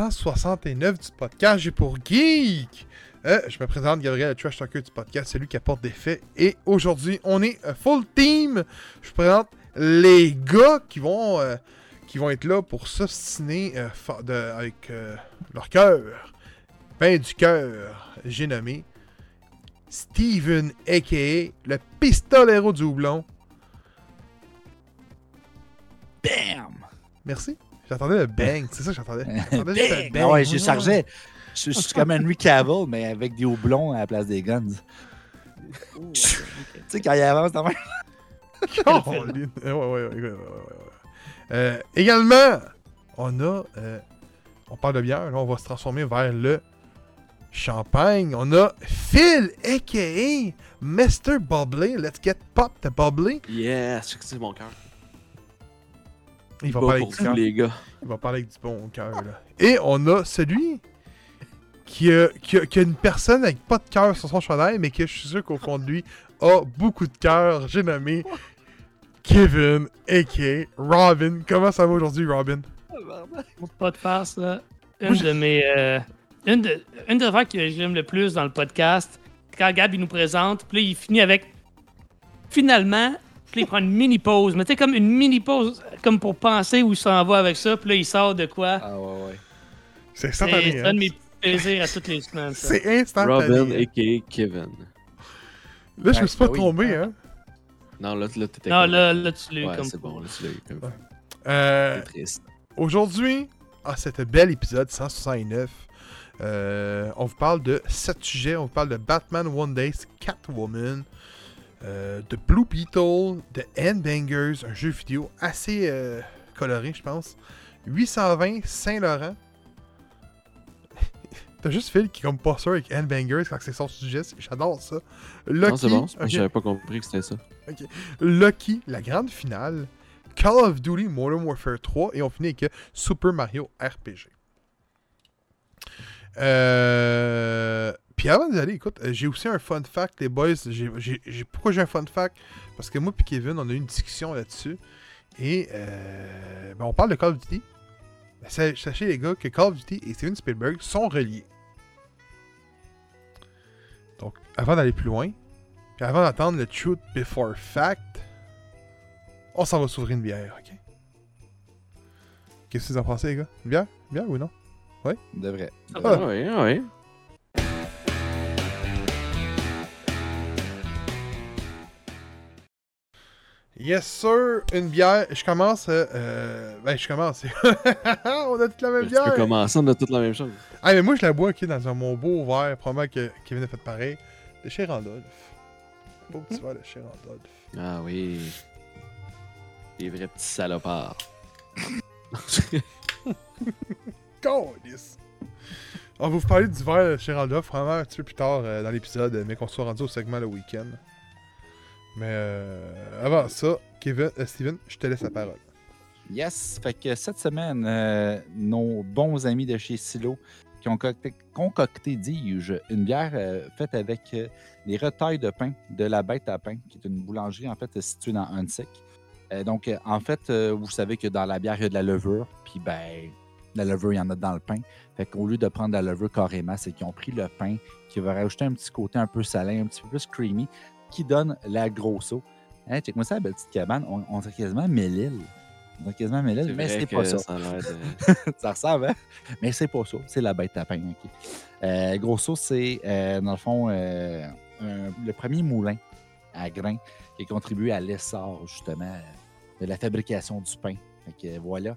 l'épisode 169 du podcast J'ai pour Geek. Euh, je me présente Gabriel, trash talker du podcast, celui qui apporte des faits. Et aujourd'hui, on est un full team. Je vous présente les gars qui vont, euh, qui vont être là pour euh, de- avec euh, leur cœur. Pain du cœur. J'ai nommé Steven, a.k.a. le pistolero du houblon. Bam! Merci. J'attendais le bang, c'est ça que j'attendais. J'attendais juste le Bang! Ah ouais, j'ai chargé. Je, je suis comme Henry Cavill, mais avec des houblons à la place des guns. tu sais, quand il avance, ouais, ouais, ouais, ouais, ouais, ouais. Euh, également, on a. euh, on parle de bière, là, on va se transformer vers le champagne. On a Phil, a.k.a. Mr. Bubbly. Let's get pop the Bubbly. Yes, c'est mon cœur. Il va, parler pour avec les gars. il va parler avec du bon cœur. là. Et on a celui qui a, qui, a, qui a une personne avec pas de cœur sur son chandail, mais que je suis sûr qu'au fond de lui a beaucoup de cœur. J'ai nommé Kevin, a.k.a. Robin. Comment ça va aujourd'hui, Robin? Pas de farce, là. Une de mes. euh, une, de, une des affaires que j'aime le plus dans le podcast, quand Gab il nous présente, puis là, il finit avec. Finalement, puis là, il prend une mini pause. Mais tu sais, comme une mini pause, comme pour penser où il s'en va avec ça, puis là, il sort de quoi. Ah ouais, ouais. C'est instantané, c'est hein? un de mes plaisirs à toutes les semaines. C'est instantané. Robin, hein? a.k.a. Kevin. Là, je me suis pas oui. trompé, hein? Non, là, là t'étais Non, comme- là, là, tu l'as eu Ouais, comme. c'est bon, là, tu l'as eu comme... Euh, C'est triste. Aujourd'hui, à cet bel épisode 169, euh, on vous parle de 7 sujets. On vous parle de Batman One Days, Catwoman, euh, de Blue Beetle, de Handbangers, un jeu vidéo assez euh, coloré, je pense. 820 Saint-Laurent. T'as juste Phil qui est comme pas sûr avec Handbangers quand c'est son sujet. J'adore ça. Lucky, Non, c'est bon, j'avais pas compris que c'était ça. Lucky, la grande finale, Call of Duty Modern Warfare 3 et on finit avec euh, Super Mario RPG. Euh, Puis avant d'y aller, écoute, euh, j'ai aussi un fun fact, les boys. J'ai- pourquoi j'ai un fun fact? Parce que moi et Kevin, on a eu une discussion là-dessus. Et euh, ben, on parle de Call of Duty. Sa- sachez, les gars, que Call of Duty et Steven Spielberg sont reliés. Donc, avant d'aller plus loin, puis avant d'attendre le Truth Before Fact, on s'en va s'ouvrir une bière, ok? Qu'est-ce que vous en pensez, les gars? Une bière? Une bière ou non? De vrai. Ah, Ah. Ah ouais, ah Yes, sir! Une bière. Je commence. euh, euh, ben, je commence. on a toute la même Tu peux bière! commencer, on a toute la même chose. Ah, mais moi, je la bois, ok, dans un, mon beau verre. Probablement que Kevin a fait pareil. De chez Randolph. Beau petit verre de chez Randolph. Ah oui. Les vrais petits salopards. Câlisse. On va vous parler du verre de chez Randolph vraiment un petit peu plus tard euh, dans l'épisode, euh, mais qu'on soit rendu au segment le week-end. Mais euh, avant ça, Kevin, euh, Steven, je te laisse la parole. Yes! Fait que cette semaine, euh, nos bons amis de chez Silo qui ont concocté, concocté dis-je, une bière euh, faite avec les retailles de pain de la Bête à pain, qui est une boulangerie en fait située dans. Euh, donc, en fait, vous savez que dans la bière, il y a de la levure, puis ben, la levure, il y en a dans le pain. Fait qu'au lieu de prendre de la levure carrément, c'est qu'ils ont pris le pain qui va rajouter un petit côté un peu salé, un petit peu plus creamy, qui donne la grosso. Hein, check-moi ça, la belle petite cabane. On, on dirait quasiment Mélile. On dirait quasiment Mélile, mais c'est pas ça. Ça de... ressemble, hein? Mais c'est pas ça. C'est la bête à pain. ok. Euh, grosso, c'est, euh, dans le fond, euh, un- le premier moulin à grains qui a contribué à l'essor, justement, de la fabrication du pain. Fait que voilà.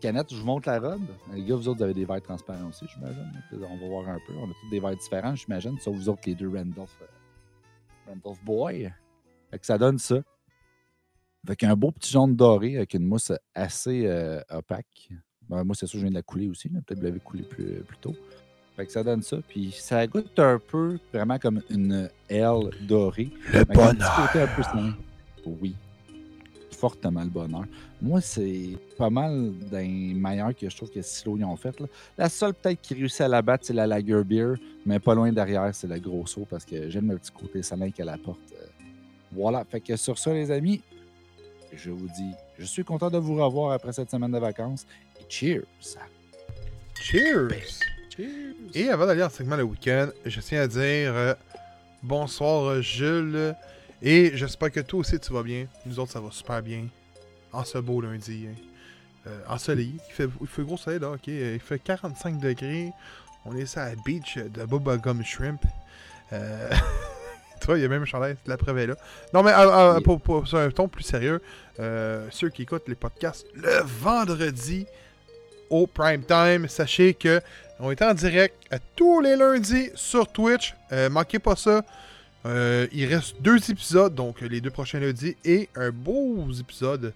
Canette, je vous montre la robe. Les gars, vous autres, vous avez des verres transparents aussi, j'imagine. On va voir un peu. On a tous des verres différents, j'imagine, sauf vous autres, les deux Randolph, Randolph Boy. Fait que ça donne ça. Fait qu'un beau petit jaune doré avec une mousse assez euh, opaque. Ben, moi, c'est sûr, je viens de la couler aussi. Peut-être que vous l'avez coulé plus, plus tôt. Fait que ça donne ça. Puis ça goûte un peu vraiment comme une aile dorée. Le Avec un petit côté un peu. Oui. Fortement le bonheur. Moi, c'est pas mal des meilleurs que je trouve que Silo ils ont fait. là. La seule peut-être qui réussit à la battre, c'est la Lager Beer, mais pas loin derrière, c'est le gros saut parce que j'aime le petit côté salin qu'elle apporte. Euh, Voilà. Fait que sur ça, les amis, je vous dis je suis content de vous revoir après cette semaine de vacances. Et cheers! Cheers! Cheers! Et avant d'aller en segment le week-end, je tiens à dire euh, bonsoir Jules. Et j'espère que toi aussi tu vas bien. Nous autres, ça va super bien. En ce beau lundi. hein. Euh, ensoleillé. Il fait, gros soleil là, ok. Euh, Il fait 45 degrés. On est sur la beach de Bubba Gum Shrimp. Euh... Toi, il y a même un chandail la preuve est là. Non, mais euh, euh, pour, un ton plus sérieux, ceux qui écoutent les podcasts le vendredi au prime time, sachez que on est en direct à tous les lundis sur Twitch. Manquez pas ça. Euh, il reste deux épisodes, donc les deux prochains lundis, et un beau épisode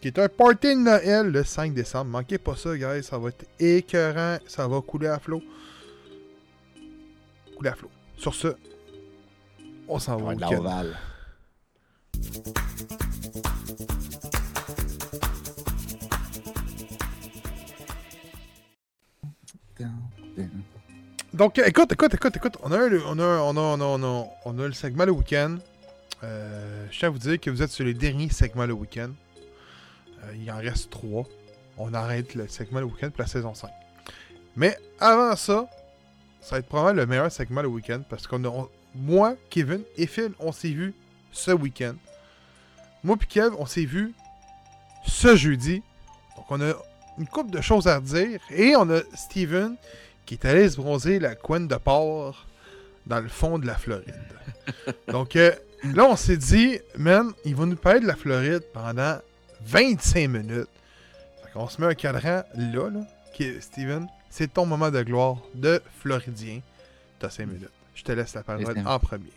qui est un party de Noël le 5 décembre. Manquez pas ça, guys. Ça va être écœurant. Ça va couler à flot. Couler à flot. Sur ce, on s'en va au Donc, écoute, écoute, écoute, écoute. On a, on a, on a, on a, on a, le segment le week-end. Euh, je tiens à vous dire que vous êtes sur les derniers segments le week-end. Euh, il en reste trois. On arrête le segment le week-end pour la saison 5. Mais avant ça, ça va être probablement le meilleur segment le week-end parce qu'on a, moi, Kevin et Phil, on s'est vu ce week-end. Moi puis Kev, on s'est vu ce jeudi. Donc on a une couple de choses à dire et on a Steven qui est allé se bronzer la couenne de porc dans le fond de la Floride. Donc euh, là, on s'est dit, man, il va nous parler de la Floride pendant 25 minutes. Fait qu'on se met un cadran là, là. Qui, Steven, c'est ton moment de gloire de Floridien. T'as 5 minutes. Je te laisse la parole en premier.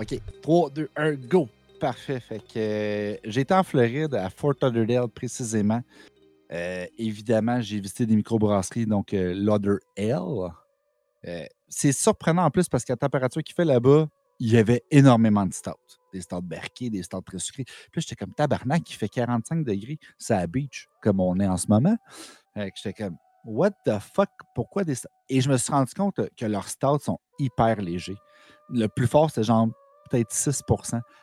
OK. 3, 2, 1, go! Parfait. Fait que euh, j'étais en Floride, à Fort Lauderdale précisément. Euh, évidemment, j'ai visité des microbrasseries, donc euh, Lauderdale. Euh, c'est surprenant en plus parce qu'à la température qu'il fait là-bas, il y avait énormément de stouts. Des stouts berqués, des stouts très sucrés. Puis j'étais comme tabarnak, il fait 45 degrés. C'est à beach, comme on est en ce moment. J'étais comme, what the fuck? Pourquoi des stouts? Et je me suis rendu compte que leurs stouts sont hyper légers. Le plus fort, c'est genre peut-être 6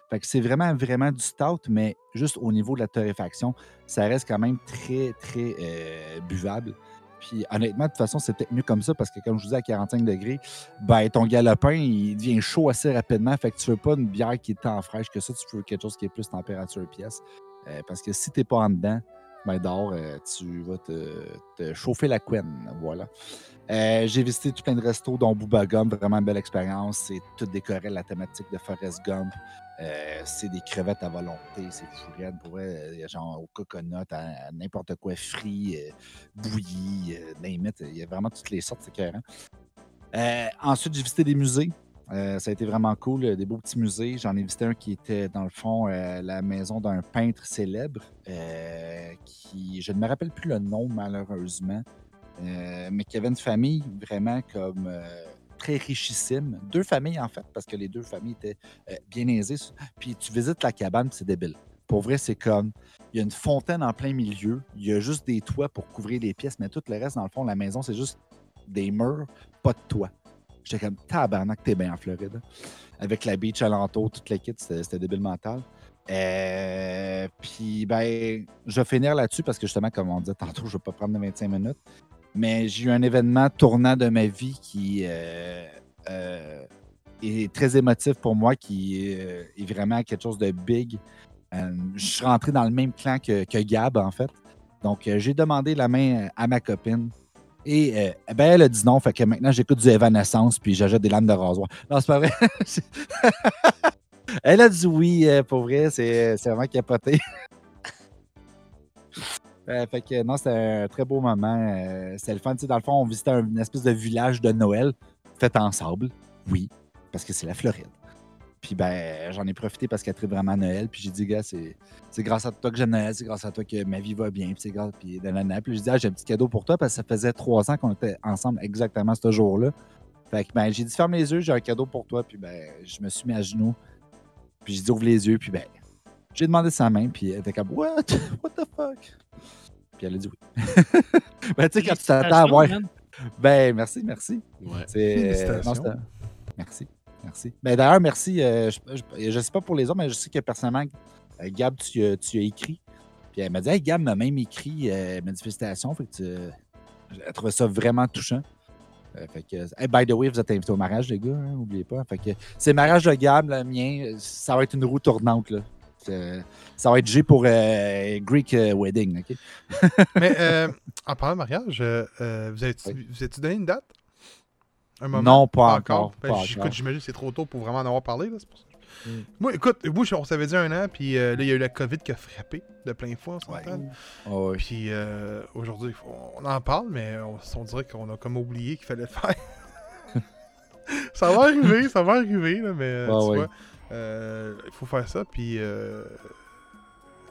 Fait que c'est vraiment, vraiment du stout, mais juste au niveau de la torréfaction, ça reste quand même très, très euh, buvable. Puis honnêtement, de toute façon, c'est peut-être mieux comme ça parce que, comme je vous disais, à 45 degrés, ben, ton galopin, il devient chaud assez rapidement. Fait que tu veux pas une bière qui est tant fraîche que ça, tu veux quelque chose qui est plus température pièce. Euh, parce que si t'es pas en dedans, ben dehors, euh, tu vas te, te chauffer la couenne. Voilà. Euh, j'ai visité tout plein de restos, dont Booba Gump, vraiment une belle expérience. C'est tout décoré la thématique de Forest Gump. Euh, c'est des crevettes à volonté, c'est fou pour genre au coconut, à, à n'importe quoi frit, euh, bouilli. Il y a vraiment toutes les sortes, c'est écœurant. Euh, ensuite, j'ai visité des musées. Euh, ça a été vraiment cool, euh, des beaux petits musées. J'en ai visité un qui était, dans le fond, euh, la maison d'un peintre célèbre, qui, je ne me rappelle plus le nom, malheureusement, mais qui avait une famille vraiment comme très richissime. Deux familles, en fait, parce que les deux familles étaient bien aisées. Puis tu visites la cabane, c'est débile. Pour vrai, c'est comme, il y a une fontaine en plein milieu, il y a juste des toits pour couvrir les pièces, mais tout le reste, dans le fond, la maison, c'est juste des murs, pas de toit. J'étais comme, tabarnak, t'es bien en Floride. Avec la beach alentour, toute l'équipe, c'était c'était débile mental. Euh, puis, ben, je vais finir là-dessus parce que justement, comme on disait tantôt, je ne vais pas prendre de 25 minutes. Mais j'ai eu un événement tournant de ma vie qui euh, euh, est très émotif pour moi, qui est vraiment quelque chose de big. Je suis rentré dans le même clan que, Gab, en fait. Donc, j'ai demandé la main à ma copine. Et euh, ben, elle a dit non, fait que maintenant j'écoute du Evanescence puis j'achète des lames de rasoir. Non, c'est pas vrai. elle a dit oui, euh, pour vrai, c'est vraiment capoté. Euh, fait que non, c'était un très beau moment. euh, c'était le fun. Tu sais, dans le fond, on visitait un- une espèce de village de Noël fait en sable. Oui, parce que c'est la Floride. Puis ben, j'en ai profité parce qu'elle tripe vraiment à Noël. Puis j'ai dit, gars, c'est c'est grâce à toi que j'aime Noël, c'est grâce à toi que ma vie va bien. Puis c'est grâce. Puis nanana. Puis j'ai dit, ah, j'ai un petit cadeau pour toi parce que ça faisait trois ans qu'on était ensemble exactement ce jour-là. Fait que ben, j'ai dit, ferme les yeux, j'ai un cadeau pour toi. Puis ben, je me suis mis à genoux. Puis j'ai dit, ouvre les yeux. Puis ben, j'ai demandé sa main. Puis elle était comme, what? What the fuck? Puis elle a dit oui. ben, tu sais, quand tu t'attends à voir. Man. Ben, merci, merci. Ouais. C'est- non, merci. Merci. Ben, D'ailleurs, merci. euh, je ne sais pas pour les autres, mais je sais que personnellement, Euh, Gab, tu, as- tu as écrit. Puis elle m'a dit, hey, Gab m'a même écrit euh, manifestation. Fait que tu, elle trouvait ça vraiment touchant. Euh, fait que, hey, by the way, vous êtes invités au mariage, les gars, hein, n'oubliez pas. Fait que c'est le mariage de Gab, le mien. euh, Ça va être une roue tournante. Là. Ça va être G pour euh, Greek euh, Wedding. OK? Mais euh, en parlant de mariage, euh, euh, vous avez-tu Oui. vous avez-tu donné une date? Un moment Non, pas encore. Ben, pas écoute, j'imagine que c'est trop tôt pour vraiment en avoir parlé. Là, c'est pour ça. Mm. Moi, écoute, on s'avait dit un an, puis euh, là, il y a eu la COVID qui a frappé de plein fouet, on s'entend. Ouais. Puis euh, aujourd'hui, on en parle, mais on, on dirait qu'on a comme oublié qu'il fallait le faire. ça va arriver, ça va arriver, là, mais euh, Ah tu vois, euh, il faut faire ça. Puis euh,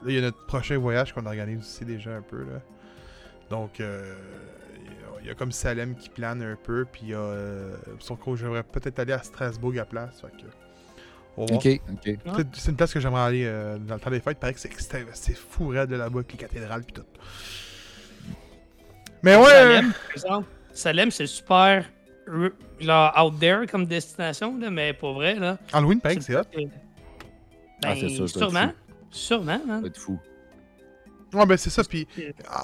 là, il y a notre prochain voyage qu'on organise aussi déjà un peu. Là. Donc, euh, y a- il y, a comme Salem qui plane un peu, puis il y a euh, son coach, j'aimerais peut-être aller à Strasbourg à place. Fait que, on va voir. OK, OK. C'est une place que j'aimerais aller euh, dans le temps des fêtes. Il paraît que c'est fou raide de là-bas avec les cathédrales puis tout. Mais ouais! Salem, par exemple. Salem, c'est super r- genre out there comme destination, là, mais pour vrai, là. Halloween, pareil, que c'est hot. Ben, Ah, c'est sûr, ça doit être sûrement. Sûrement, hein. Ça va être fou. Ouais, ben c'est ça. Puis,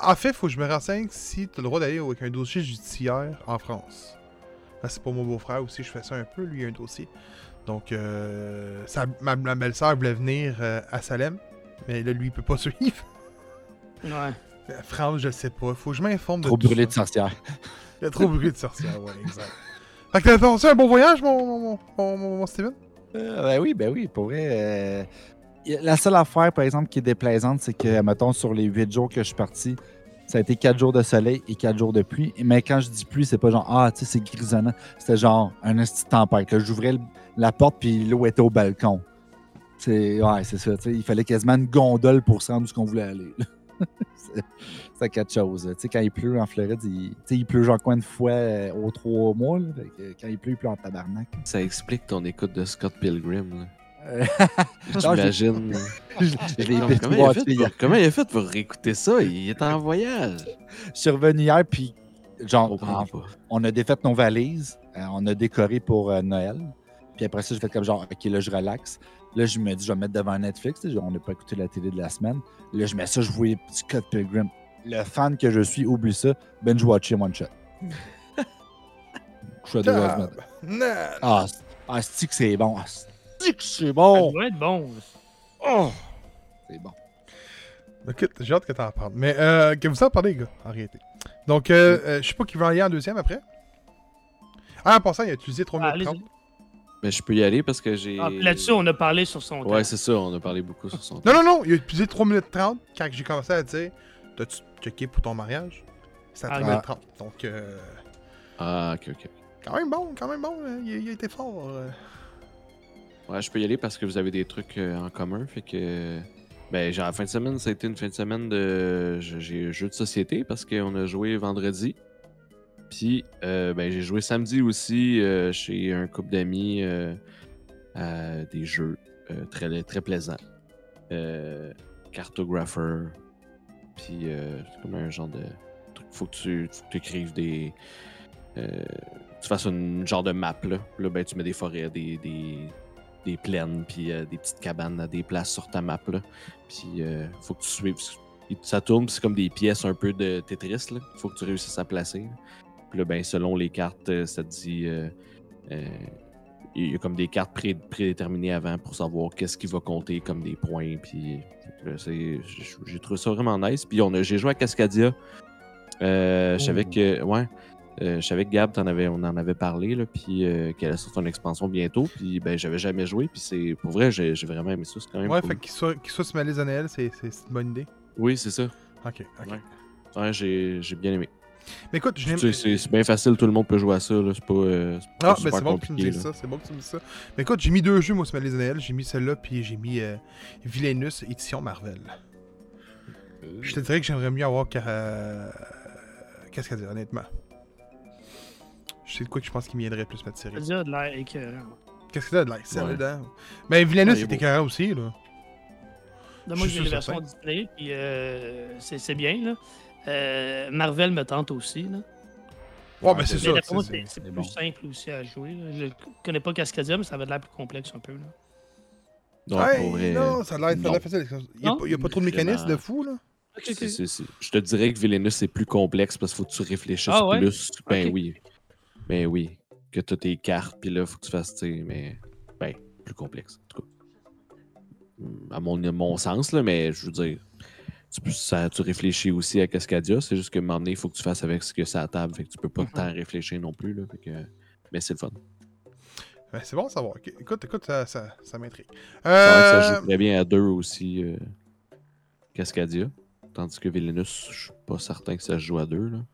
en fait, faut que je me renseigne si tu as le droit d'aller avec un dossier judiciaire en France. Là, c'est pour mon beau-frère aussi, je fais ça un peu. Lui, il a un dossier. Donc, euh, sa- ma, ma belle-sœur voulait venir euh, à Salem, mais là, lui, il peut pas suivre. Ouais. Euh, France, je sais pas. Faut que je m'informe de Trop brûlé de sorcière. Il y a trop brûlé de sorcière, ouais, exact. Fait que t'as pensé un bon voyage, mon, mon, mon, mon- mon Steven? Euh, ben oui, ben oui, pour vrai. euh, la seule affaire, par exemple, qui est déplaisante, c'est que, mettons, sur les huit jours que je suis parti, ça a été quatre jours de soleil et quatre jours de pluie. Mais quand je dis pluie, c'est pas genre, ah, tu sais, c'est grisonnant. C'était genre un esti de tempête. J'ouvrais la porte, puis l'eau était au balcon. C'est, ouais, c'est ça. Il fallait quasiment une gondole pour se rendre où qu'on voulait aller. C'est- quelque chose. Tu sais, quand il pleut en Floride, il, il pleut genre coin de fois euh, aux trois mois. quand il pleut, il pleut en tabarnak. Ça explique ton écoute de Scott Pilgrim. là. Euh, J'imagine. je Comment, il a fait pour, comment il a fait pour réécouter ça? Il est en voyage. Je suis revenu hier, puis genre, on a défait nos valises, euh, on a décoré pour euh, Noël. Puis après ça, j'ai fait comme genre, OK, là, je relaxe. Là, je me dis, je vais me mettre devant Netflix. On n'a pas écouté la télé de la semaine. Là, je mets ça, je voyais Scott Pilgrim. Le fan que je suis, oublie ça. Binge watcher one shot. Je suis à deux. Non. Ah, c'est- ah, c'est que c'est bon? Ah, c'est que c'est Ça bon. doit être bon. Oh, c'est bon. Écoute, j'ai hâte que t'en parles. Mais euh, que vous en parlez, les gars, en réalité. Donc, euh, euh, je sais pas qui va aller en deuxième après. Ah, en passant, il a utilisé 3 Ah, minutes allez-y. 30. Mais je peux y aller parce que j'ai. Ah, Là-dessus, on a parlé sur son temps. Ouais, c'est ça, on a parlé beaucoup sur son Non, non, non, il a utilisé 3 minutes 30 quand j'ai commencé à dire T'as-tu checké pour ton mariage? C'est à Ah, 3 ah. minutes 30. Donc, euh, Ah, ok, ok. quand même bon, quand même bon. hein, Il, a- il a été fort. Ouais, je peux y aller parce que vous avez des trucs euh, en commun. Fait que. Ben, genre, la fin de semaine, ça a été une fin de semaine de. J'ai jeu de société parce qu'on a joué vendredi. Puis, euh, ben, j'ai joué samedi aussi euh, chez un couple d'amis à des jeux très, très plaisants. Cartographer. Puis, c'est comme un genre de truc. Faut que tu faut que écrives des. tu fasses une genre de map, là. Là, ben, tu mets des forêts, des, des plaines, puis euh, des petites cabanes à des places sur ta map, là. Puis, euh, faut que tu suives. Ça tourne, c'est comme des pièces un peu de Tetris, là. Faut que tu réussisses à placer. là. Puis là, ben, selon les cartes, euh, ça te dit. euh, euh, il y a comme des cartes pré- prédéterminées avant pour savoir qu'est-ce qui va compter comme des points. Puis j'ai trouvé ça vraiment nice. Puis j'ai joué à Cascadia. Euh, Je savais Oh. que, ouais, je savais que Gab, t'en avais, on en avait parlé, là, puis euh, qu'elle allait sortir une expansion bientôt. Puis ben, j'avais jamais joué. Puis c'est, pour vrai, j'ai, vraiment aimé ça. C'est quand même Ouais, cool. fait qu'il soit, qu'il soit sur ma liste de Noël, c'est une bonne idée. Oui, c'est ça. Ok, ok. Ouais. Ouais, j'ai, bien aimé. Mais écoute, C'est, bien facile, tout le monde peut jouer à ça. Là. C'est pas, euh, pas Ah, ben super c'est bon que tu me dises ça, c'est bon que tu me dises ça. Mais écoute, j'ai mis deux jeux, moi, sur ma liste de Noël. J'ai mis celle-là, puis j'ai mis euh, Villainous, édition Marvel. Je te dirais que j'aimerais mieux avoir euh, Qu'est-ce qu'elle dit, honnêtement? Je sais de quoi que je pense qu'il viendrait plus m'attirer. Ça a de l'air écœurant. Qu'est-ce que t'as de like, ça, Ouais. dedans? Ben, Villainous, Ouais, il est c'était beau. écœurant aussi, là. Moi, j'ai les versions certain. display, puis euh, c'est c'est bien. Là. Euh, Marvel me tente aussi. Là. Ouais, ben c'est Mais ça. c'est- c'est c'est- c'est plus bon. simple aussi à jouer. là. Je connais pas Cascadia, mais ça avait l'air plus complexe un peu. Là. Non, ça a l'air ça a l'air facile. Il n'y a, pas- il y a pas trop de mécanismes de fou, là. C'est- c'est- c'est- je te dirais que Villainous, c'est plus complexe parce qu'il faut que tu réfléchisses Ah ouais? plus. Ben oui. Ben oui. Que tu as tes cartes, puis là, faut que tu fasses, tu sais, mais. Ben, plus complexe, en tout cas. Hmm, À mon, à mon sens, là, mais je veux dire. Tu, ça, tu réfléchis aussi à Cascadia, c'est juste que à un moment donné, il faut que tu fasses avec ce que c'est à la table, fait que tu peux pas Mhm. tant réfléchir non plus, là. Fait que, mais c'est le fun. Ben, c'est bon à savoir. Écoute, écoute, ça, ça, ça m'intrigue. Ça Euh, joue très bien à deux aussi, euh, Cascadia. Tandis que Villainous, je suis pas certain que ça se joue à deux, là.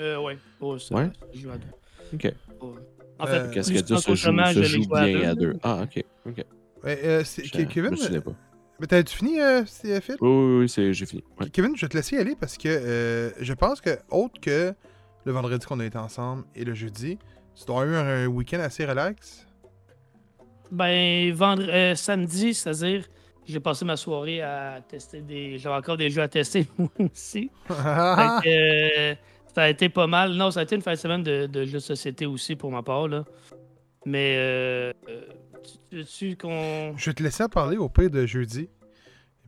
Euh, ouais. Oh, ça, Ouais? ça joue à deux. Ok. Oh. En fait, Euh, plus Cascadia se joue, se euh, je joue bien à deux? Ah, ok. ok. ouais, euh, c'est- Kevin, je souvenais euh, pas. mais t'as-tu fini, euh, Phil? Oui, oui, oui, c'est- j'ai fini. Ouais. Kevin, je vais te laisser y aller parce que euh, je pense que, autre que le vendredi qu'on a été ensemble et le jeudi, tu dois avoir eu un, week-end assez relax. Ben, vendre, euh, samedi, c'est-à-dire, j'ai passé ma soirée à tester des. J'avais encore des jeux à tester, moi aussi. Fait que, euh, ça a été pas mal. Non, ça a été une fin de semaine de, de jeux de société aussi pour ma part, là. Mais, euh, euh, tu veux-tu qu'on. je vais te laisser en parler au pire de jeudi.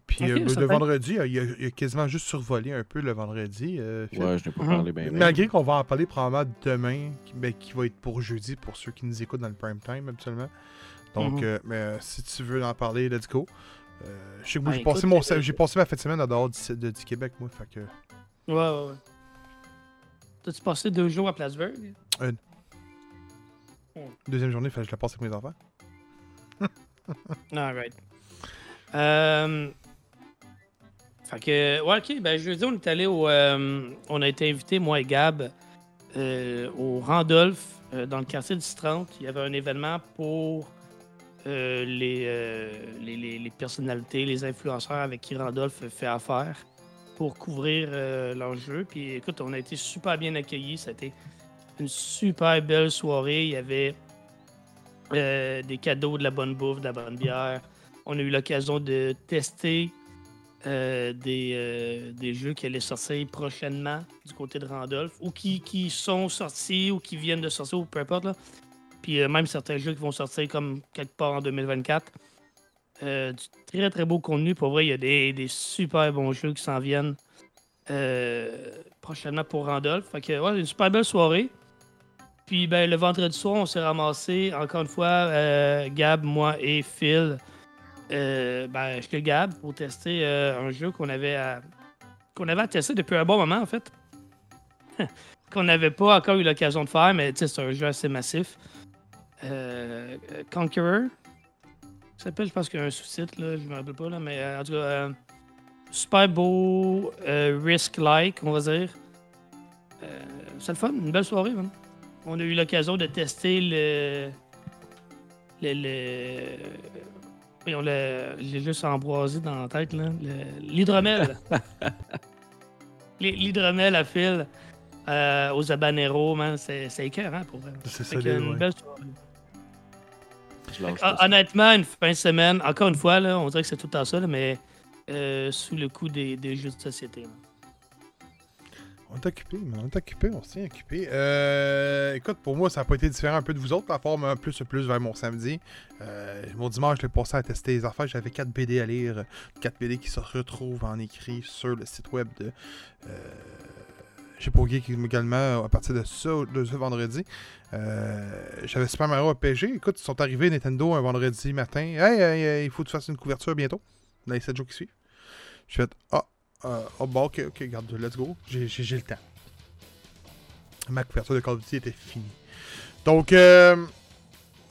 Puis euh, le, vendredi, euh, il a, il a quasiment juste survolé un peu le vendredi. euh. Ouais, je n'ai pas Mhm. parlé bien. Malgré qu'on va en parler probablement demain, qui, ben, qui va être pour jeudi pour ceux qui nous écoutent dans le prime time habituellement. Donc, Mhm. euh, mais si tu veux en parler, let's go. Euh, je sais que Ben, j'ai passé, écoute, mon, j'ai passé ma fin de semaine en dehors du, de- du Québec, moi. Fait que, Ouais, ouais, ouais. T'as-tu passé deux jours à Plattsburgh? deuxième journée, que je la passe avec mes enfants. Alright. Euh... Fait que, ouais, ok, ben jeudi, on est allé au. euh, on a été invité, moi et Gab, euh, au Randolph, euh, dans le quartier du 30. Il y avait un événement pour les, les, les- les personnalités, les influenceurs avec qui Randolph fait affaire pour couvrir euh, leur jeu. Puis écoute, on a été super bien accueillis. C'était une super belle soirée. Il y avait euh, des cadeaux, de la bonne bouffe, de la bonne bière. On a eu l'occasion de tester euh, des, jeux qui allaient sortir prochainement du côté de Randolph ou qui, sont sortis ou qui viennent de sortir ou peu importe. Puis même certains jeux qui vont sortir comme quelque part en 2024. Euh, du très très beau contenu. Pour vrai, il y a des, super bons jeux qui s'en viennent euh, prochainement pour Randolph. Fait que, ouais, une super belle soirée. Puis ben, le vendredi soir, on s'est ramassé, encore une fois, euh, Gab, moi et Phil, ben, chez Gab pour tester un jeu qu'on avait qu'on avait à tester depuis un bon moment, en fait. qu'on n'avait pas encore eu l'occasion de faire, mais c'est un jeu assez massif. Conqueror. Ça s'appelle, je pense qu'il y a un sous-titre, là, je me rappelle pas, là, mais euh, en tout cas, euh, super beau, euh, risk-like, on va dire. Euh, c'est le fun, une belle soirée, man. On a eu l'occasion de tester le. Le. le voyons, le- J'ai juste ambroisé dans la tête, là. le- L'hydromel. L'hy- L'hydromel à fil aux habaneros, man. C'est écœurant pour vrai. C'est solide, une ouais. belle soirée. Honnêtement, une fin de semaine, encore une fois, là, on dirait que c'est tout le temps ça, là, mais euh, sous le coup des, des jeux de société. là. On est occupé, mais on est occupé, on se tient occupé. Euh, écoute, pour moi, ça n'a pas été différent un peu de vous autres, la forme un plus plus vers mon samedi. Euh, mon dimanche, je l'ai passé à tester les affaires. J'avais 4 BD à lire, 4 BD qui se retrouvent en écrit sur le site web de euh, J'ai qui également à partir de ça, de ce vendredi. Euh, J'avais Super Mario RPG. Écoute, ils sont arrivés Nintendo un vendredi matin. Hey, hey, il faut que tu fasses une couverture bientôt, dans les 7 jours qui suivent. Je fais Ah, euh, oh, bon, ok, ok, garde, let's go. J'ai le temps. Ma couverture de Call of Duty était finie. Donc, euh,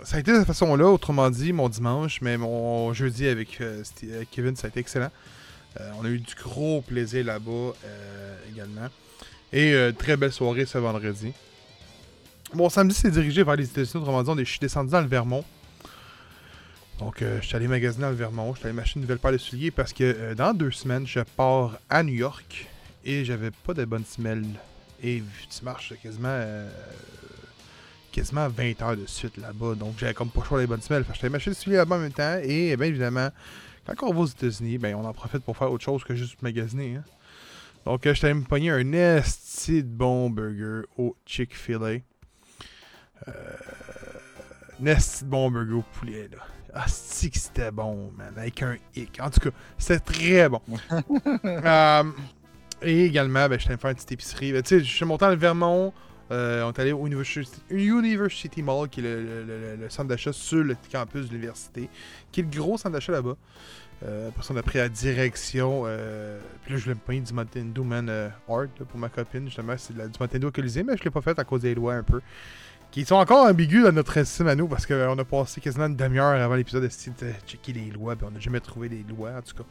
ça a été de cette façon-là, autrement dit, mon dimanche, mais mon jeudi avec euh, Kevin, ça a été excellent. On a eu du gros plaisir là-bas également. Et euh, très belle soirée ce vendredi. Bon, samedi, c'est dirigé vers les États-Unis, autrement dit, je suis descendu dans le Vermont. Donc, euh, je suis allé magasiner dans le Vermont. Je suis allé m'acheter une nouvelle paire de souliers parce que euh, dans deux semaines, je pars à New York et j'avais pas de bonnes semelles. Et tu marches quasiment, euh, quasiment 20 heures de suite là-bas. Donc, j'avais comme pas le choix les bonnes semelles. Fait que des souliers là-bas en même temps. Et bien évidemment, quand on va aux États-Unis, ben, on en profite pour faire autre chose que juste magasiner. hein. Donc, je allé me pogner un esti de bon burger au Chick-fil-A. Euh, un esti de bon burger au poulet, là. Ah, c'est que c'était bon, man. Avec un hic. En tout cas, c'était très bon. Euh, et également, ben, je t'ai faire une petite épicerie. Ben, tu sais, je suis monté dans le Vermont. Euh, on est allé au University, University Mall, qui est le, le- le- le centre d'achat sur le campus de l'université, qui est le gros centre d'achat là-bas. Euh, après ça, on a pris la direction. euh, puis là, je voulais me payer du Nintendo Man euh, Art pour ma copine. Justement, c'est du Nintendo Colisée, mais je l'ai pas fait à cause des lois un peu. Qui sont encore ambigus dans notre estime à nous parce qu'on a passé quasiment une demi-heure avant l'épisode de checker les lois. Puis on n'a jamais trouvé les lois, en tout cas.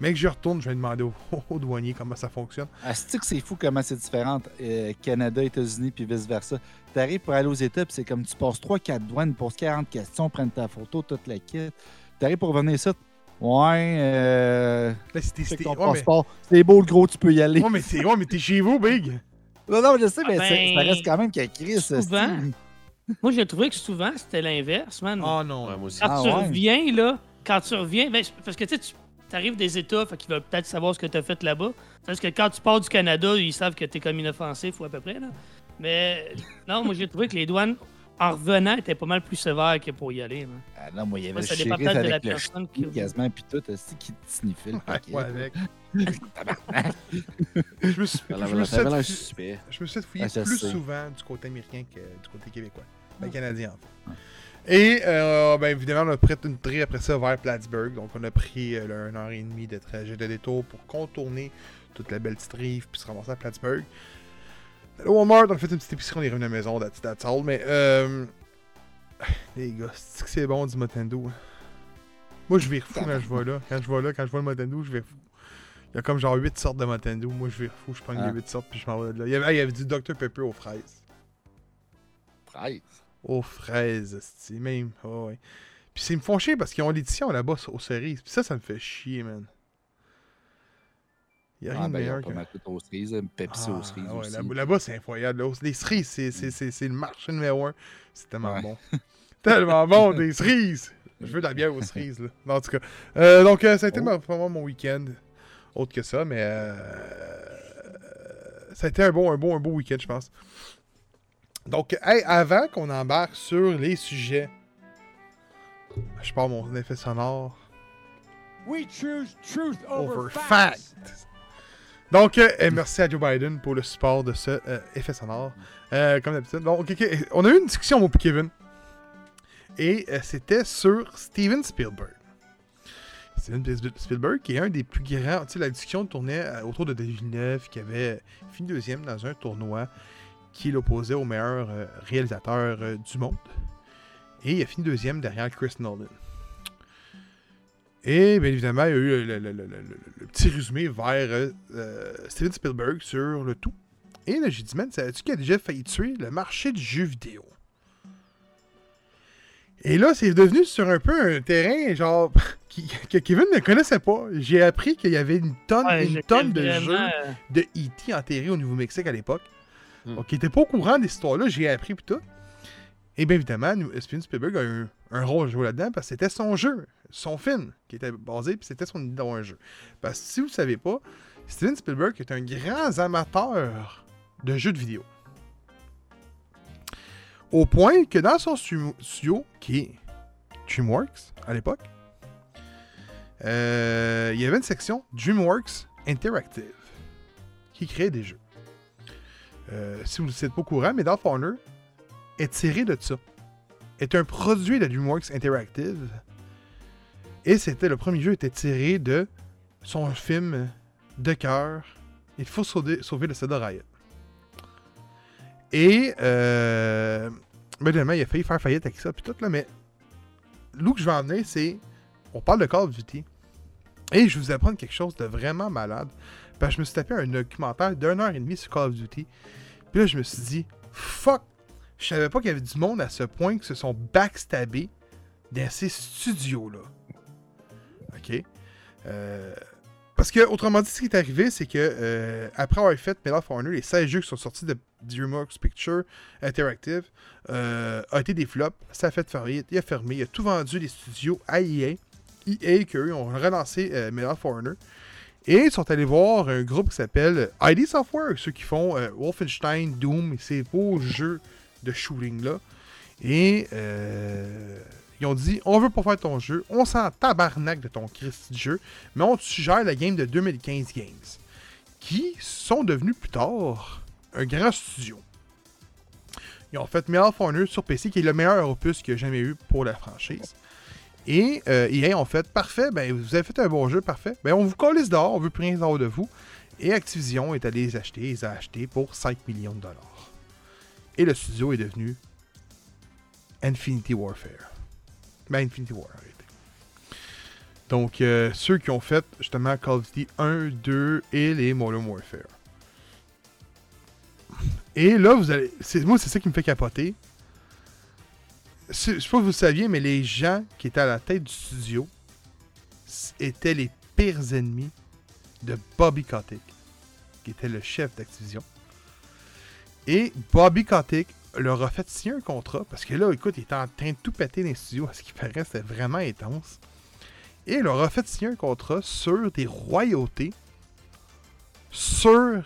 Mais que je retourne, je vais demander au, au douanier comment ça fonctionne. Ah, c'est que c'est fou comment c'est différent. euh, Canada, États-Unis, puis vice-versa? T'arrives pour aller aux États, puis c'est comme tu passes 3-4 douanes, poses 40 questions, prennent ta photo, toute la kit. T'arrives pour revenir ici. Ouais, euh. Là, c'était. check c'était- ton ouais, mais- passeport. C'est beau le gros, tu peux y aller. Ouais, mais t'es ouais, t'es chez vous, Big. Non, non, je sais, mais Ah c'est- ben, ça reste quand même qu'à Chris. souvent. Moi, j'ai trouvé que souvent, c'était l'inverse, man. Oh non. Ouais, moi aussi. Quand Ah, tu ouais. reviens, là, quand tu reviens, ben, parce que tu sais, tu arrives des États, fait qu'ils veulent peut-être savoir ce que tu as fait là-bas. Parce que quand tu pars du Canada, ils savent que tu es comme inoffensif ou à peu près. Là. Mais non, moi, j'ai trouvé que les douanes, en revenant, étaient pas mal plus sévères que pour y aller. man. Ah non, moi, il y avait le ça dépend shérif peut-être de la avec le personne qui- quasiment, puis tout, aussi, qui te sniffait le paquet. Ouais, avec. Je me suis, je me suis fait- suspect. je me suis fait fouiller Ah, je plus sais. souvent du côté américain que du côté québécois. Ben, canadien, en fait. Et, euh, ben, évidemment, on a pris une traite après ça vers Plattsburgh. Donc, on a pris euh, le 1 heure et demie de trajet de détour pour contourner toute la belle petite rive puis se ramasser à Plattsburgh. Au Walmart, on a fait une petite épicerie, on est revenu à la maison, that's, that's all. Mais, euh, les gars, c'est que c'est bon du Nintendo. hein? Moi, je vais fou quand je vais là. Quand je vais là, quand je vois le Nintendo, je vais fou. Il y a comme genre 8 sortes de Nintendo. Moi, je vais fou, je prends Ah. les 8 sortes puis je m'en vais de là. Il y avait, ah, il y avait du Dr Pepper aux fraises. Fraise. Aux fraises, c'est même. Oh, ouais. Puis c'est- ils me font chier parce qu'ils ont l'édition là-bas aux cerises. Puis ça, ça me fait chier, man. Il y a rien Ah, de ben, meilleur que. pas mal tout aux cerises, un Pepsi aux cerises Ah, ouais, aussi. là- Là-bas, c'est incroyable. là. Les cerises, c'est- c'est- le marché numéro un. C'est tellement Ouais. bon. tellement bon, des cerises. Je veux de la bière aux cerises, là. Non, en tout cas. Euh, donc, euh, ça a été Oh. vraiment mon week-end. Autre que ça, mais. euh, ça a été un bon, un bon, un beau week-end, je pense. Donc, hey, avant qu'on embarque sur les sujets, je pars mon effet sonore. We choose truth over, over facts. fact. Donc, euh, euh, merci à Joe Biden pour le support de ce euh, effet sonore. Euh, comme d'habitude. Donc, ok, ok, on a eu une discussion, moi et Kevin. Et euh, c'était sur Steven Spielberg. Steven Spiel- Spielberg, qui est un des plus grands. Tu sais, la discussion tournait autour de Villeneuve, qui avait fini deuxième dans un tournoi qui l'opposait au meilleur réalisateur du monde. Et il a fini deuxième derrière Chris Nolan. Et bien évidemment, il y a eu le, le- le- le- le- le petit résumé vers euh, euh, Steven Spielberg sur le tout. Et là, j'ai dit, man, savais-tu qu'il a déjà failli tuer le marché du jeu vidéo? Et là, c'est devenu sur un peu un terrain, genre, qui- que Kevin ne connaissait pas. J'ai appris qu'il y avait une tonne, Ouais, une tonne de vraiment, jeux euh, de E.T. enterrés au Nouveau-Mexique à l'époque. Hmm. Donc, il était pas au courant des histoires-là, j'ai appris tout. Et bien évidemment, nous- Steven Spielberg a eu un, rôle à jouer là-dedans parce que c'était son jeu, son film qui était basé, puis c'était son idée d'avoir un jeu. Parce que si vous ne savez pas, Steven Spielberg est un grand amateur de jeux de vidéo. Au point que dans son stu- studio, qui est DreamWorks à l'époque, euh, il y avait une section DreamWorks Interactive qui créait des jeux. Euh, si vous ne êtes pas au courant, Medal of Honor est tiré de ça. Est un produit de DreamWorks Interactive. Et c'était le premier jeu était tiré de son film de cœur. Il faut sauver, sauver le soldat Riot. Et euh, ben, il a failli faire faillite avec ça puis tout là, mais l'où que je vais en venir, c'est on parle de Call of Duty. Et je vous apprendre quelque chose de vraiment malade. Parce que je me suis tapé un documentaire d'une heure et demie sur Call of Duty. Puis là, je me suis dit, fuck, je savais pas qu'il y avait du monde à ce point qui se sont backstabés dans ces studios-là. OK? Euh, parce que, autrement dit, ce qui est arrivé, c'est que euh, après avoir fait Medal of les 16 jeux qui sont sortis de DreamWorks Picture Interactive euh, a été des flops. Ça a fait faillite. Il a fermé. Il a tout vendu les studios à EA. EA, qu'eux ont relancé euh, Medal of. Et ils sont allés voir un groupe qui s'appelle ID Software, ceux qui font Wolfenstein, Doom, ces beaux jeux de shooting-là. Et euh, Ils ont dit on veut pas faire ton jeu, on s'en tabarnak de ton Christ jeu, mais on te suggère la game de 2015 Games, qui sont devenus plus tard un grand studio. Ils ont fait Medal of Honor sur PC, qui est le meilleur opus qu'il y a jamais eu pour la franchise. Et euh, EA ont fait parfait, ben vous avez fait un bon jeu, parfait. Ben on vous colle dehors, on veut plus rien savoir de vous. Et Activision est allé les acheter, ils les a achetés pour 5 millions de dollars. Et le studio est devenu Infinity Warfare. Ben, Infinity War, en. Donc, euh, ceux qui ont fait justement Call of Duty 1, 2 et les Modern Warfare. Et là, vous allez. Moi, c'est ça qui me fait capoter. Je sais pas si vous le saviez, mais les gens qui étaient à la tête du studio étaient les pires ennemis de Bobby Kotick, qui était le chef d'Activision. Et Bobby Kotick leur a fait signer un contrat, parce que là, écoute, il était en train de tout péter dans les studios, à ce qui paraît, c'était vraiment intense. Et leur a fait signer un contrat sur des royautés, sur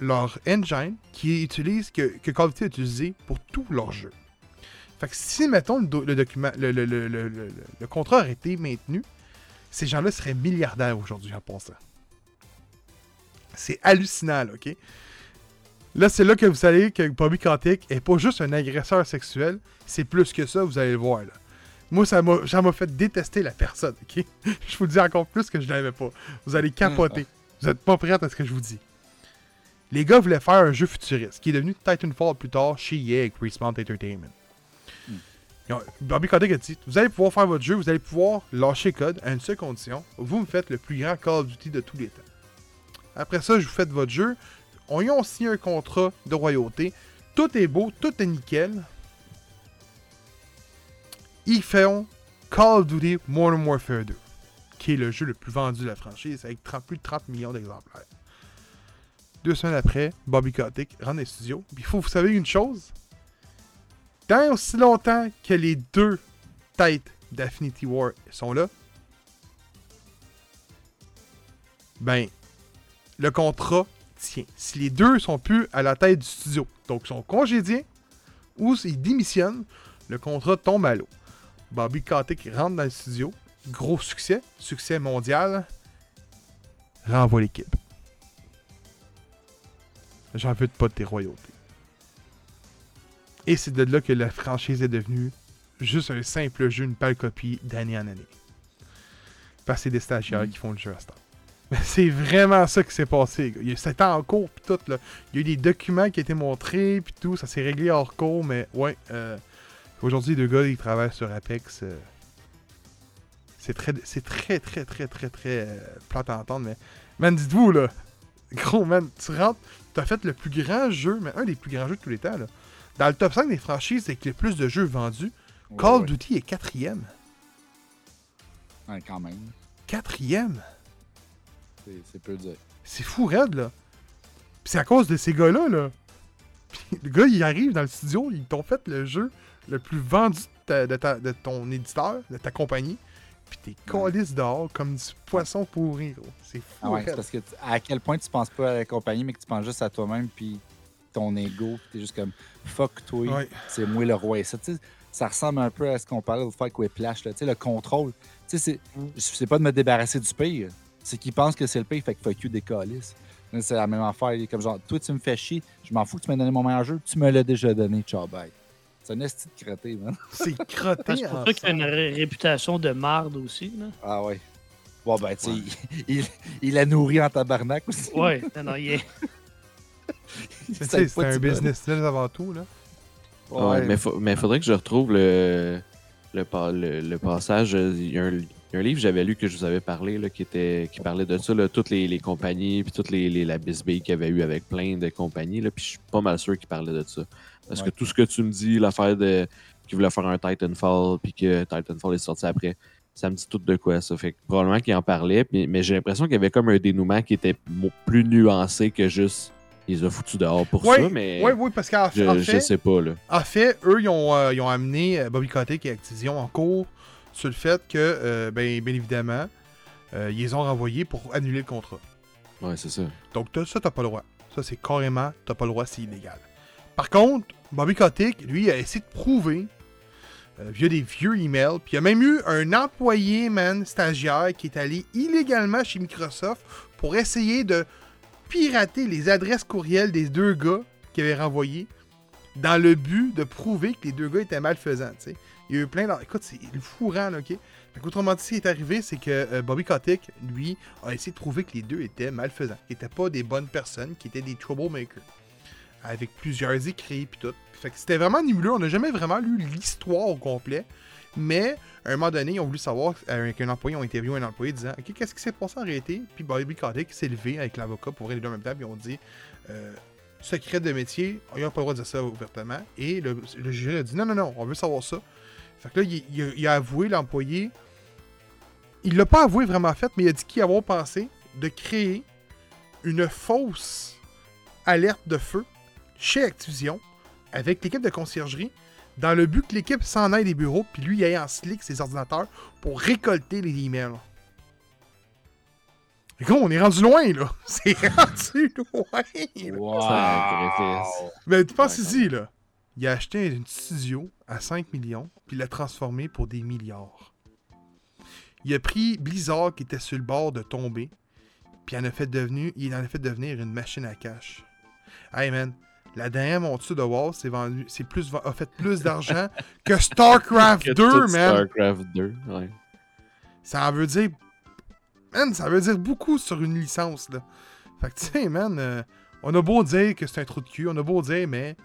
leur engine, qui utilise, que, que Call of Duty a utilisé pour tous leurs jeux. Fait que si, mettons, le- le- le- le- le contrat aurait été maintenu, ces gens-là seraient milliardaires aujourd'hui en pensant. C'est hallucinant, là, ok? Là, c'est là que vous savez que Bobby Kotick est pas juste un agresseur sexuel, c'est plus que ça, vous allez le voir, là. Moi, ça m'a fait détester la personne, ok? je vous le dis encore plus que je l'avais pas. Vous allez capoter. Vous êtes pas prêts à ce que je vous dis. Les gars voulaient faire un jeu futuriste, qui est devenu Titanfall plus tard chez EA avec Respawn Entertainment. Ont- Bobby Kotick a dit Vous allez pouvoir faire votre jeu, vous allez pouvoir lâcher code à une seule condition vous me faites le plus grand Call of Duty de tous les temps. Après ça, je vous fais votre jeu. On y a signé un contrat de royauté. Tout est beau, tout est nickel. Ils font Call of Duty Modern Warfare 2, qui est le jeu le plus vendu de la franchise, avec 30 plus de 30 millions d'exemplaires. Deux semaines après, Bobby Kotick rentre dans les studios. Il faut vous savez une chose? Tant aussi longtemps que les deux têtes d'Affinity War sont là, ben, le contrat tient. Si les deux sont plus à la tête du studio, donc sont congédiés ou ils démissionnent, le contrat tombe à l'eau. Bobby Kotick rentre dans le studio, gros succès, succès mondial, renvoie l'équipe. J'en veux pas de tes royautés. Et c'est de là que la franchise est devenue juste un simple jeu, une pâle copie d'année en année. Parce que c'est des stagiaires qui font le jeu à ce temps. Mais c'est vraiment ça qui s'est passé. C'était en cours, pis tout. Là. Il y a eu des documents qui ont été montrés, puis tout. Ça s'est réglé hors cours, mais ouais. euh, Aujourd'hui, les deux gars, ils travaillent sur Apex. euh, c'est très, c'est très, très, très, très, très euh, plate à entendre, mais. Man, dites-vous, là. Gros, man, tu rentres. T'as fait le plus grand jeu, mais un des plus grands jeux de tous les temps, là. Dans le top 5 des franchises avec le plus de jeux vendus, Call of Ouais, Duty est quatrième. ouais, quand même. Quatrième. C'est peu dire. C'est fou raide, là. Puis c'est à cause de ces gars-là, là. Puis le gars, il arrive dans le studio, ils t'ont fait le jeu le plus vendu de, ta- de ta- de ton éditeur, de ta compagnie. Puis t'es calisse dehors comme du poisson pourri, gros. C'est fou Ah ouais, raide. parce que à quel point tu penses pas à la compagnie, mais que tu penses juste à toi-même, puis ton ego, puis t'es juste comme fuck toi, Ouais. c'est moi le roi. Et ça, ça ressemble un peu à ce qu'on parlait de faire avec Whiplash, là, tu sais, le contrôle. Tu sais, c'est- c'est pas de me débarrasser du pire, c'est qu'ils pensent que c'est le pire, fait que fuck you des calices. C'est la même affaire, il est comme genre, toi tu me fais chier, je m'en fous que tu m'aies donné mon meilleur jeu, tu me l'as déjà donné, ciao bye. C'est un esti de crotté, man. C'est crotté C'est pour ça qu'il a une ré- réputation de marde aussi. Là. Ah ouais. Bon, ben, tu sais, il, il, il a nourri en tabarnak aussi. Ouais, non, non, il est- Tu sais, C'est un business là avant tout, là. Ouais, mais, mais faudrait que je retrouve le, le- le passage. euh, Il y, a un, il y a un livre que j'avais lu que je vous avais parlé, là, qui, était, qui parlait de ça, là, toutes les, les compagnies, puis toutes les, les, la bisbille qu'il y avait eu avec plein de compagnies. Là, puis je suis pas mal sûr qu'il parlait de ça. Parce Ouais. que tout ce que tu me dis, l'affaire de qu'il voulait faire un Titanfall, puis que Titanfall est sorti après, ça me dit tout de quoi ça. Fait que probablement qu'il en parlait, puis- mais j'ai l'impression qu'il y avait comme un dénouement qui était plus nuancé que juste. Il les a foutus dehors pour Ouais, ça, mais ouais, ouais, parce qu'en en je fait, sais pas. Là. En fait, eux, ils ont, euh, ils ont amené euh, Bobby Kotick et Activision en cours sur le fait que, euh, ben, bien évidemment, euh, ils les ont renvoyés pour annuler le contrat. Ouais, c'est ça. Donc, t'as- ça, t'as pas le droit. Ça, c'est carrément, t'as pas le droit, c'est illégal. Par contre, Bobby Kotick, lui, a essayé de prouver euh, via des vieux emails. Puis il y a même eu un employé, man, stagiaire, qui est allé illégalement chez Microsoft pour essayer de pirater les adresses courriels des deux gars qui avaient renvoyé dans le but de prouver que les deux gars étaient malfaisants, tu sais. Il y a eu plein d'en- Écoute, c'est le fourrant, là, OK? Fait qu'autrement dit, ce qui est arrivé, c'est que euh, Bobby Kotick, lui, a essayé de prouver que les deux étaient malfaisants, qu'ils n'étaient pas des bonnes personnes, qui étaient des troublemakers. Avec plusieurs écrits puis tout. Fait que c'était vraiment nébuleux. On n'a jamais vraiment lu l'histoire au complet. Mais, à un moment donné, ils ont voulu savoir, avec un employé, ils ont interviewé un employé disant Ok, qu'est-ce qui s'est passé en réalité Puis Bobby Kotick s'est levé avec l'avocat pour les deux en même temps. Puis ils ont dit euh, Secret de métier, ils n'ont pas le droit de dire ça ouvertement. Et le, le jury a dit Non, non, non, on veut savoir ça. Fait que là, il, il a, il a avoué, l'employé. Il l'a pas avoué vraiment fait, mais il a dit qu'il avait pensé de créer une fausse alerte de feu chez Activision avec l'équipe de conciergerie dans le but que l'équipe s'en aille des bureaux puis lui il aille en slick ses ordinateurs pour récolter les emails. Et gros, on est rendu loin là. C'est rendu loin. là. Mais tu penses ici, là. Il a acheté une studio à 5 millions, puis il l'a transformé pour des milliards. Il a pris Blizzard qui était sur le bord de tomber, puis il en a fait, devenu, il en a fait devenir une machine à cash. Hey man, la dernière monture de WoW c'est vendu, c'est plus, a fait plus d'argent que StarCraft Que 2, tout man. StarCraft 2, ouais. Ça veut dire. Man, ça veut dire beaucoup sur une licence, là. Fait que, tu sais, man, euh, on a beau dire que c'est un trou de cul, on a beau dire, mais.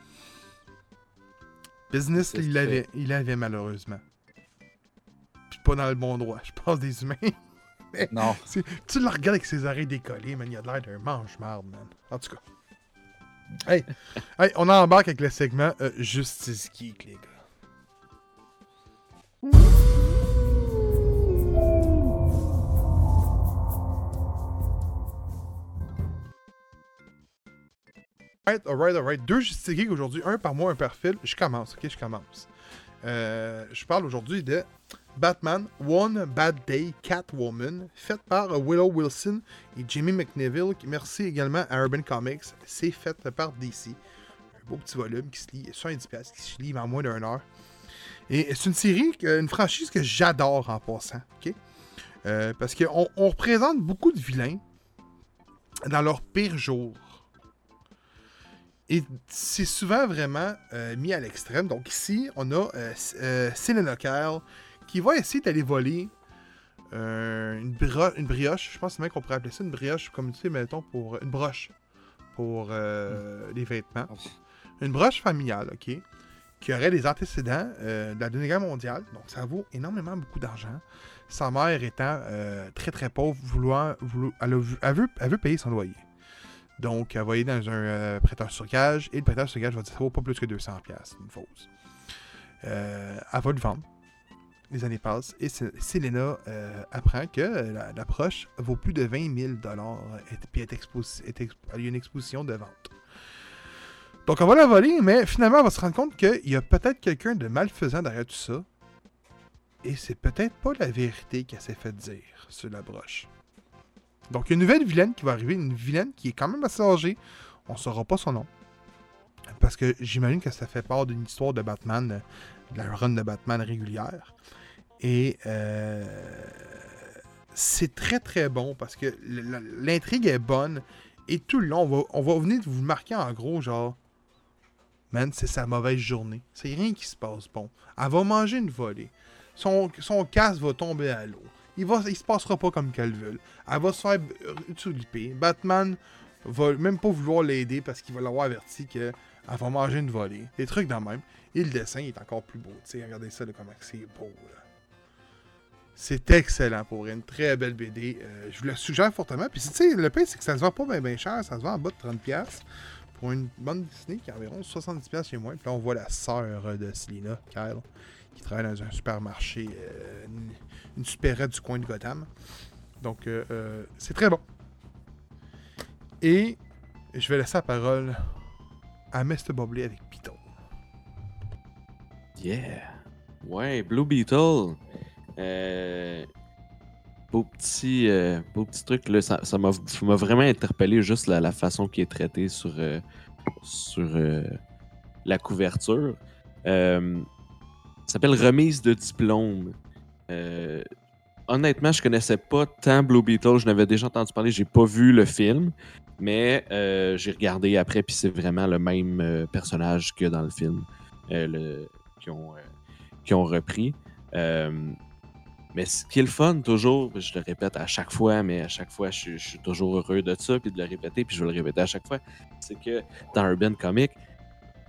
Business, il l'avait, il l'avait malheureusement. Puis pas dans le bon droit. Je pense des humains. Non. Tu le regardes avec ses oreilles décollées, man, il a l'air d'un mange-marde, man. En tout cas. Hey, hey, on embarque avec le segment euh, Justice Geek, les gars. Alright, alright, alright. Deux Justice Geek aujourd'hui, un par mois, un par fil. Je commence, ok, je commence. Euh, je parle aujourd'hui de Batman One Bad Day Catwoman, faite par Willow Wilson et Jimmy McNeville. Merci également à Urban Comics. C'est fait par DC. Un beau petit volume qui se lit, 70 pièces qui se lit en moins d'une heure. Et c'est une série, une franchise que j'adore en passant. ok? Euh, parce qu'on on représente beaucoup de vilains dans leur pire jour. Et c'est souvent vraiment euh, mis à l'extrême. Donc ici, on a euh, euh, qui va essayer d'aller voler euh, une, brioche. Je pense même qu'on pourrait appeler ça une brioche, comme tu sais, mettons, pour une broche pour euh, les vêtements. Une broche familiale, OK, qui aurait des antécédents de la Deuxième Guerre mondiale. Donc ça vaut énormément beaucoup d'argent. Sa mère étant très très pauvre, elle, a vu- elle veut, elle veut payer son loyer. Donc, elle va aller dans un euh, prêteur sur gage et le prêteur sur gage va dire ça vaut pas plus que 200$, piastres, une fausse. Euh, elle va le vendre. Les années passent et Selena euh, apprend que la, la broche vaut plus de 20 000 et puis est y a une exposition de vente. Donc, on va la voler, mais finalement, on va se rendre compte qu'il y a peut-être quelqu'un de malfaisant derrière tout ça. Et c'est peut-être pas la vérité qu'elle s'est fait dire sur la broche. Donc, il y a une nouvelle vilaine qui va arriver, une vilaine qui est quand même assez âgée. On ne saura pas son nom. Parce que j'imagine que ça fait part d'une histoire de Batman, euh, de la run de Batman régulière. Et euh, c'est très très bon parce que l'intrigue est bonne. Et tout le long, on va, venir vous marquer en gros, genre, man, c'est sa mauvaise journée. C'est rien qui se passe bon. Elle va manger une volée. Son casque va tomber à l'eau. Il, va, se passera pas comme qu'elle veut. Elle va se faire tuliper. Batman va même pas vouloir l'aider parce qu'il va l'avoir averti qu'elle va manger une volée. Des trucs dans même. Et le dessin est encore plus beau. regardez ça, là, comment c'est beau. C'est excellent pour une très belle BD. Euh, je vous la suggère fortement. Puis, tu sais, le pire, c'est que ça se vend pas bien cher. Ça se vend en bas de 30$ pour une bonne Disney qui est environ 70$ chez moi. Puis là, on voit la sœur de Selina, Kyle, qui travaille dans un supermarché, euh, une, une supérette du coin de Gotham. Donc, euh, euh, c'est très bon. Et je vais laisser la parole à Mr. Bobley avec Beetle. Yeah. Ouais, Blue Beetle. Euh, beau petit, beau petit truc là, ça m'a vraiment interpellé juste la, façon qui est traitée sur sur euh, la couverture. S'appelle Remise de diplôme. Euh, honnêtement, je connaissais pas tant Blue Beetle. Je n'avais déjà entendu parler. J'ai pas vu le film. Mais euh, j'ai regardé après, puis c'est vraiment le même euh, personnage que dans le film le- qui, ont, qui ont repris. Mais ce qui est le fun, toujours, je le répète à chaque fois, mais à chaque fois, je, je suis toujours heureux de ça, puis de le répéter, puis je vais le répéter à chaque fois, c'est que dans Urban Comic,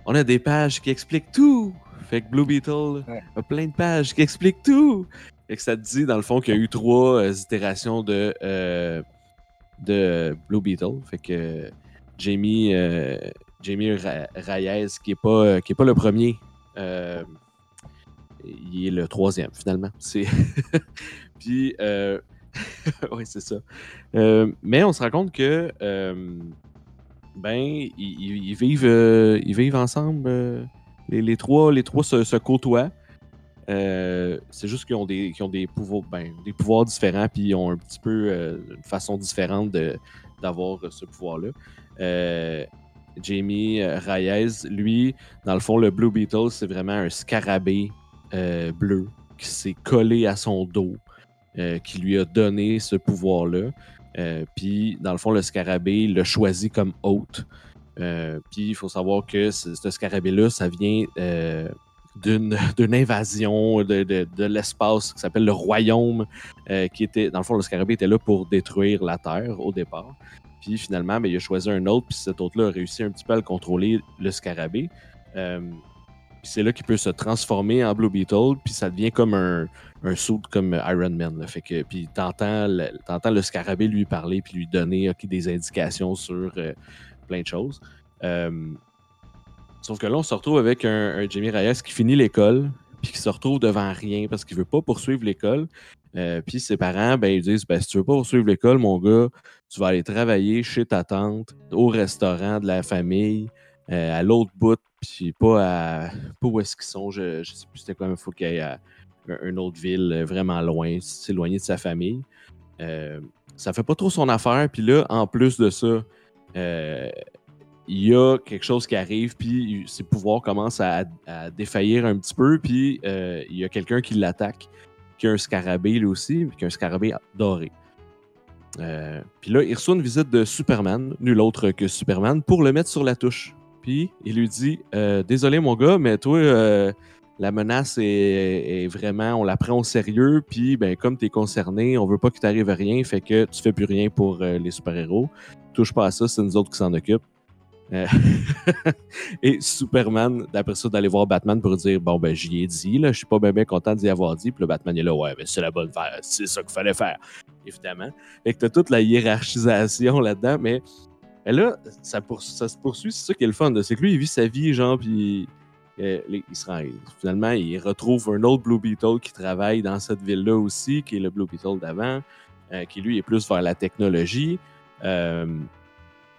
on a des pages qui expliquent tout. Fait que Blue Beetle Ouais. a plein de pages qui expliquent tout. Fait que ça te dit, dans le fond, qu'il y a eu trois euh, itérations de, euh, de Blue Beetle. Fait que Jamie, euh, Jamie Ra- Reyes, qui est pas, qui est pas le premier, euh, il est le troisième, finalement. C'est... Puis, oui, c'est ça. Mais on se rend compte que, ben, ils, vivent, euh, ils vivent ensemble. euh, les, trois, les trois se, côtoient. Euh, c'est juste qu'ils ont des, qu'ils ont des pouvoirs, ben, différents, puis ils ont un petit peu une façon différente d'avoir ce pouvoir-là. Jamie Reyes, lui, dans le fond, le Blue Beetle, c'est vraiment un scarabée bleu qui s'est collé à son dos, qui lui a donné ce pouvoir-là. Euh, puis, dans le fond, le scarabée il l'a choisi comme hôte. Euh, puis, il faut savoir que ce, scarabée-là, ça vient euh, d'une invasion de, de- l'espace qui s'appelle le Royaume, qui était, dans le fond, le scarabée était là pour détruire la Terre au départ. Puis finalement, ben, il a choisi un autre, puis cet autre-là a réussi un petit peu à le contrôler, le scarabée. C'est là qu'il peut se transformer en Blue Beetle, puis ça devient comme un, un suit comme Iron Man. Fait puis t'entends le, le scarabée lui parler, puis lui donner des indications sur euh, plein de choses. Euh, sauf que là, on se retrouve avec un, Jamie Reyes qui finit l'école, puis qui se retrouve devant rien parce qu'il veut pas poursuivre l'école. Euh, puis ses parents, ben, ils disent ben, si tu veux pas poursuivre l'école, mon gars, tu vas aller travailler chez ta tante, au restaurant de la famille, à l'autre bout, puis pas à pas où est-ce qu'ils sont. Je, je sais plus c'était quoi, mais il faut qu'il aille à un- une autre ville euh, vraiment loin, s'éloigner de sa famille. Euh, ça fait pas trop son affaire. Puis là, en plus de ça, euh, il y a quelque chose qui arrive, puis ses pouvoirs commencent à, à défaillir un petit peu, puis euh, il y a quelqu'un qui l'attaque, qui a un scarabée lui aussi, qui a un scarabée doré. Euh, puis là, il reçoit une visite de Superman, nul autre que Superman, pour le mettre sur la touche. Il lui dit euh, Désolé, mon gars, mais toi, euh, la menace est, vraiment, on la prend au sérieux, puis ben, comme tu es concerné, on veut pas qu'il t'arrive rien, fait que tu fais plus rien pour euh, les super-héros. Touche pas à ça, c'est nous autres qui s'en occupent. Et Superman, d'après ça, d'aller voir Batman pour dire Bon, ben, j'y ai dit, là, je suis pas bien, content d'y avoir dit. Puis le Batman est là, ouais, mais c'est la bonne faire, c'est ça qu'il fallait faire, évidemment. Fait que t'as toute la hiérarchisation là-dedans, mais mais là, ça, ça se poursuit, c'est ça qui est le fun. C'est que lui, il vit sa vie, genre, puis euh, il se finalement, il retrouve un autre Blue Beetle qui travaille dans cette ville-là aussi, qui est le Blue Beetle d'avant, euh, qui lui est plus vers la technologie. Euh,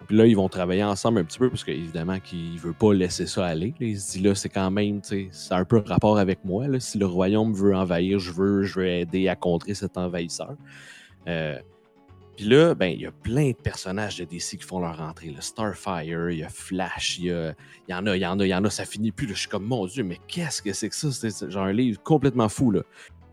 puis là, ils vont travailler ensemble un petit peu, parce qu'évidemment, qu'il veut pas laisser ça aller. Il se dit là, c'est quand même, tu sais, c'est un peu rapport avec moi. Si le royaume veut envahir, je veux, je veux aider à contrer cet envahisseur. Euh, puis là, ben, il y a plein de personnages de DC qui font leur entrée. là. Starfire, il y a Flash, il y, a- y en a, il y en a, il y en a, ça finit plus. là. Je suis comme, mon Dieu, mais qu'est-ce que c'est que ça? C'est genre un livre complètement fou. Là.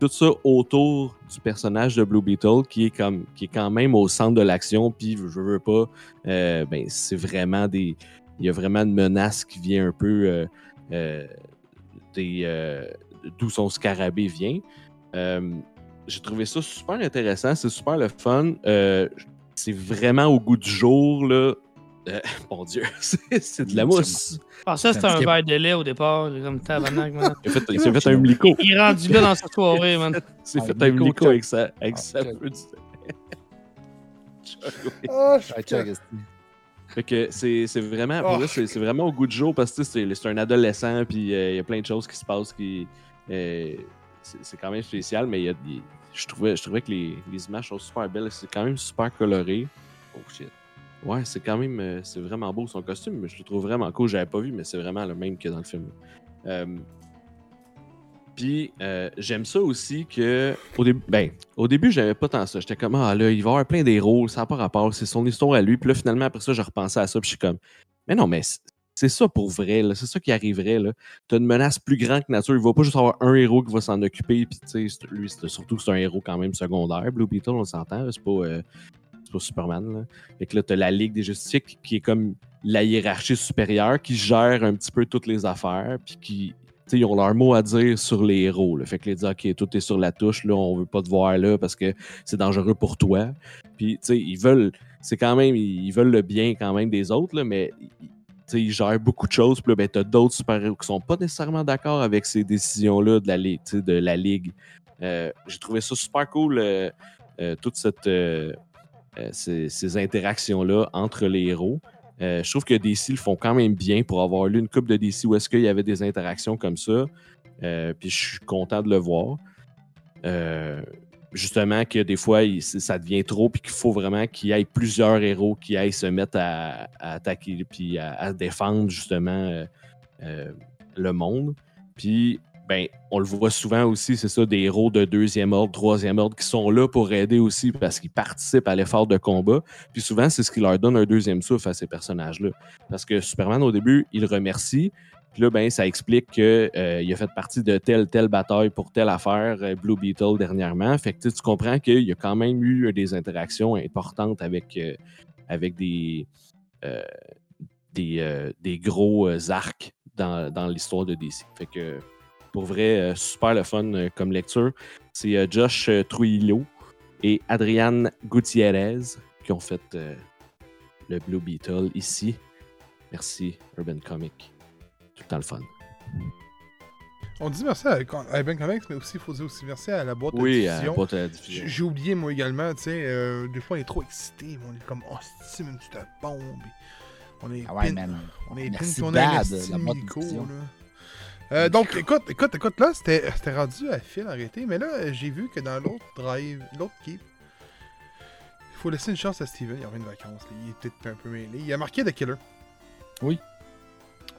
Tout ça autour du personnage de Blue Beetle qui est, comme, qui est quand même au centre de l'action. Puis, je veux pas, euh, ben, c'est vraiment des. Il y a vraiment une menace qui vient un peu euh, euh, des, d'où son scarabée vient. J'ai trouvé ça super intéressant, c'est super le fun. Euh, c'est vraiment au goût du jour, là. Euh, mon Dieu, c'est de la mousse. Ah, ça, c'était C'est un verre de lait au départ. Comme tabarnak, man. Il, a fait- s'est fait un mlico. Il est rendu là dans sa soirée, man. Il s'est Un fait un mlico mlico chug. avec sa, avec Ah, sa peu. Ah. Fait que c'est c'est vraiment, Oh. vrai, c'est vraiment au goût du jour parce que c'est c'est un adolescent, puis euh, il y a plein de choses qui se passent qui. euh, c'est quand même spécial, mais il y a, je, trouvais, je trouvais que les, les images sont super belles. C'est quand même super coloré. Oh shit. Ouais, c'est quand même. euh, c'est vraiment beau son costume, mais je le trouve vraiment cool. J'avais pas vu, mais c'est vraiment le même que dans le film. Euh, puis euh, j'aime ça aussi que au début, ben, au début j'avais pas tant ça. J'étais comme ah là, il va y avoir plein d'héros, ça n'a pas rapport, c'est son histoire à lui. Puis là finalement après ça, je repensais à ça, puis je suis comme mais non, mais c'est ça pour vrai. C'est ça qui arriverait, là. T'as une menace plus grande que nature. Il va pas juste avoir un héros qui va s'en occuper, puis tu lui, surtout c'est un héros quand même secondaire. Blue Beetle, on s'entend, c'est pas, euh, pas Superman, là. Fait que là, t'as la Ligue des Justiciers qui- est comme la hiérarchie supérieure, qui gère un petit peu toutes les affaires, puis qui, tu sais, ils ont leur mot à dire sur les héros, là. Fait que les disent, OK, tout est sur la touche, là, on veut pas te voir là parce que c'est dangereux pour toi. Puis, tu sais, ils veulent, c'est quand même, ils veulent le bien quand même des autres, là, mais tu ils gèrent beaucoup de choses. Puis là, ben, t'as d'autres super-héros qui sont pas nécessairement d'accord avec ces décisions-là de la Ligue. tu. Euh, J'ai trouvé ça super cool, euh, euh, toute cette, euh, ces, interactions-là entre les héros. Je trouve que DC le font quand même bien pour avoir lu une coupe de DC où est-ce qu'il y avait des interactions comme ça. Puis je suis content de le voir. Justement que des fois, ça devient trop, puis qu'il faut vraiment qu'il y ait plusieurs héros qui aillent se mettre à, attaquer, puis à, à défendre justement euh, euh, le monde. Puis, ben, on le voit souvent aussi, c'est ça, des héros de deuxième ordre, troisième ordre qui sont là pour aider aussi parce qu'ils participent à l'effort de combat. Puis souvent, c'est ce qui leur donne un deuxième souffle à ces personnages-là. Parce que Superman, au début, il remercie. Puis là, ben, ça explique qu'il a fait partie de telle, telle bataille pour telle affaire, euh, Blue Beetle dernièrement. Fait que tu comprends qu'il y a quand même eu euh, des interactions importantes avec, euh, des, euh, euh, gros euh, arcs dans, l'histoire de DC. Fait que pour vrai, euh, super le fun euh, comme lecture. C'est euh, Josh euh, Trujillo et Adriane Gutiérrez qui ont fait euh, le Blue Beetle ici. Merci, Urban Comic. Tout le temps le fun. On dit merci à, à Ben Comics, mais aussi, il faut dire aussi merci à la boîte de Oui, à diffusion. boîte à diffusion. J'ai j'ai oublié, moi également, tu sais, euh, des fois, on est trop excité, on est comme, oh, c'est une petite bombe. On est Ah ouais, pin- man. On est Merci, pin, on Bad, investi la boîte Nico, d'édition. là. Euh, donc, écoute, écoute, écoute, là, c'était c'était rendu à fil arrêté, mais là, j'ai vu que dans l'autre drive, l'autre keep, il faut laisser une chance à Steven, il revient de vacances, là, il est peut-être un peu mêlé. Il a marqué The Killer. Oui.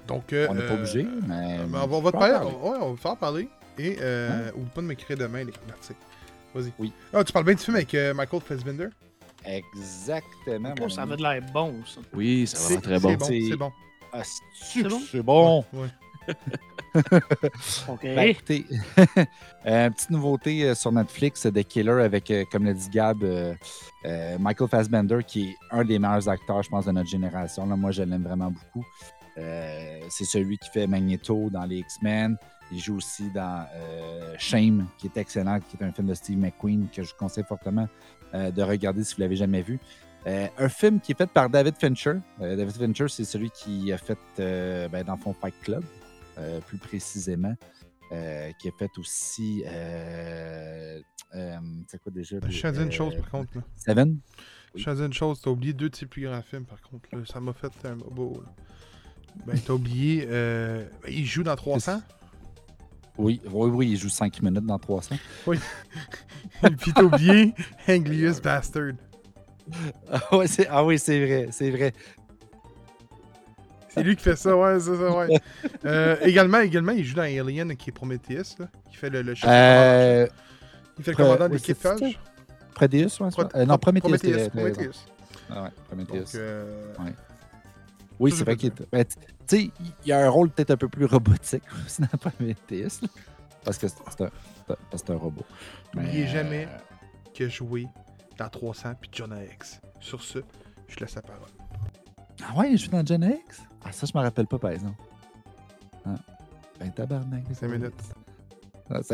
Donc, euh, On n'est pas euh, obligé, mais. euh, mais on va, on va te parler, on, ouais, on va faire parler. Et, euh, oublie pas de m'écrire demain les l'article. Vas-y. Oui. Ah, tu parles bien du film avec euh, Michael Fassbender? Exactement. Oh, ça avait de l'air bon, ça. Oui, ça va très bon. C'est bon, C'est- bon. Ah, C'est bon? c'est bon? Ouais. OK. Ben, écoutez, euh, petite nouveauté euh, sur Netflix, The Killer, avec, euh, comme l'a dit Gab, euh, euh, Michael Fassbender, qui est un des meilleurs acteurs, je pense, de notre génération. Là, moi, je l'aime vraiment beaucoup. Euh, c'est celui qui fait Magneto dans les X-Men. Il joue aussi dans euh, Shame, qui est excellent, qui est un film de Steve McQueen que je vous conseille fortement euh, de regarder si vous ne l'avez jamais vu. Un film qui est fait par David Fincher. David Fincher, c'est celui qui a fait, ben, dans le fond, Fight Club, plus précisément. Euh, qui a fait aussi. Euh, euh, c'est quoi déjà? Je à dire une chose, par contre. Là. Seven? Je à dire une chose, t'as oublié deux de ses plus grands films, par contre. là. Ça m'a fait un. Là. Ben, t'as oublié. Euh... ben, il joue dans 300. Oui, oui, oui, il joue 5 minutes dans 300. Et puis t'as oublié Anglius Bastard. Ah, ouais, c'est- ah oui, c'est vrai, c'est vrai. C'est lui qui fait ça, ouais, c'est ça, ouais. Euh, également, également, il joue dans Alien, qui est Prometheus, là. Qui fait le, le chef. Euh, il fait le commandant de oui, l'équipage. Prodeus, ouais, Pro-? Euh, non, Prometheus. Prometheus. Prometheus. Ah ouais, Prometheus. Donc, euh, Ouais. Oui, c'est vrai pas qu'il est. tu sais, il y a un rôle peut-être un peu plus robotique dans Prometheus. là. Parce que c'est un, que robot. N'oubliez Mais, jamais euh, a joué dans 300 puis John X. Sur ce, je laisse la parole. Ah ouais, je suis dans Gen X? Ah, ça, je me rappelle pas, par exemple. Ah. Ben, tabarnak. 5 minutes. Ah,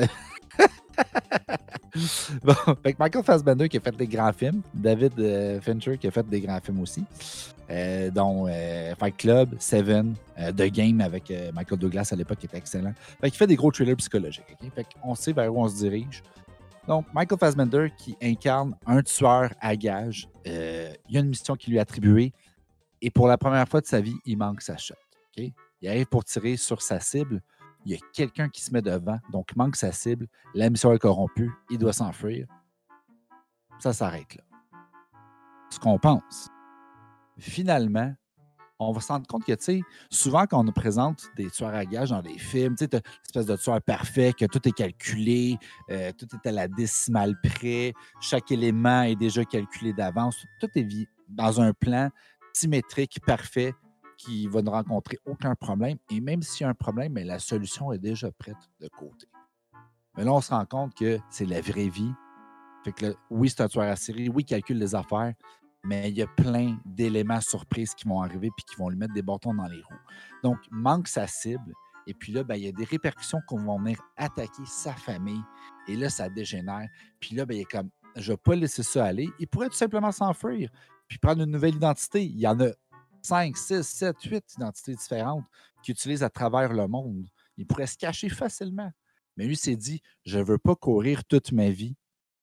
bon, fait que Michael Fassbender qui a fait des grands films, David euh, Fincher qui a fait des grands films aussi, euh, dont euh, Fight Club, Seven, euh, The Game avec euh, Michael Douglas à l'époque qui était excellent. Fait qu'il fait des gros thrillers psychologiques. ok? Fait qu'on sait vers où on se dirige. Donc, Michael Fassbender qui incarne un tueur à gage. Euh, il y a une mission qui lui est attribuée et pour la première fois de sa vie, il manque sa shot. Il arrive pour tirer sur sa cible il y a quelqu'un qui se met devant, donc il manque sa cible, la mission est corrompue, il doit s'enfuir. Ça s'arrête là. Ce qu'on pense. Finalement, on va se rendre compte que, tu sais, souvent quand on nous présente des tueurs à gages dans des films, tu sais, l'espèce de tueur parfait, que tout est calculé, euh, tout est à la décimale près, chaque élément est déjà calculé d'avance, tout est dans un plan symétrique, parfait, qu'il va ne rencontrer aucun problème. Et même s'il y a un problème, mais la solution est déjà prête de côté. Mais là, on se rend compte que c'est la vraie vie. Fait que là, oui, c'est un tueur à série, oui, il calcule les affaires, mais il y a plein d'éléments surprises qui vont arriver puis qui vont lui mettre des bâtons dans les roues. Donc, manque sa cible. Et puis là, ben, il y a des répercussions qu'on va venir attaquer sa famille. Et là, ça dégénère. Puis là, ben, il est comme, je ne vais pas laisser ça aller. Il pourrait tout simplement s'enfuir puis prendre une nouvelle identité. Il y en a 5, 6, 7, 8 identités différentes qu'il utilise à travers le monde. Il pourrait se cacher facilement. Mais lui s'est dit, je ne veux pas courir toute ma vie.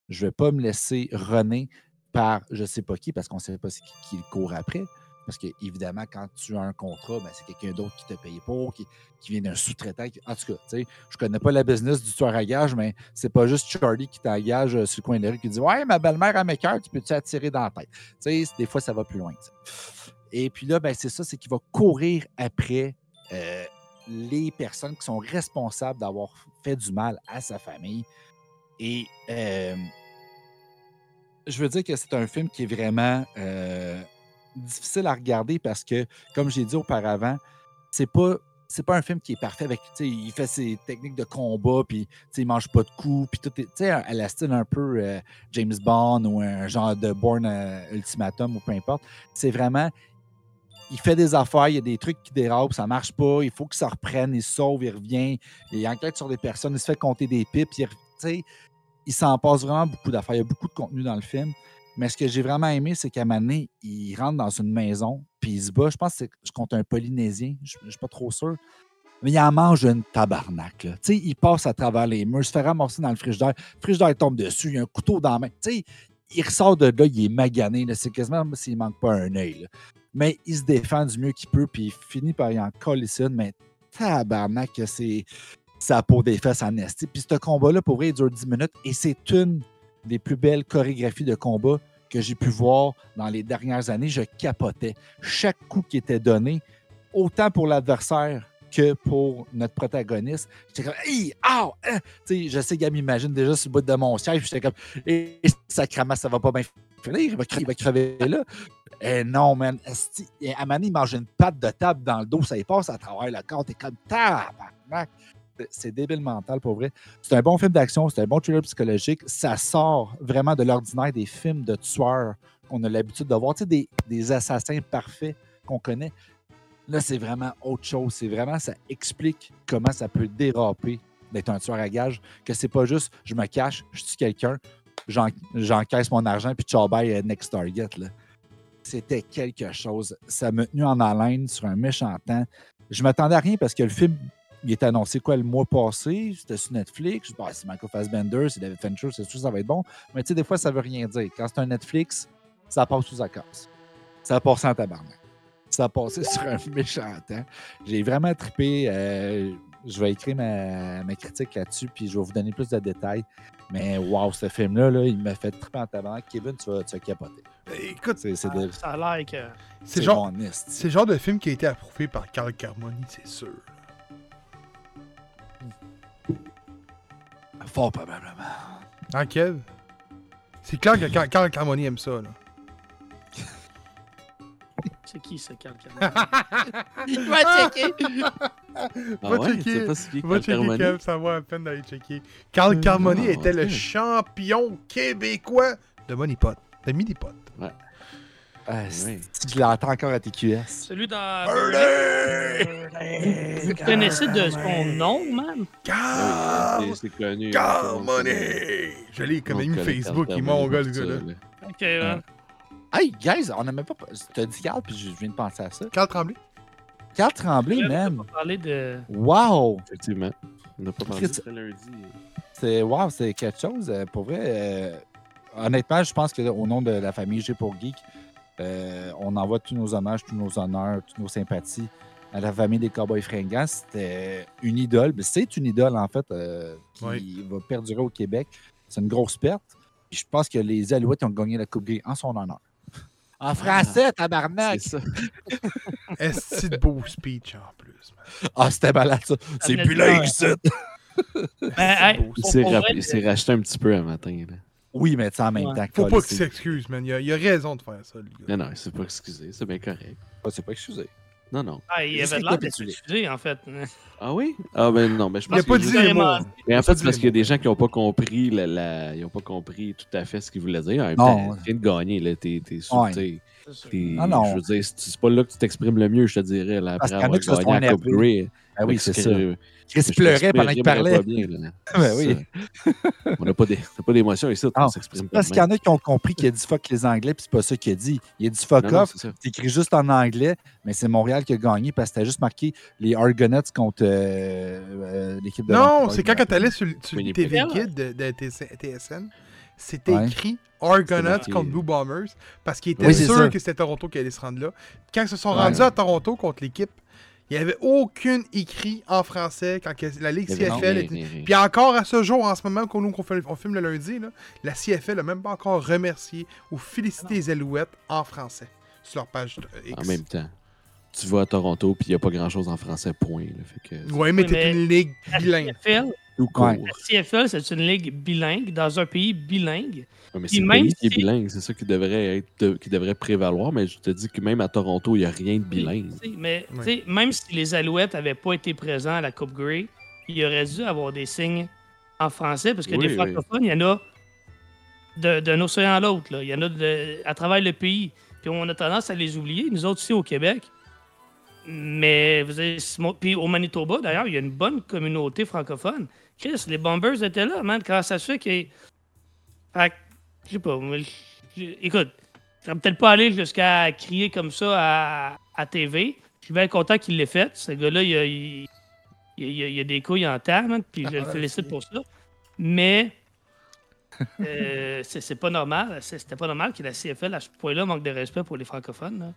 Je ne vais pas me laisser runner par je ne sais pas qui, parce qu'on ne sait pas qui, le court après. Parce que, évidemment, quand tu as un contrat, ben, c'est quelqu'un d'autre qui te paye pour, qui, qui vient d'un sous-traitant. En tout cas, je connais pas la business du tueur à gage, mais c'est pas juste Charlie qui t'engage euh, sur le coin de rue qui dit Ouais, ma belle-mère a mes cœurs, tu peux-tu attirer dans la tête? Des fois, ça va plus loin. Et puis là, ben, c'est ça, c'est qu'il va courir après euh, les personnes qui sont responsables d'avoir fait du mal à sa famille. Et euh, je veux dire que c'est un film qui est vraiment euh, difficile à regarder parce que, comme j'ai dit auparavant, c'est pas. C'est pas un film qui est parfait avec, il fait ses techniques de combat, puis, il mange pas de coups, puis tout est, à la style un peu euh, James Bond ou un genre de Born euh, Ultimatum ou peu importe. C'est vraiment, il fait des affaires, il y a des trucs qui dérapent, ça marche pas, il faut qu'il se reprenne, il se sauve, il revient, il enquête sur des personnes, il se fait compter des pipes, il, il s'en passe vraiment beaucoup d'affaires. Il y a beaucoup de contenu dans le film. Mais ce que j'ai vraiment aimé, c'est qu'à donné, il rentre dans une maison, puis il se bat. Je pense que c'est- je compte un Polynésien, je ne suis pas trop sûr. Mais il en mange une tabarnak. là. Il passe à travers les murs, se fait ramasser dans le frigidaire. Le frigidaire tombe dessus, il y a un couteau dans la main. Il ressort de là, il est magané. C'est quasiment s'il manque pas un œil. Mais il se défend du mieux qu'il peut, puis il finit par y en coller ça. Mais tabarnak, c'est sa peau des fesses en esti. Puis ce combat-là, pour vrai, il dure 10 minutes et c'est une des plus belles chorégraphies de combat que j'ai pu voir dans les dernières années. Je capotais. Chaque coup qui était donné, autant pour l'adversaire que pour notre protagoniste. J'étais comme, hey, ah, hein! Je sais qu'elle m'imagine déjà sur le bout de mon siège. J'étais comme, et sacrément, ça va pas bien finir. Il va, crever là. Eh non, man. Et donné, il mange une patte de table dans le dos. Ça y passe à travers le corps. T'es comme, tabarnak. C'est- débile mental, pour vrai. C'est un bon film d'action, c'est un bon thriller psychologique. Ça sort vraiment de l'ordinaire des films de tueurs qu'on a l'habitude de voir. Tu des, assassins parfaits qu'on connaît. Là, c'est vraiment autre chose. C'est vraiment, ça explique comment ça peut déraper d'être un tueur à gage. Que c'est pas juste je me cache, je tue quelqu'un, j'en- j'encaisse mon argent, puis ciao bye, euh, next target. C'était quelque chose. Ça m'a tenu en haleine sur un méchant temps. Je m'attendais à rien parce que le film, il était annoncé quoi le mois passé? C'était sur Netflix? Je dis, bah, c'est Michael Fassbender, c'est David Fincher, c'est sûr ça va être bon. Mais tu sais, des fois, ça veut rien dire. Quand c'est un Netflix, ça passe sous la casse. Ça a passé en tabarnak. Ça a passé sur un méchant temps. J'ai vraiment trippé. euh, je vais écrire ma, ma critique là-dessus, puis je vais vous donner plus de détails. Mais wow, ce film-là, là, il m'a fait tripper en tabarnak. Kevin, tu vas, tu vas capoter. Écoute, C'est c'est de- Ça a l'air que. c'est genre, esti. c'est le genre de film qui a été approuvé par Carl Carmoni, c'est sûr. Fort probablement. Hein, Kev? C'est clair que Carl, Carl Carmoni aime ça, là. C'est qui ce quelqu'un? Il va checker. Ah Va ouais, checker. Va checker Carl Kev, ça vaut la peine d'aller checker. Carl Carmoni Ah, était le champion québécois de Money Pot, de Mini Pot. Ah, Oui. je l'entends encore à TQS. Celui dans. Vous connaissez de son nom, man? Carl oui, c'est- connu. Carmoni! Je l'ai comme ami Facebook, il mon gars, le gars, là. Ok, ouais. Hey, guys, on n'a même pas. T'as dit Carl, puis je viens de penser à ça. Carl Tremblay? Carl Tremblay, Ouais, man. On va parler de. Wow! Effectivement. On n'a pas parlé de ça lundi. C'est wow, c'est quelque chose. euh, Pour vrai, euh, honnêtement, je pense qu'au nom de la famille G pour Geek, euh, on envoie tous nos hommages, tous nos honneurs, toutes nos sympathies à la famille des Cowboys fringants. C'était une idole. mais C'est une idole, en fait, euh, qui Oui. va perdurer au Québec. C'est une grosse perte. Puis je pense que les Alouettes ont gagné la Coupe Grey en son honneur. En français, tabarnak! C'est ça. Est-ce de beau speech en plus, man. Ah, c'était malade, ça. C'est plus là. Ben, rap- vrai, il s'est racheté un petit peu un matin. Là. Oui, mais tu sais, en même Ouais. temps, Faut pas qu'il s'excuse, man. Il a, il a raison de faire ça, le gars. Non, non, c'est pas excusé. C'est bien correct. Ah, C'est pas excusé. Non, non. Ah, il avait l'air d'être diffusé, en fait. Ah oui? Ah ben non, mais je Il a pense pas que dit juste- les mots. Mais en fait, c'est parce qu'il y a des gens qui n'ont pas compris la, la- ils ont pas compris tout à fait ce qu'il voulait dire. En même Non. temps, tu viens de gagner, là. T'es, sous- Ah non. Je veux dire, c'est pas là que tu t'exprimes le mieux, je te dirais, là, après avoir gagné à Coupe. Grey. Ah oui, Fait c'est ça. Chris pleurait pendant qu'il parlait. pas bien. Ben oui. On n'a pas, d'émotion ici, on s'exprime pas. Parce qu'il y en a qui ont compris qu'il a dit fuck les Anglais, puis c'est pas ça qu'il a dit. Il a dit fuck Non, off, c'est écrit juste en anglais, mais c'est Montréal qui a gagné parce que c'était juste marqué les Argonauts contre euh, euh, l'équipe de Non, c'est quand, quand t'allais sur, sur le. TV Kid de, de TS- TSN, c'était Ouais. écrit Argonauts contre Blue Bombers parce qu'ils étaient Oui, sûrs que c'était Toronto qui allait se rendre là. Quand ils se sont Ouais. rendus à Toronto contre l'équipe, il n'y avait aucune écrit en français quand la Ligue CFL était... Puis encore à ce jour, en ce moment, qu'on nous qu'on fait- on filme le lundi, là, la CFL n'a même pas encore remercié ou félicité les Alouettes en français sur leur page euh, X. En même temps, tu vas à Toronto, puis il n'y a pas grand-chose en français, point. Là, fait que, Ouais, mais Oui, t'es mais- une ligue La bilingue. CFL, tout court. Ouais. la CFL, c'est une ligue bilingue dans un pays bilingue. Ouais, mais c'est même pays qui est si- bilingue, c'est ça qui devrait, être, qui devrait prévaloir, mais je te dis que même à Toronto, il n'y a rien de bilingue. Mais Ouais. tu sais, même si les Alouettes n'avaient pas été présents à la Coupe Grey, il aurait dû avoir des signes en français parce que Oui, des francophones, il y en a d'un océan à l'autre. là. Il y en a de- à travers le pays. Puis on a tendance à les oublier, nous autres ici au Québec. Mais vous avez, puis au Manitoba, d'ailleurs, il y a une bonne communauté francophone. Chris, les Bombers étaient là, man. Comment ça se fait que. Fait que, je sais pas. écoute, je serais peut-être pas allé jusqu'à crier comme ça à, à TV. Je suis bien content qu'il l'ait fait. Ce gars-là, il a, il, il a- il a des couilles en terre, man, puis je le Ah, félicite pour ça. Mais euh, c'est pas normal. C'était pas normal que la CFL, à ce point-là, manque de respect pour les francophones. là.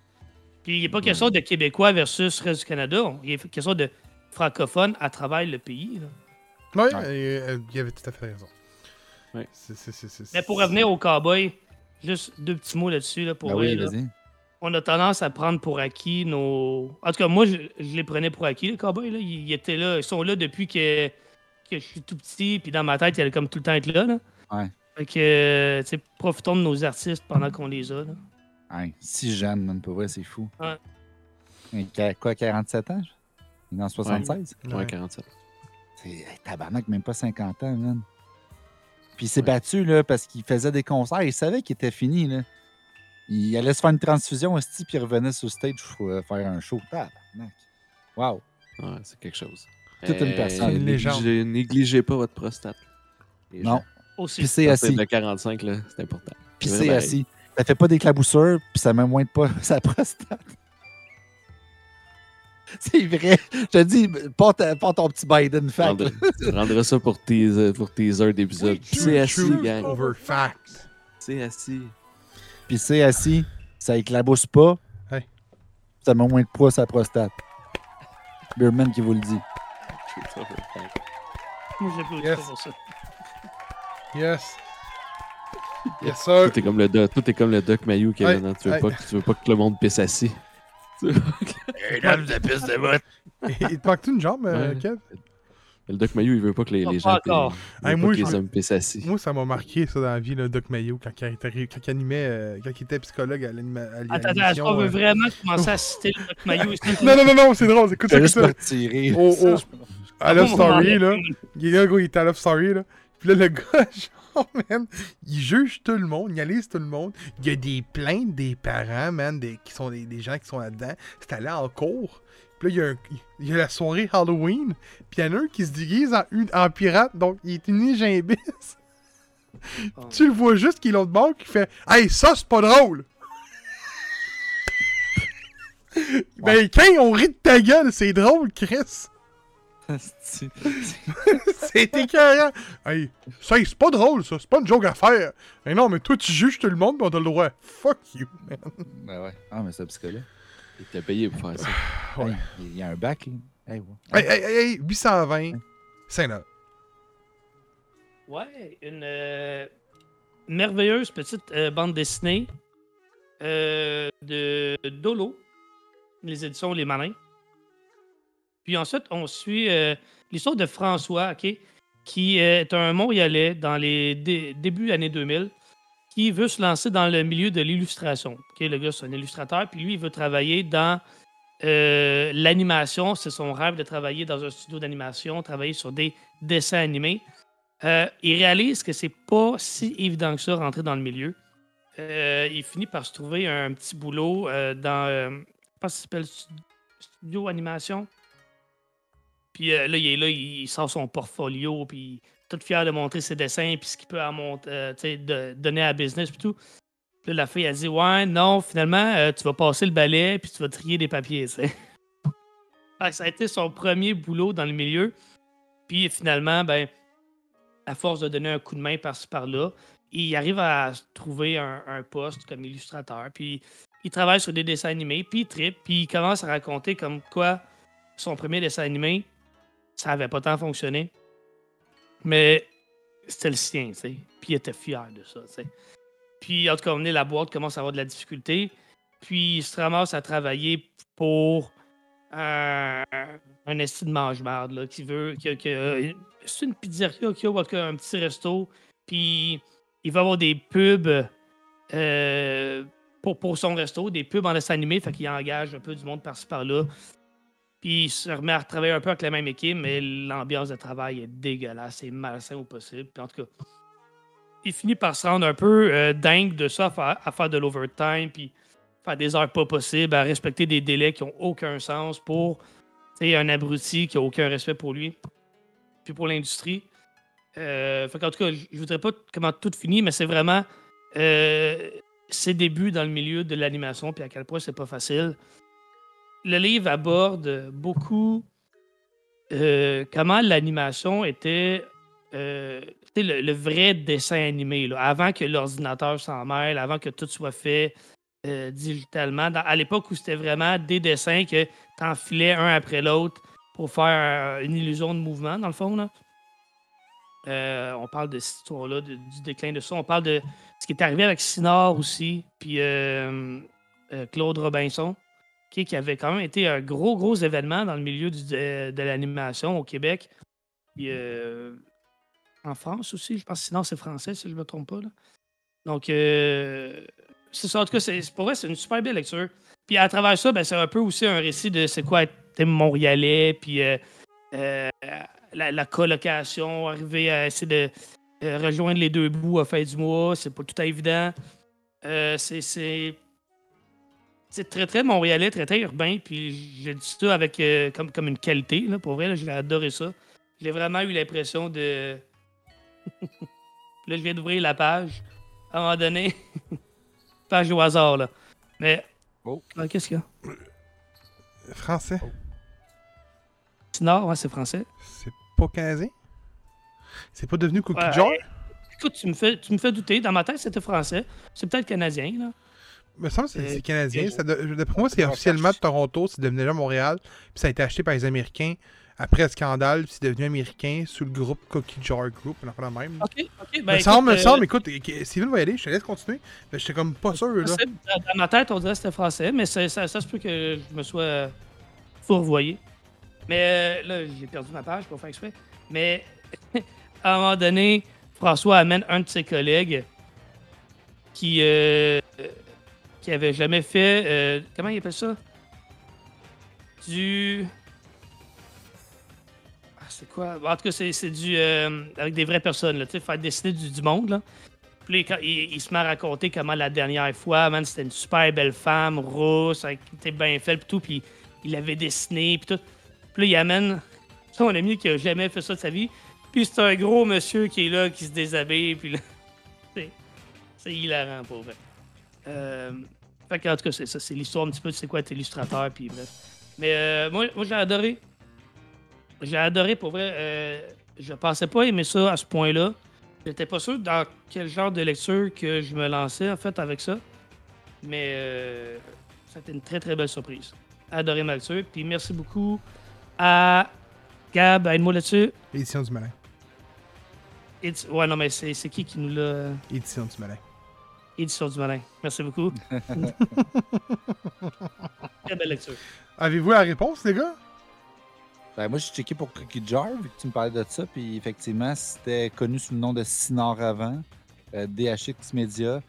Puis il n'est pas question de Québécois versus reste du Canada. Il est question de francophones à travers le pays. là. Oui, Ouais. il avait tout à fait raison. Ouais. Mais pour revenir au cowboy, juste deux petits mots là-dessus. Là, pour vrai, oui, là. vas-y. on a tendance à prendre pour acquis nos. En tout cas, moi, je, je les prenais pour acquis, les cowboys. Là. Ils, ils étaient là. Ils sont là depuis que, que je suis tout petit. Puis dans ma tête, ils allaient comme tout le temps être là. là. Ouais. Fait que, euh, tu sais, profitons de nos artistes pendant qu'on les a. Là. Ouais, si jeune, man, pour vrai, c'est fou. Ouais. Et Quoi, 47 ans? Il est en 76? Ouais, Ouais. 47. Hey, tabarnak, même pas 50 ans, man. Puis il s'est battu, là, parce qu'il faisait des concerts. Il savait qu'il était fini, là. Il allait se faire une transfusion, aussi, puis il revenait sur stage pour euh, faire un show. Tabarnak. Wow. Ouais, c'est quelque chose. Toute une personne. Une légende. Négligez, négligez pas votre prostate. Les Non. gens. Aussi. Puis c'est assis. de 45, là, c'est important. Puis C'est assis. Ça fait pas d'éclaboussure, puis ça me mointe pas sa prostate. C'est vrai. Je te dis, pas, ton petit Biden fact. tu prendras ça pour tes, pour tes heures d'épisode. C'est assis, gang. over fact. C'est assis. Puis c'est assis, ça éclabousse pas. Hey. Ça me mointe pas sa prostate. Beerman qui vous le dit. Moi, Yes. pour ça. Yes. Yes, sir. Tout est comme le doc, tout est comme le doc Mayou non, tu, veux pas, que- tu veux pas que le monde pisse assis. Tu veux pas que- Il te manque-tu une jambe, euh, Ouais. Kev? le doc Mayou, il veut pas que les, gens Hey, pas moi, que les je- hommes pissent assis. Moi, ça m'a marqué, ça, dans la vie, le Doc Mayo, quand il, était- quand il animait, euh, quand il était psychologue à l'anima- à Attends, attends, est-ce qu'on veut euh. vraiment commencer à citer le Doc ici? Non, non, non, non, c'est drôle, écoute ça, juste ça. retirer. Oh, oh, à Love Story, là. Il là, gros, il est à Love Story, là. Puis là, le gars, genre, man, il juge tout le monde, il analyse tout le monde. Il y a des plaintes des parents, man, des, qui sont des, des gens qui sont là-dedans. C'est allé en cours. Puis là, il y, a un- il y a la soirée Halloween. Puis il y en a un qui se déguise en, pirate, donc il est une gimbis. Oh. tu le vois juste qu'il est l'autre bord qui fait Hey, ça, c'est pas drôle! ben, quand on rit de ta gueule, c'est drôle, Chris! C'est- c'est écœurant. Hey, ça, c'est pas drôle, ça. C'est pas une joke à faire. Mais non, mais toi, tu juges tout le monde, pis on a le droit. Fuck you, man. Ben ouais. Ah, mais c'est psychologue. Il t'a payé pour faire ça. Ouais. Hey, il y a un bac, là. Hey, ouais. Hey, hey, hey, hey, 820, Saint-Nord. Ouais, une euh, merveilleuse petite euh, bande dessinée euh, de Dolo, les éditions Les Malins. Puis ensuite, on suit euh, l'histoire de François, qui est un Montréalais dans les dé- débuts années 2000, qui veut se lancer dans le milieu de l'illustration. Le gars, c'est un illustrateur, puis lui, il veut travailler dans euh, l'animation, c'est son rêve de travailler dans un studio d'animation, travailler sur des dessins animés. Euh, il réalise que c'est pas si évident que ça rentrer dans le milieu. Euh, il finit par se trouver un petit boulot euh, dans, euh, je pense que ça s'appelle Stu- Studio Animation. Puis euh, là, il est là, il sort son portfolio, puis tout fier de montrer ses dessins, puis ce qu'il peut euh, donner à business, puis tout. Puis là, la fille a dit Ouais, non, finalement, euh, tu vas passer le balai, puis tu vas trier des papiers, que ça a été son premier boulot dans le milieu. Puis finalement, ben, à force de donner un coup de main par-ci par-là, il arrive à trouver un, un poste comme illustrateur. Puis il travaille sur des dessins animés, puis il tripe, puis il commence à raconter comme quoi son premier dessin animé, ça avait pas tant fonctionné. Mais c'était le sien, tu sais. Puis il était fier de ça, tu sais. Puis en tout cas, on est la boîte commence à avoir de la difficulté. Puis il se ramasse à travailler pour un, un esti de mange-marde, là, qui veut. Qui, c'est une pizzeria qui a ou cas un petit resto. Puis il va avoir des pubs euh, pour, pour son resto, des pubs en dessin animé, fait qu'il engage un peu du monde par-ci par-là. Puis il se remet à travailler un peu avec la même équipe, mais l'ambiance de travail est dégueulasse, c'est malsain au possible. Puis en tout cas, il finit par se rendre un peu euh, dingue de ça, à faire, de l'overtime, puis faire des heures pas possibles, à respecter des délais qui ont aucun sens pour un abruti qui a aucun respect pour lui, puis pour l'industrie. Euh, qu'en tout cas, je je voudrais pas comment tout finit, mais c'est vraiment euh, ses débuts dans le milieu de l'animation, puis à quel point c'est pas facile. Le livre aborde beaucoup euh, comment l'animation était euh, le, vrai dessin animé, avant que l'ordinateur s'en mêle, avant que tout soit fait euh, digitalement. À l'époque où c'était vraiment des dessins que tu enfilais un après l'autre pour faire une illusion de mouvement, dans le fond. On parle de cette histoire-là, du déclin de ça. On parle de ce qui est arrivé avec Sinard aussi, puis Claude Robinson, qui, avait quand même été un gros, gros événement dans le milieu du- de, l'animation au Québec. Puis, euh, en France aussi, je pense sinon c'est français, si je ne me trompe pas. Donc, euh, c'est ça. En tout cas, c'est, pour vrai, c'est une super belle lecture. Puis à travers ça, ben, c'est un peu aussi un récit de c'est quoi être Montréalais, puis euh, euh, la, colocation, arriver à essayer de euh, rejoindre les deux bouts à fin du mois, c'est pas tout à évident. Euh, c'est, c'est, très, très montréalais, très, très urbain. Puis j'ai dit ça avec, euh, comme, comme une qualité. Là, pour vrai, j'ai adoré ça. J'ai vraiment eu l'impression de. là, je viens d'ouvrir la page. À un moment donné, page au hasard, là. Mais. Oh. Ah, Qu'est-ce qu'il y a? Français. Sinard, ouais, c'est français. C'est pas canadien? C'est pas devenu Cookie Ouais. Jar? Écoute, tu me fais, tu me fais douter. Dans ma tête, c'était français. C'est peut-être canadien, là. Il me semble que c'est Euh, canadien. je- D'après moi, c'est officiellement de Toronto. C'est devenu là Montréal. Puis ça a été acheté par les Américains après le scandale. Puis c'est devenu américain sous le groupe Cookie Jar Group. On en fait la même. OK, OK. me Ben, semble, me écoute, semble. euh, Écoute, euh, Steven va y aller. Je te laisse continuer. Mais j'étais comme pas sûr, là. français, dans, dans ma tête, on dirait que c'était français, mais ça, ça, ça se peut que je me sois fourvoyé. Mais euh, là, j'ai perdu ma page pour faire exprès. Mais à un moment donné, François amène un de ses collègues qui, euh, qui avait jamais fait. euh, comment il appelle ça? Du. Ah, c'est quoi? En tout cas, c'est du. euh, avec des vraies personnes, là, tu sais, faire dessiner du, du monde, là. Puis quand- il, il se met à raconter comment la dernière fois, man, c'était une super belle femme, rousse, avec, était bien faite, puis tout, puis il l'avait dessinée, puis tout. Puis là, il amène son ami qui a jamais fait ça de sa vie, puis c'est un gros monsieur qui est là, qui se déshabille, puis là, c'est, hilarant. Euh, fait que, en tout cas, c'est ça, c'est l'histoire un petit peu de c'est quoi être illustrateur, puis bref. Mais euh, moi, moi j'ai adoré. J'ai adoré, pour vrai. Euh, je pensais pas aimer ça à ce point-là. J'étais pas sûr dans quel genre de lecture que je me lançais, en fait, avec ça. Mais euh, a été une très, très belle surprise. Adoré ma lecture. Puis merci beaucoup à Gab, aide-moi là-dessus. Édition du Malin. Édi- Ouais, non, mais c'est c'est qui qui nous l'a. Édition du Malin. Édition du Malin. Merci beaucoup. très belle lecture. Avez-vous la réponse, les gars? Ben, moi, j'ai checké pour Cookie Jar, vu que tu me parlais de ça, puis effectivement, c'était connu sous le nom de Sinor avant, euh, DHX Media,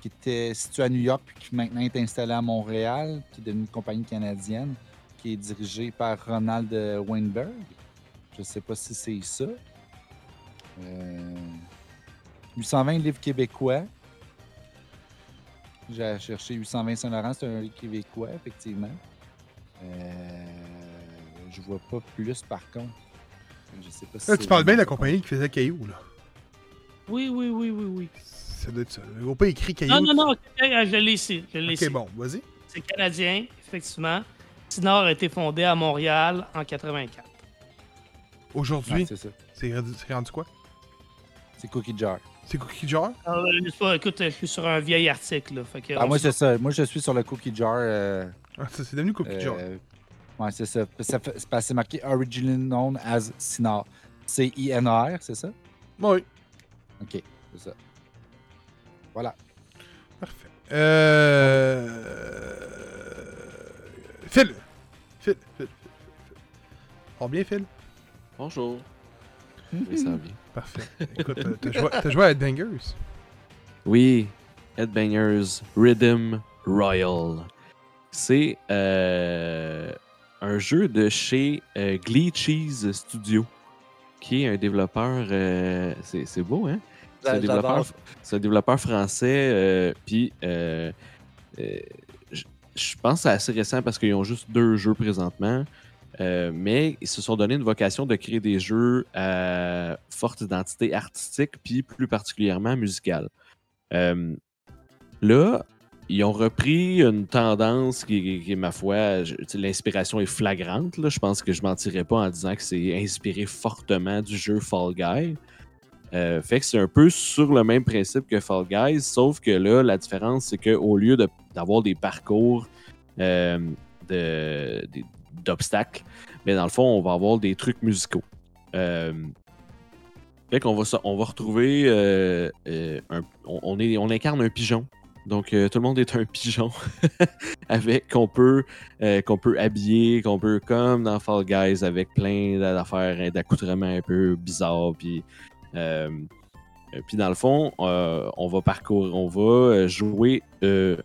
qui était situé à New York, puis qui maintenant est installé à Montréal, qui est devenu une compagnie canadienne. qui est dirigé par Ronald Weinberg. Je sais pas si c'est ça. Euh, 820 livres québécois. J'ai cherché 820 Saint-Laurent, c'est un québécois, effectivement. Euh, je vois pas plus par contre. Je sais pas si Là, tu parles bien de la compagnie qui faisait Caillou, là. Oui, oui, oui, oui, oui. Ça doit être ça. Ils n'ont pas écrit Caillou. Non, non, non, je l'ai ici. Je l'ai ici. Ok, bon, vas-y. C'est canadien, effectivement. Sinor a été fondé à Montréal en 84. Aujourd'hui, Ouais, c'est ça. c'est rendu, c'est rendu quoi? C'est Cookie Jar. C'est Cookie Jar? Alors, euh, pas- écoute, je suis sur un vieil article. Là, fait que Ah, moi, c'est ça. Moi, je suis sur le Cookie Jar. euh, Ah, ça, C'est devenu Cookie Jar. euh, ouais, c'est ça. ça c'est marqué Originally Known as Sinar. C-I-N-A-R, c'est ça? Oui, OK, c'est ça. Voilà. parfait. Euh... Phil. Phil. Phil. Phil. Phil. Oh, bien, Phil. Bonjour. Oui, ça va bien. Parfait. Écoute, euh, t'as joué, joué à Headbangers. Oui, Headbangers Rhythm Royal. C'est euh, un jeu de chez euh, Glee Cheese Studio, qui est un développeur. euh, c'est beau, hein? C'est un, un développeur français. euh, Puis, euh, euh, je je pense que c'est assez récent parce qu'ils ont juste deux jeux présentement. Euh, mais ils se sont donné une vocation de créer des jeux à forte identité artistique, puis plus particulièrement musicale. Euh, là, ils ont repris une tendance qui, ma foi, l'inspiration est flagrante. là. Je pense que je mentirais pas en disant que c'est inspiré fortement du jeu Fall Guy. Euh, fait que c'est un peu sur le même principe que Fall Guys, sauf que là, la différence, c'est qu'au lieu d'avoir des parcours de- d'obstacles, mais dans le fond, on va avoir des trucs musicaux. Euh, fait qu'on va, on va retrouver euh, euh, on, incarne un pigeon. Donc tout le monde est un pigeon avec qu'on peut qu'on peut habiller, qu'on peut comme dans Fall Guys avec plein d'affaires hein, d'accoutrements un peu bizarres puis puis dans le fond, on va parcourir, on va jouer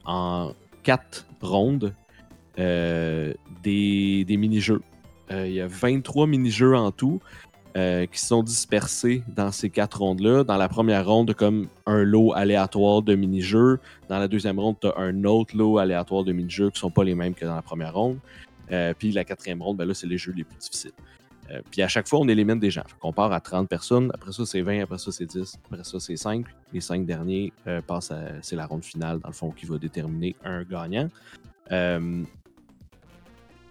en quatre rondes des, des mini-jeux. Euh, Il y a 23 mini-jeux en tout euh, qui sont dispersés dans ces quatre rondes-là. Dans la première ronde, comme un lot aléatoire de mini-jeux. Dans la deuxième ronde, tu as un autre lot aléatoire de mini-jeux qui sont pas les mêmes que dans la première ronde. Euh, puis la quatrième ronde, ben là, c'est les jeux les plus difficiles. Euh, puis à chaque fois, on élimine des gens. Qu'on part à 30 personnes, après ça, c'est 20, après ça, c'est 10, après ça, c'est 5. Les 5 derniers euh, passent à. C'est la ronde finale, dans le fond, qui va déterminer un gagnant.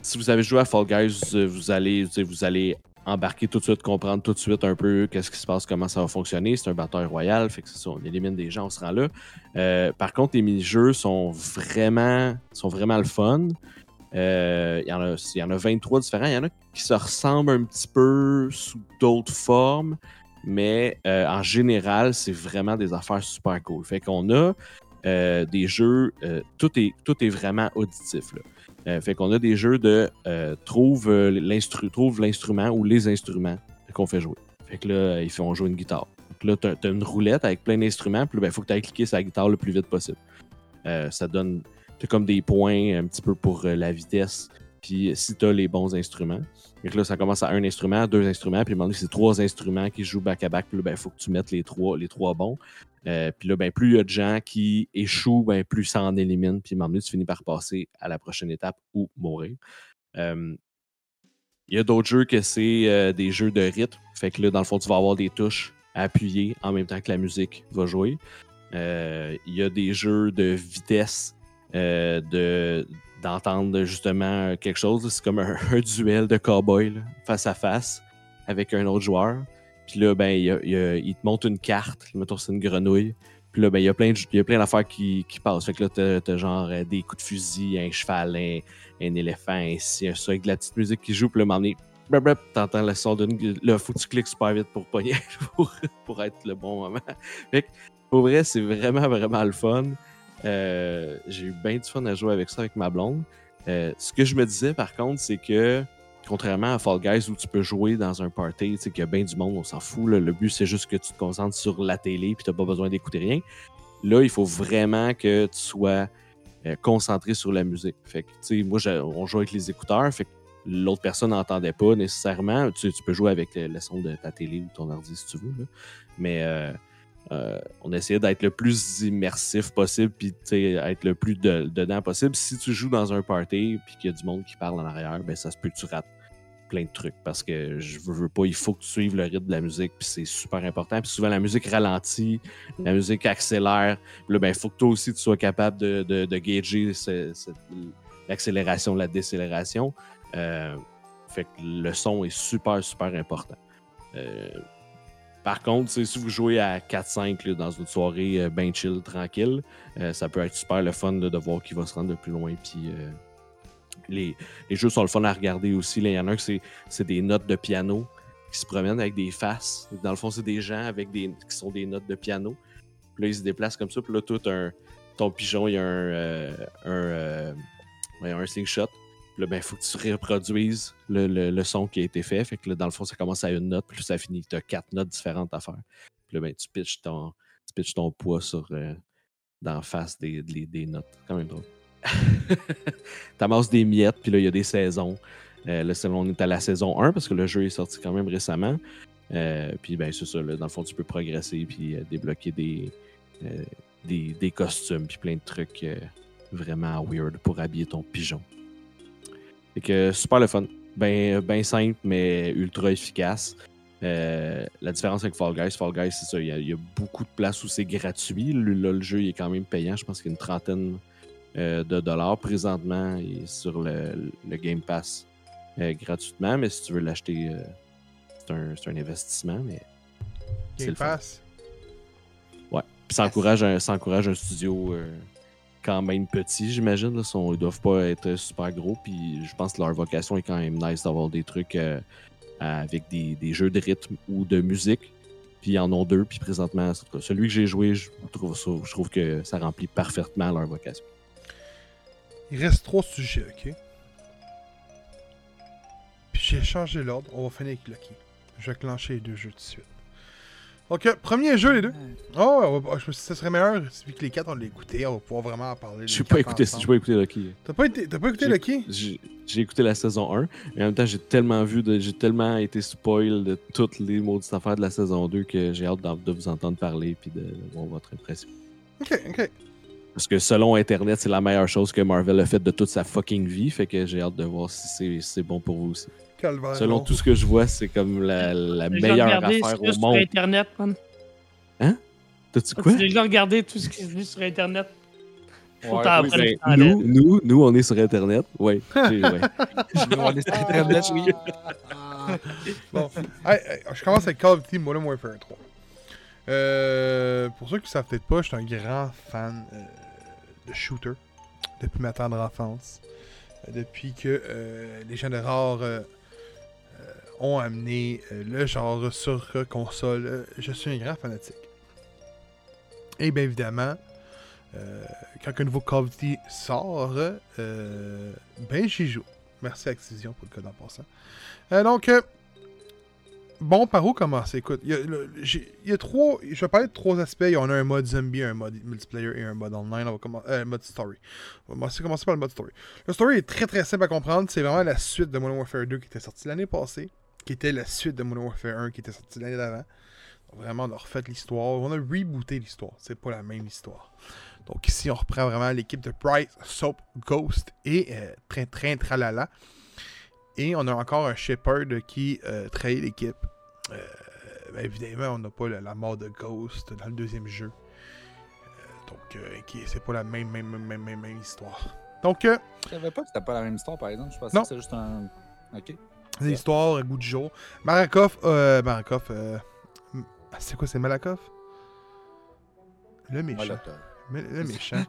Si vous avez joué à Fall Guys, euh, vous allez, vous allez embarquer tout de suite, comprendre tout de suite un peu qu'est-ce qui se passe, comment ça va fonctionner. C'est un bataille royal, fait que c'est ça, on élimine des gens, on se rend là. Euh, par contre, les mini-jeux sont vraiment, sont vraiment le fun. Euh, Il y, en a- y en a 23 différents. Il y en a qui se ressemblent un petit peu sous d'autres formes, mais en général, c'est vraiment des affaires super cool. Fait qu'on a des jeux, tout, est, tout est vraiment auditif. Là. Euh, fait qu'on a des jeux de euh, trouve euh, trouve l'instrument ou les instruments qu'on fait jouer. Fait que là, ils font jouer une guitare. Donc là, t'as, t'as une roulette avec plein d'instruments, puis là, ben, il faut que tu ailles cliquer sur la guitare le plus vite possible. Ça donne t'as comme des points un petit peu pour la vitesse, puis si tu as les bons instruments. Fait que là, ça commence à un instrument, deux instruments, puis donné, c'est trois instruments qui jouent back-à-back, puis là, ben, il faut que tu mettes les trois, les trois bons. Euh, puis là, ben, plus il y a de gens qui échouent, ben, plus ça en élimine, puis à tu finis par passer à la prochaine étape ou mourir. Euh, il y a d'autres jeux que c'est euh, des jeux de rythme. Fait que là, dans le fond, tu vas avoir des touches à appuyer en même temps que la musique va jouer. Il y a des jeux de vitesse, de d'entendre justement quelque chose. C'est comme un, duel de cowboy face à face avec un autre joueur. Puis là, ben, il, il il te montre une carte. Mettons, c'est une grenouille. Puis là, ben, il y a plein il plein d'affaires qui, qui passent. Fait que là, t'as, genre euh, des coups de fusil, un cheval, un, éléphant, ainsi, un ça, avec de la petite musique qui joue. Puis là, brap, t'entends le son d'une. Là, faut que tu cliques super vite pour pogner, pour, pour être le bon moment. Fait que, pour vrai, c'est vraiment, vraiment le fun. Euh, j'ai eu bien du fun à jouer avec ça avec ma blonde. Euh, ce que je me disais, par contre, c'est que contrairement à Fall Guys où tu peux jouer dans un party, tu sais, qu'il y a bien du monde, on s'en fout. Le but, c'est juste que tu te concentres sur la télé puis tu n'as pas besoin d'écouter rien. Là, il faut vraiment que tu sois euh, concentré sur la musique. Fait que, tu sais, moi, on joue avec les écouteurs, fait que l'autre personne n'entendait pas nécessairement. Tu, peux jouer avec le, le son de ta télé ou ton ordi si tu veux, là. mais euh, euh, on essayait d'être le plus immersif possible, puis être le plus de- dedans possible. Si tu joues dans un party, puis qu'il y a du monde qui parle en arrière, ben ça se peut que tu rates plein de trucs parce que je veux, veux pas, il faut que tu suives le rythme de la musique, puis c'est super important. Puis souvent, la musique ralentit, la musique accélère. Là, ben, il faut que toi aussi, tu sois capable de, de, gager l'accélération, la décélération. Euh, fait que le son est super, super important. Euh, par contre, si vous jouez à 4-5 là, dans une soirée euh, ben chill, tranquille, euh, ça peut être super le fun de voir qui va se rendre le plus loin. Puis euh, les, les jeux sont le fun à regarder aussi. Il y en a un que c'est- des notes de piano qui se promènent avec des faces. Dans le fond, c'est des gens avec des, qui sont des notes de piano. Puis là, ils se déplacent comme ça. Puis là, tout un, ton pigeon, il y a un, euh, un, ouais, un slingshot. Là, ben, faut que tu reproduises le, le- son qui a été fait. Fait que là, dans le fond, ça commence à une note, puis ça finit. Tu as quatre notes différentes à faire. Puis là, ben, tu pitches ton, tu pitches ton poids sur, euh, face des, des, des notes. Quand même drôle. T'amasses des miettes, puis là, il y a des saisons. Euh, là, on est à la saison 1 parce que le jeu est sorti quand même récemment. Euh, puis, ben, c'est ça. dans le fond, tu peux progresser puis euh, débloquer des, euh, des, des costumes, puis plein de trucs vraiment weird pour habiller ton pigeon. Fait que super le fun. Ben, ben simple, mais ultra efficace. Euh, la différence avec Fall Guys, Fall Guys, c'est ça. Il y, a, il y a beaucoup de places où c'est gratuit. Le, là, le jeu il est quand même payant. Je pense qu'il y a une trentaine euh, de dollars présentement et sur le, le Game Pass euh, gratuitement. Mais si tu veux l'acheter, euh, c'est un, c'est un investissement. Mais c'est Game le fun. Pass? Puis ça encourage un, ça encourage un studio euh, quand même petit, j'imagine. Ils doivent pas être super gros. Puis je pense que leur vocation est quand même nice d'avoir des trucs euh, avec des, des jeux de rythme ou de musique. Puis ils en ont deux. Puis présentement, celui que j'ai joué, je trouve, ça, que ça remplit parfaitement leur vocation. Il reste trois sujets, ok? Puis j'ai changé l'ordre. On va finir avec Lucky. Je vais clencher les deux jeux de suite. Ok, premier jeu, les deux. Oh, va- je me suis dit que ce serait meilleur, vu que les quatre on l'a écouté, on va pouvoir vraiment en parler. Je n'ai pas écouté, pas écouté Lucky. T'as pas, été- t'as pas écouté J'ai- Lucky? J'ai écouté la saison 1, mais en même temps, j'ai tellement vu, de- j'ai tellement été spoil de toutes les maudites affaires de la saison 2 que j'ai hâte de vous entendre parler puis de voir votre impression. Ok, ok. Parce que selon Internet, c'est la meilleure chose que Marvel a faite de toute sa fucking vie, fait que j'ai hâte de voir si c'est si c'est bon pour vous aussi. Calvaire. Selon tout ce que je vois, c'est comme la, la J'ai meilleure regardé affaire ce au sur monde. Internet, man. T'as-tu quoi? J'ai déjà regardé tout ce qui est vu sur Internet? Ouais, oui, Ben, en nous, nous, nous, on est sur Internet. J'ai- ouais. Nous, on est sur Internet, oui. Bon. Hey, hey, je commence avec Call of Duty Modern Warfare 3. Euh, pour ceux qui ne savent peut-être pas, je suis un grand fan euh, de shooter depuis ma tendre enfance. Euh, depuis que euh, les gens de rare ont amené euh, le genre sur console, euh, je suis un grand fanatique. Et bien évidemment, euh, quand un nouveau Call of Duty sort, ben j'y joue. Merci Activision pour le code en passant. Donc, bon, par où commencer? Écoute, il y, a trois. Je vais parler de trois aspects. En a un mode zombie, un mode multiplayer et un mode online. On va commencer. Euh, mode story. On va commencer- commencer par le mode story. Le story est très très simple à comprendre. C'est vraiment la suite de Modern Warfare 2 qui était sorti l'année passée, qui était la suite de Modern Warfare 1 qui était sorti l'année d'avant. Vraiment, on a refait l'histoire. On a rebooté l'histoire. C'est pas la même histoire. Donc ici, on reprend vraiment l'équipe de Bright, Soap, Ghost et euh, Train Train Tralala. Et on a encore un Shepard qui euh, trahit l'équipe. Euh, ben, évidemment, on n'a pas la, la mort de Ghost dans le deuxième jeu. Euh, donc, c'est pas la même, même, même, même, même histoire. Donc, euh, Je savais pas que c'était pas la même histoire, par exemple. Je pensais Non. que c'était juste un. Ok. C'est l'histoire, goût du jour. Marakov, euh, Marakov, euh, m- c'est quoi, c'est Malakov? Le méchant. Le méchant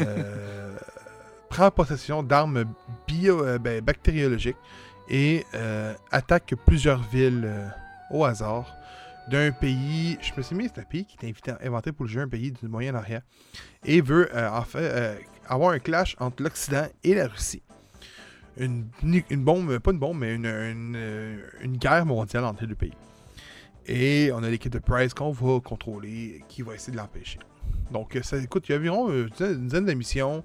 euh, prend possession d'armes bio, euh, ben, bactériologiques et attaque plusieurs villes au hasard d'un pays. Je me suis mis, c'est un pays qui était invité- inventé pour le jeu, un pays du Moyen-Orient, et veut en fait avoir un clash entre l'Occident et la Russie. Une, bombe, pas une bombe, mais euh, une guerre mondiale entre les deux pays. Et on a l'équipe de Price qu'on va contrôler, qui va essayer de l'empêcher. Donc, euh, ça, écoute, il y a environ euh, une dizaine- d'émissions.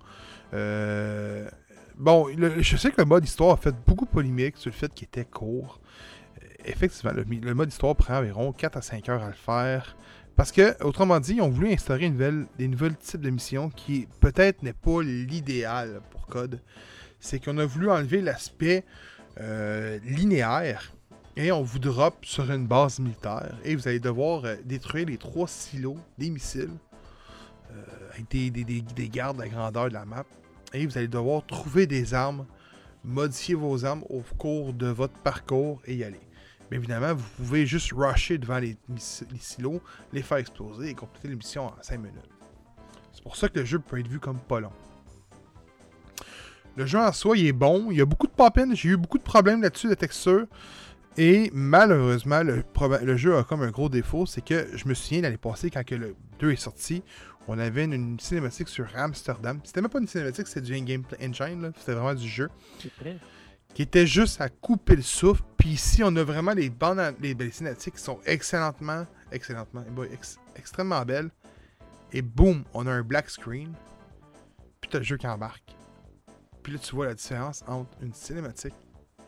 Euh, bon, je sais que le mode histoire a fait beaucoup de polémique sur le fait qu'il était court. Euh, Effectivement, le, mode histoire prend environ 4 à 5 heures à le faire. Parce que, autrement dit, ils ont voulu instaurer une nouvelle, des nouvelles types de missions qui peut-être n'est pas l'idéal pour Code. C'est qu'on a voulu enlever l'aspect euh, linéaire et on vous drop sur une base militaire et vous allez devoir euh, détruire les trois silos des missiles euh, avec des, des- des- des gardes à la grandeur de la map et vous allez devoir trouver des armes, modifier vos armes au cours de votre parcours et y aller. Mais évidemment, vous pouvez juste rusher devant les, les silos, les faire exploser et compléter les missions en 5 minutes. C'est pour ça que le jeu peut être vu comme pas long. Le jeu en soi, il est bon. Il y a beaucoup de pop J'ai eu beaucoup de problèmes là-dessus de texture. Et malheureusement, le, jeu a comme un gros défaut. C'est que je me souviens l'année passée, quand que le 2 est sorti, on avait une, une cinématique sur Amsterdam. C'était même pas une cinématique, c'était du in-game engine. C'était vraiment du jeu. Qui était juste à couper le souffle. Puis ici, on a vraiment les bandes, à- les, les cinématiques qui sont excellentement, excellentement, eh ex- extrêmement belles. Et boum, on a un black screen. Puis t'as le jeu qui embarque. Là, tu vois la différence entre une cinématique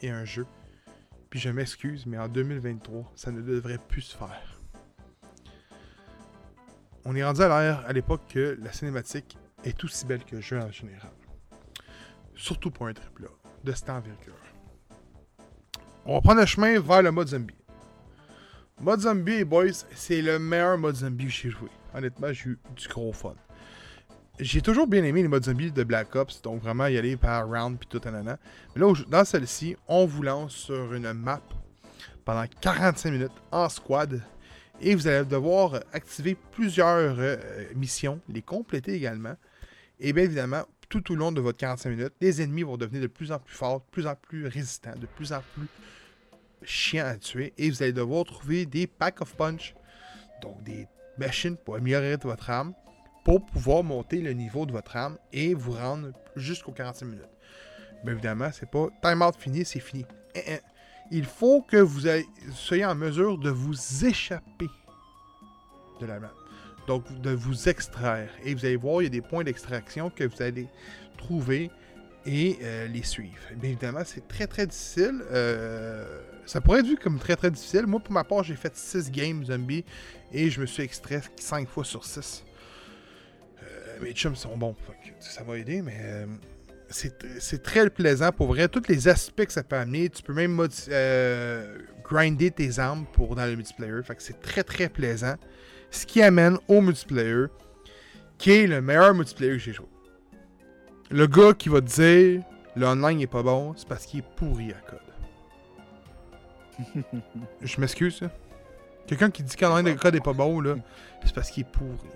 et un jeu. Puis je m'excuse, mais en 2023, ça ne devrait plus se faire. On est rendu à l'ère, à l'époque, que la cinématique est aussi belle que le jeu en général. Surtout pour un triple A, de cette envergure. On va prendre le chemin vers le mode zombie. Mode zombie, boys, c'est le meilleur mode zombie que j'ai joué. Honnêtement, j'ai eu du gros fun. J'ai toujours bien aimé les modes zombies de Black Ops, donc vraiment y aller par round puis tout nanana. Mais là, dans celle-ci, on vous lance sur une map pendant 45 minutes en squad. Et vous allez devoir activer plusieurs euh, missions, les compléter également. Et bien évidemment, tout au long de votre 45 minutes, les ennemis vont devenir de plus en plus forts, de plus en plus résistants, de plus en plus chiants à tuer. Et vous allez devoir trouver des packs of punch, donc des machines pour améliorer votre arme, pour pouvoir monter le niveau de votre arme et vous rendre jusqu'aux 45 minutes. Bien évidemment, c'est pas timeout fini, c'est fini. Eh, eh. Il faut que vous soyez en mesure de vous échapper de la map. Donc, de vous extraire. Et vous allez voir, il y a des points d'extraction que vous allez trouver et euh, les suivre. Bien évidemment, c'est très très difficile. Euh, ça pourrait être vu comme très très difficile. Moi, pour ma part, j'ai fait 6 games zombies et je me suis extrait 5 fois sur 6. Mes chums sont bons, que ça va aider, mais euh, c'est très plaisant pour vrai. Tous les aspects que ça peut amener, tu peux même euh, grinder tes armes pour dans le multiplayer. Fait que c'est très très plaisant. Ce qui amène au multiplayer, qui est le meilleur multiplayer que j'ai joué. Le gars qui va te dire le online est pas bon, c'est parce qu'il est pourri à code. Je m'excuse. Quelqu'un qui dit qu'en de code est pas bon, là, c'est parce qu'il est pourri.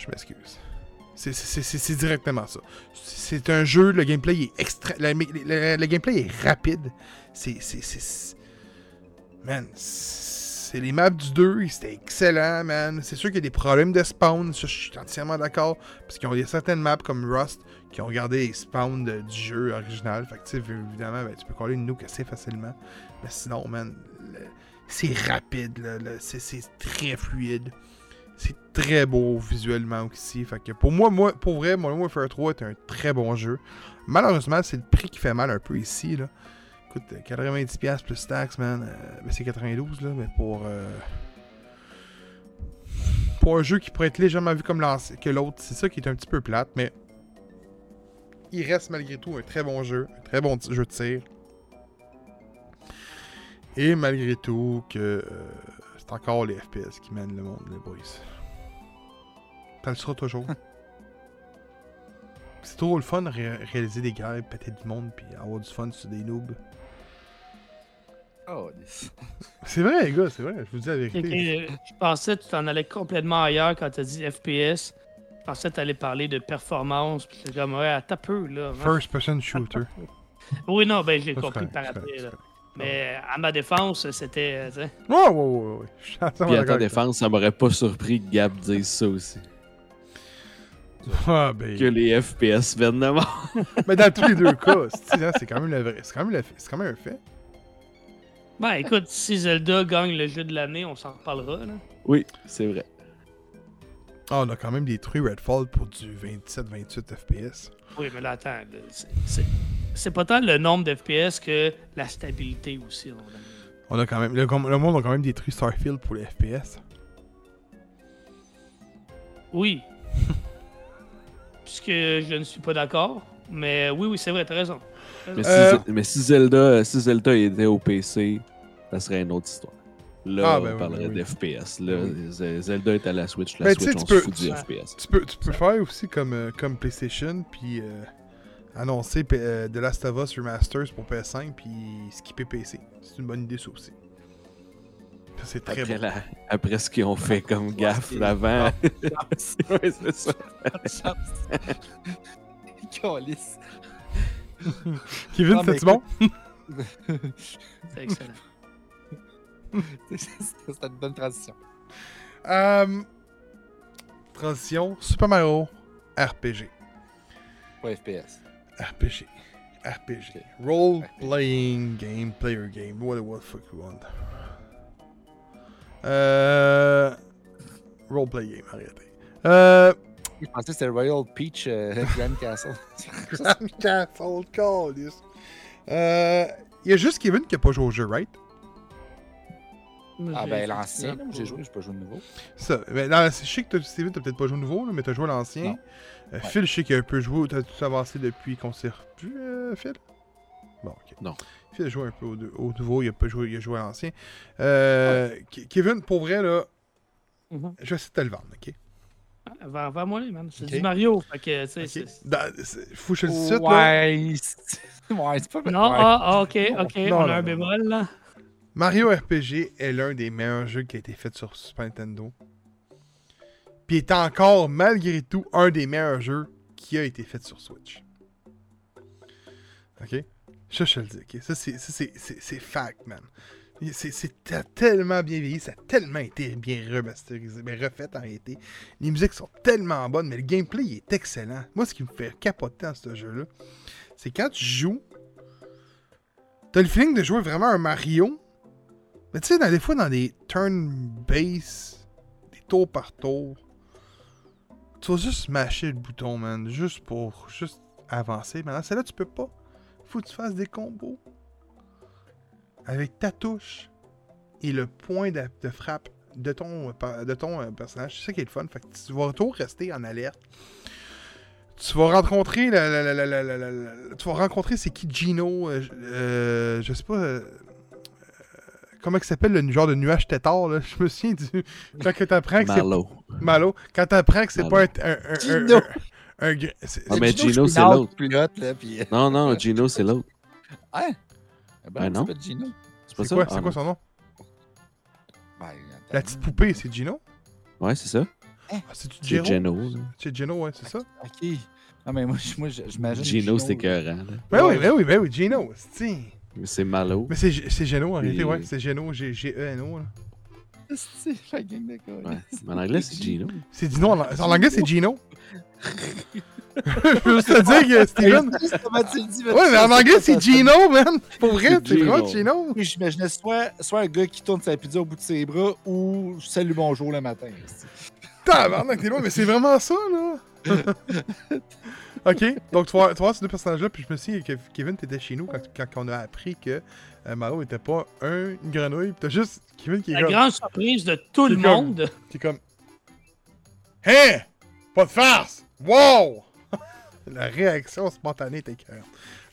Je m'excuse. C'est- directement ça. C'est un jeu, le gameplay est extra. le, gameplay est rapide. C'est. Man, c'est les maps du 2, c'était excellent, man. C'est sûr qu'il y a des problèmes de spawn, ça, je suis entièrement d'accord. Parce qu'il y a certaines maps comme Rust qui ont gardé les spawns du jeu original. Fait que, évidemment, ben, tu peux coller une nuke assez facilement. Mais sinon, man, c'est rapide, là, c'est très fluide. C'est très beau visuellement aussi. Fait pour moi, moi pour vrai, Modern Warfare 3 est un très bon jeu. Malheureusement, c'est le prix qui fait mal un peu ici. Là. Écoute, euh, 90$ plus taxes, man. euh, c'est 92, là, mais pour. euh, pour un jeu qui pourrait être légèrement vu comme que l'autre, c'est ça qui est un petit peu plate, mais. Il reste malgré tout un très bon jeu, un très bon jeu de tir. Et malgré tout, que euh, c'est encore les FPS qui mènent le monde, les boys. Ça le sera toujours. c'est trop le fun de ré- réaliser des guerres, péter du monde, puis avoir du fun sur des noobs. Oh, C'est vrai, les gars, c'est vrai, je vous dis la vérité. euh, je pensais que tu t'en allais complètement ailleurs quand tu as dit FPS. Je pensais que tu allais parler de performance. Puis c'est comme, ouais, t'as peu, là. hein. First person shooter. Oui, non, ben j'ai compris correct, par après. là. Mais à ma défense, c'était. euh, Ouais, ouais, ouais, ouais. Je suis entièrement Puis à ta défense, ça m'aurait pas surpris que Gab dise ça aussi. Ah, ben. Que les FPS viennent de mort. Mais dans tous les deux cas, c'est hein, c'est quand même le vrai. C'est quand, même le- quand même un fait. Ben écoute, si Zelda gagne le jeu de l'année, on s'en reparlera. Là. Oui, c'est vrai. Ah, on a quand même détruit Redfall pour du 27-28 FPS. Oui, mais là, attends. c'est- c'est- pas tant le nombre de FPS que la stabilité aussi. on a quand même, le, le monde a quand même détruit Starfield pour les FPS. Oui. Puisque je ne suis pas d'accord. Mais oui, oui, c'est vrai, t'as raison. Mais, Euh. si, mais si Zelda, si Zelda était au PC, ça serait une autre histoire. Là, Ah, ben on oui, parlerait ben oui. d'FPS. Là, Oui. Z- Zelda est à la Switch. La Ben, tu Switch, tu on peux- se fout du tu- FPS. Tu peux, tu peux faire aussi comme, euh, comme PlayStation, puis euh, annoncer P- euh, The Last of Us Remasters pour PS5, puis skipper PC. C'est une bonne idée, ça aussi. C'est très Après, bon. la- après ce qu'ils ont fait comme gaffe c'est- avant. ouais, c'est ça. Kevin, c'est bon? C'est excellent. C'était une bonne transition. Euh, transition, Super Mario RPG. Pas FPS. RPG. RPG. Role playing game, player game. What, what the fuck you want? Euh. Role play game, arrêtez. Euh. Je pensais que c'était Royal Peach euh, Grand Castle. Grand Castle Callis. Euh. Il y a juste Kevin qui a pas joué au jeu, right? Ah ben l'ancien, là, j'ai joué, j'ai pas joué de nouveau. Ça. Mais dans, je sais que Steven, t'as peut-être pas joué au nouveau, là, mais t'as joué à l'ancien. Ouais. Phil, je sais qu'il a un peu joué. T'as tout avancé depuis qu'on s'est revu, euh, Phil? Bon, ok. Non. Phil a joué un peu au, au nouveau, il a pas joué, il a joué à l'ancien. Euh, Ke- Kevin, pour vrai, là, Mhm. je vais essayer de te le vendre, ok? Ah, Vends- Vends-moi les, man. C'est du Mario. Fait que, tu sais, faut que je le de suite, là. Ouais, c'est ouais, pas Non, ouais. ah, ah, ok, ok, Non, on non, a un non. bémol là. Mario RPG est l'un des meilleurs jeux qui a été fait sur Super Nintendo. Puis est encore, malgré tout, un des meilleurs jeux qui a été fait sur Switch. Ok? Ça, je te le dis, ok? Ça, c'est- fact, man. C'est c'est te- tellement bien vieilli, ça a tellement été bien remasterisé, bien refait en réalité. Les musiques sont tellement bonnes, mais le gameplay il est excellent. Moi, ce qui me fait capoter dans ce jeu-là, c'est quand tu joues, t'as le feeling de jouer vraiment un Mario, mais tu sais, des fois, dans des turn-base, des tours par tour, tu vas juste mâcher le bouton, man, juste pour juste avancer. Maintenant, c'est là tu peux pas. Faut que tu fasses des combos. Avec ta touche et le point de, de frappe de ton, euh, de ton euh, personnage. C'est ça qui est le fun. Fait que tu vas toujours rester en alerte. Tu vas rencontrer la, la- la- tu vas rencontrer c'est qui Gino euh, je- euh, sais pas euh, comment il s'appelle le genre de nuage tétard là je me souviens du quand que t'apprends que c'est Malo. Malo quand t'apprends que c'est pas un un, un, un, Gino. un- c'est- Ah, mais Gino Gino, c'est l'autre. puis... Non, non, Gino, c'est l'autre. Hein? Eh Ben non. s'appelle Gino. C'est pas c'est ça? quoi Ah, c'est quoi son nom Ben, la petite poupée c'est Gino Ouais, c'est ça. ah, c'est C'est Gino Geno. là. c'est Gino ouais c'est ça Ok. Non, mais moi, je- moi je- j'imagine. Gino, c'est là. écœurant. ben Ouais. oui ben oui ben oui Gino c'est Mais c'est Malo. mais c'est c'est Geno en réalité ouais c'est Geno G G E N O là. C'est la gang de gars. Ouais. Mais en anglais, c'est Gino. c'est Dino en, en anglais c'est Gino je peux juste te dire que Steven ouais mais en anglais c'est Gino man pour vrai C'est vraiment Gino. J'imaginais soit, soit un gars qui tourne sa pizza au bout de ses bras ou salut bonjour le matin. Tabarnak, t'es loin, mais c'est vraiment ça, là! ok, donc tu vois, tu vois ces deux personnages-là, puis je me suis dit que Kevin, t'étais chez nous quand, quand on a appris que euh, Malo était pas un, une grenouille, t'as juste Kevin qui est, La comme, grande surprise de tout le comme- monde. qui est comme. Hein? Pas de farce! Wow! La réaction spontanée était écœurante.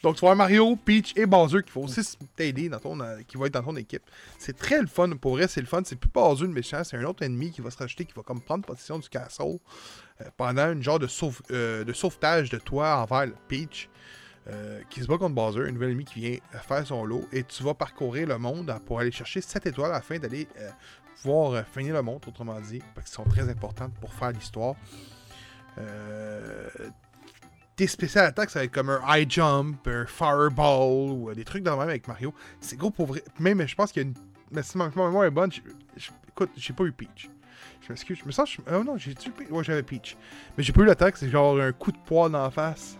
Donc, tu vois Mario, Peach et Bowser qui vont aussi t'aider, dans ton, euh, qui va être dans ton équipe. C'est très le fun. Pour vrai, c'est le fun. C'est plus Bowser le méchant, c'est un autre ennemi qui va se rajouter, qui va comme prendre possession du castle pendant une genre de, sauve- euh, de sauvetage de toi envers Peach. euh, qui se bat contre Bowser, un nouvel ennemi qui vient euh, faire son lot, et tu vas parcourir le monde euh, pour aller chercher 7 étoiles afin d'aller euh, pouvoir euh, finir le monde, autrement dit, parce qu'ils sont très importantes pour faire l'histoire. Euh, tes spéciales attaques, ça va être comme un high jump, un fireball, ou euh, des trucs dans le même avec Mario. C'est gros pour vrai. Même, je pense qu'il y a une. Mais si ma mémoire est bonne, écoute, j'ai pas eu Peach. Je m'excuse, je me sens. Oh non, j'ai Peach. Ouais, j'avais Peach. Mais j'ai pas eu l'attaque, c'est genre un coup de poing dans la face.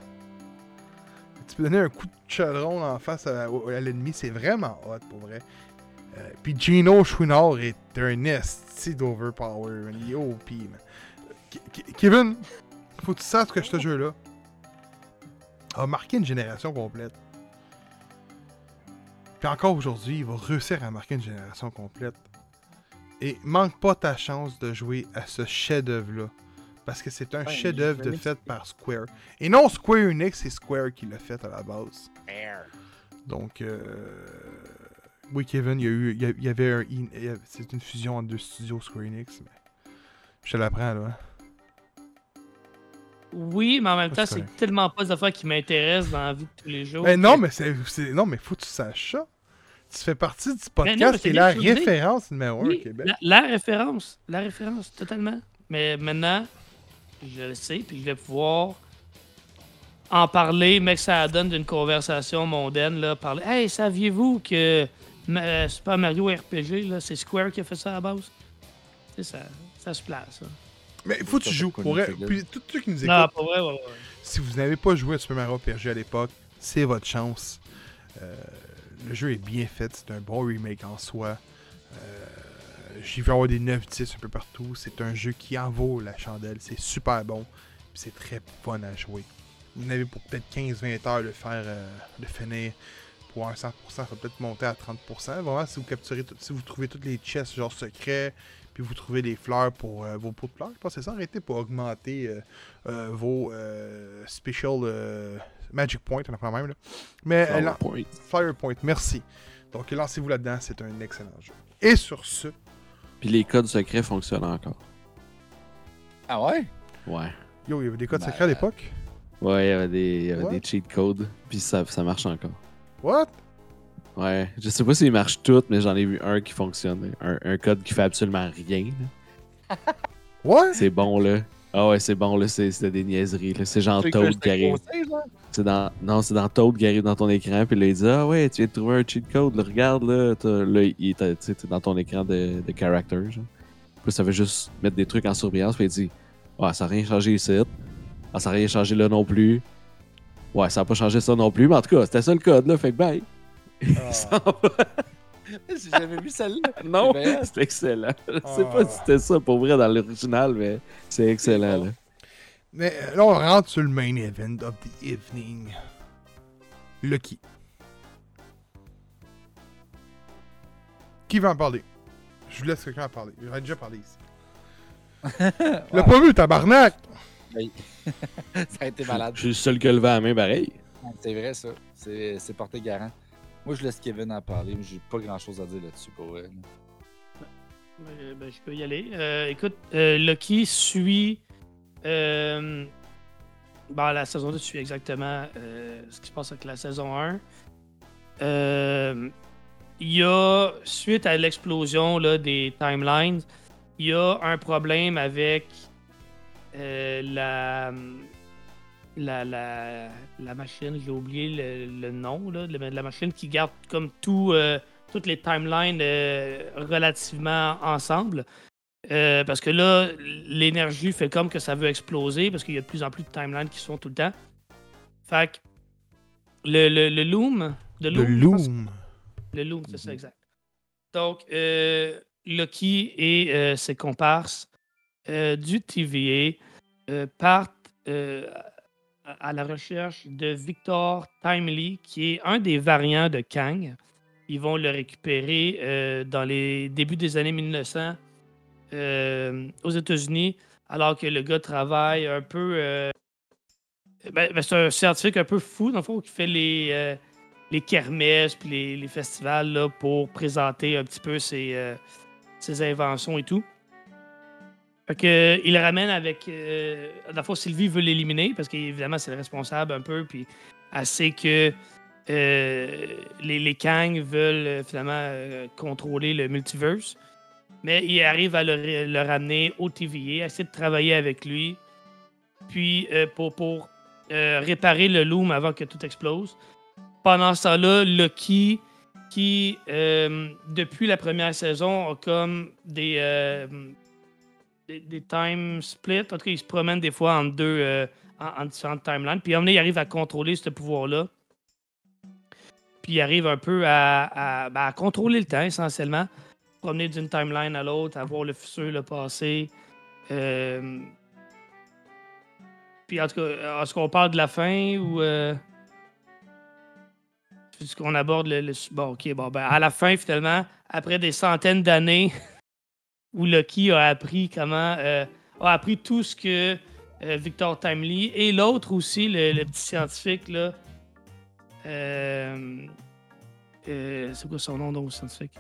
Tu peux donner un coup de chaudron en face à, l'ennemi, c'est vraiment hot pour vrai. Euh, Puis Gino Chouinard est un esti d'overpower. Il est OP, man. Ke- Ke- Kevin, faut que tu saches que ce jeu-là a marqué une génération complète. Puis encore aujourd'hui, il va réussir à marquer une génération complète. Et manque pas ta chance de jouer à ce chef-d'œuvre-là. Parce que c'est un Ouais, chef-d'œuvre de fait par Square. Et non Square Enix, c'est Square qui l'a fait à la base. Donc, euh, oui, Kevin, il y, a eu, il y avait un. C'est une fusion entre deux studios Square Enix. Mais je te l'apprends, là. Oui, mais en même temps, c'est tellement pas des affaires qui m'intéressent dans la vie de tous les jours. Mais non, mais c'est, c'est- non, mais faut que tu saches ça. Tu fais partie du non, podcast qui est c'est la référence numéro 1 Oui, au Québec. la, la référence, la référence, totalement. Mais maintenant, je le sais, puis je vais pouvoir en parler, mais que ça donne d'une conversation mondaine, là, parler. Hey, saviez-vous que Ma- Super Mario RPG, là, c'est Square qui a fait ça à la base? Tu sais, ça, ça se place, ça. Mais faut que tu joues. c'est Pour vrai. connu, Puis tous ceux qui nous écoutent, Non, pas vrai, ouais, ouais. si vous n'avez pas joué à Super Mario RPG à l'époque, c'est votre chance. Euh, le jeu est bien fait, c'est un bon remake en soi. Euh, J'ai vu avoir des 9-10 un peu partout. C'est un jeu qui en vaut la chandelle. C'est super bon. C'est très fun à jouer. Vous en avez pour peut-être 15-20 heures de faire euh, de finir. Pour un 100%, ça va peut-être monter à 30%. Vraiment, si vous capturez tout- si vous trouvez toutes les chests genre secrets, puis vous trouvez des fleurs pour euh, vos pots de fleurs, je pense que ça arrêté pour augmenter vos special magic points, on en même là. Mais euh, lan- PowerPoint. Fire Point, merci. Donc lancez-vous là-dedans, c'est un excellent jeu. Et sur ce, Puis les codes secrets fonctionnent encore. Ah ouais? Ouais. yo, il y avait des codes Ben, secrets à l'époque? Ouais, il y avait des, il y avait des cheat codes. Puis ça, ça marche encore. What? Ouais. Je sais pas s'ils marchent tous, mais j'en ai vu un qui fonctionne. Un, un code qui fait absolument rien. là. What? C'est bon, là. Ah ouais, c'est bon, là. c'est- C'était des niaiseries. là. C'est genre Toad qui arrive. dans... Non, c'est dans Toad qui arrive dans ton écran. Puis là, il dit Ah ouais, tu viens de trouver un cheat code. là, regarde, là. Là, il est dans ton écran de, de character. Genre. Puis ça veut juste mettre des trucs en surveillance. Puis il dit Ah, ça n'a rien changé ici. Ah, ça n'a rien changé là non plus. Ouais, ça n'a pas changé ça non plus. Mais en tout cas, c'était ça le code, là. Fait que bye. Va. J'ai jamais vu celle-là. Non, C'est bien. c'est excellent. Je sais Ah. pas si c'était ça pour vrai dans l'original, mais c'est excellent, là. Mais euh, là, on rentre sur le main event of the evening. Lucky. Qui va en parler? Je vous laisse quelqu'un en parler. J'en ai déjà parlé ici. L'as pas vu, tabarnak? Ça a été malade. Je suis le seul qui a levé la main, pareil. C'est vrai, ça. C'est c'est porté garant. Moi, je laisse Kevin en parler. J'ai pas grand-chose à dire là-dessus, pour vrai. Euh, ben, je peux y aller. Euh, écoute, euh, Lucky suit. Euh, bon, la saison 2 suit exactement euh, ce qui se passe avec la saison 1. Euh, Il y a, suite à l'explosion des timelines, il y a un problème avec la, la, la, la machine, j'ai oublié le, le nom, là, de la machine qui garde comme tout. euh, toutes les timelines euh, relativement ensemble. Euh, parce que là, l'énergie fait comme que ça veut exploser parce qu'il y a de plus en plus de timelines qui sont tout le temps. Fait que le, le, le Loom. Le Loom. Le Loom, c'est ça, Mhm. exact. Donc, Lucky et ses comparses du TVA partent euh, à, la recherche de Victor Timely, qui est un des variants de Kang. Ils vont le récupérer euh, dans les débuts des années 1900 euh, aux États-Unis, alors que le gars travaille un peu. euh, ben, ben, c'est un scientifique un peu fou, dans le fond, qui fait les, les kermesses puis les, les festivals là, pour présenter un petit peu ses, ses inventions et tout. Que, il le ramène avec. Euh, le fond, Sylvie veut l'éliminer parce qu'évidemment, c'est le responsable un peu. Puis elle sait que euh, les, les Kang veulent euh, finalement euh, contrôler le multiverse. Mais il arrive à le, le ramener au TVA, essaie de travailler avec lui. Puis pour, pour réparer le Loom avant que tout explose. Pendant ce temps-là, Lucky, qui depuis la première saison a comme des, des, time splits. En tout cas, il se promène des fois deux, euh, en, en différentes timelines. Puis à un il arrive à contrôler ce pouvoir-là. Puis il arrive un peu à, ben, contrôler le temps, essentiellement. Promener d'une timeline à l'autre, à voir le futur, le passé. Euh, Puis en tout cas, est-ce qu'on parle de la fin ou. Euh... Qu'on aborde le, le- Bon, ok, bon, ben, à la fin, finalement, après des centaines d'années où Loki a appris comment. euh, a appris tout ce que euh, Victor Timely et l'autre aussi, le, le petit scientifique, là. Euh, c'est quoi son nom, donc, scientifique?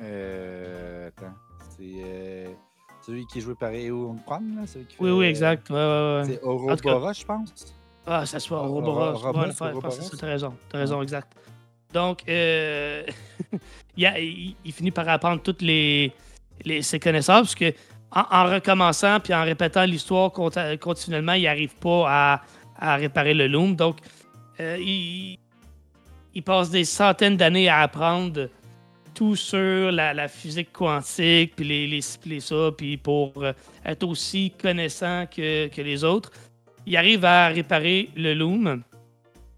Euh, attends. C'est celui qui est joué par Eon Kwan, là? Celui qui Oui, fait- oui, exact. Ouais, ouais, ouais. C'est Orobora, je pense. Ah, ça soit Ro- Ouroboros. Ouais, je pense que Ouroboros? t'as raison. T'as raison, exact. Donc, euh, il, a- il- il finit par apprendre toutes les, les- ses connaissances, parce que en, en recommençant puis en répétant l'histoire continuellement, il n'arrive pas à, réparer le loom. Donc, euh, il, passe des centaines d'années à apprendre tout sur la, physique quantique, puis les, les, ça, puis pour euh, être aussi connaissant que, que les autres il arrive à réparer le loom,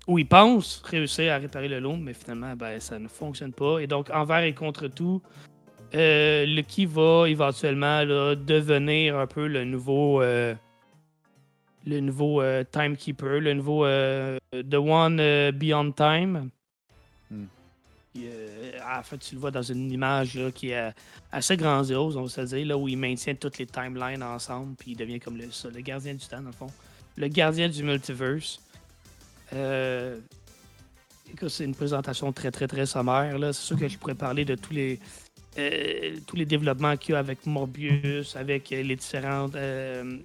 ou il pense réussir à réparer le loom, mais finalement, ben, ça ne fonctionne pas. Et donc, envers et contre tout, euh, Lucky va éventuellement là, devenir un peu le nouveau, euh, le nouveau euh, Timekeeper, le nouveau euh, The One Beyond Time. En fait, tu le vois dans une image là, qui est assez grandiose, on va se le dire, là, où il maintient toutes les timelines ensemble, puis il devient comme le, ça, le gardien du temps, dans le fond le gardien du multiverse. C'est une présentation très, très, très sommaire. là. C'est sûr que je pourrais parler de tous les, euh, tous les développements qu'il y a avec Morbius, avec euh, les différents euh,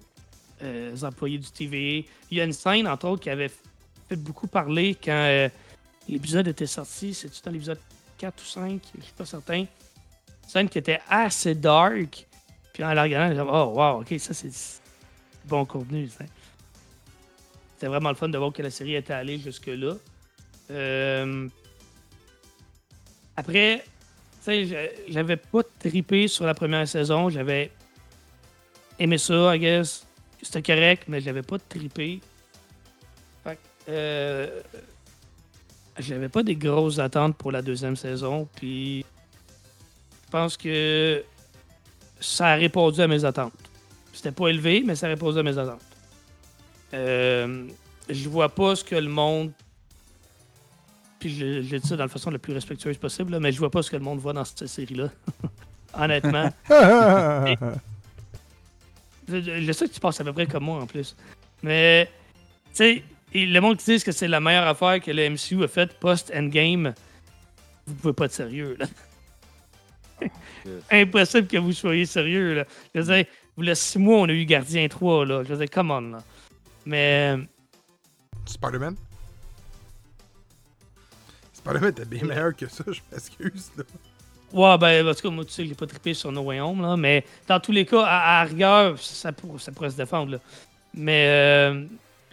employés du TVA. Il y a une scène, entre autres, qui avait fait beaucoup parler quand l'épisode était sorti. C'est-tu dans l'épisode 4 ou 5? Je suis pas certain. Une scène qui était assez dark. Puis en la regardant, j'ai dit, oh, wow, ok, ça, c'est bon contenu. C'était vraiment le fun de voir que la série était allée jusque-là. Après, sais, je- j'avais pas trippé sur la première saison. J'avais aimé ça, I guess. C'était correct, mais j'avais pas trippé. Fait que, euh, j'avais pas des grosses attentes pour la deuxième saison. Puis, je pense que ça a répondu à mes attentes. C'était pas élevé, mais ça a répondu à mes attentes. Euh, je vois pas ce que le monde. Puis je, je dis ça dans la façon la plus respectueuse possible, là, mais je vois pas ce que le monde voit dans cette série-là. Honnêtement. je, je- je sais que tu penses à peu près comme moi en plus. Mais, tu sais, le monde qui dit que c'est la meilleure affaire que le MCU a faite post-endgame, vous pouvez pas être sérieux, là. Impossible que vous soyez sérieux, là. Je veux dire, vous le six mois, on a eu Gardien 3, là. Je veux dire, come on, là. Mais. Spider-Man? Spider-Man était bien meilleur que ça, je m'excuse. là. Ouais, ben, en tout cas, moi, tu sais, j'ai pas trippé sur No Way Home, là. Mais dans tous les cas, à, à rigueur, ça, pour- ça pourrait se défendre, là. Mais, euh,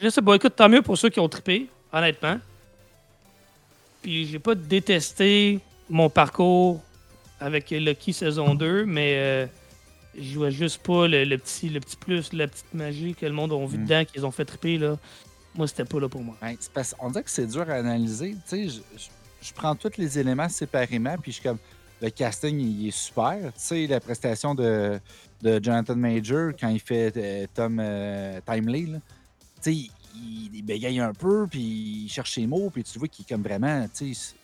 je sais pas, écoute, tant mieux pour ceux qui ont trippé, honnêtement. Puis, j'ai pas détesté mon parcours avec Lucky saison 2, mais euh, je vois juste pas le, le petit, le petit plus, la petite magie que le monde a vu Mm. dedans, qu'ils ont fait tripper, là. Moi, c'était pas là pour moi. On dirait que c'est dur à analyser. Tu sais, je, je- je prends tous les éléments séparément, puis je suis comme, le casting, il est super. Tu sais, la prestation de, de Jonathan Major quand il fait euh, Tom euh, Timely, là. tu sais, il, il bégaye un peu, puis il cherche ses mots, puis tu vois qu'il est comme vraiment, tu sais,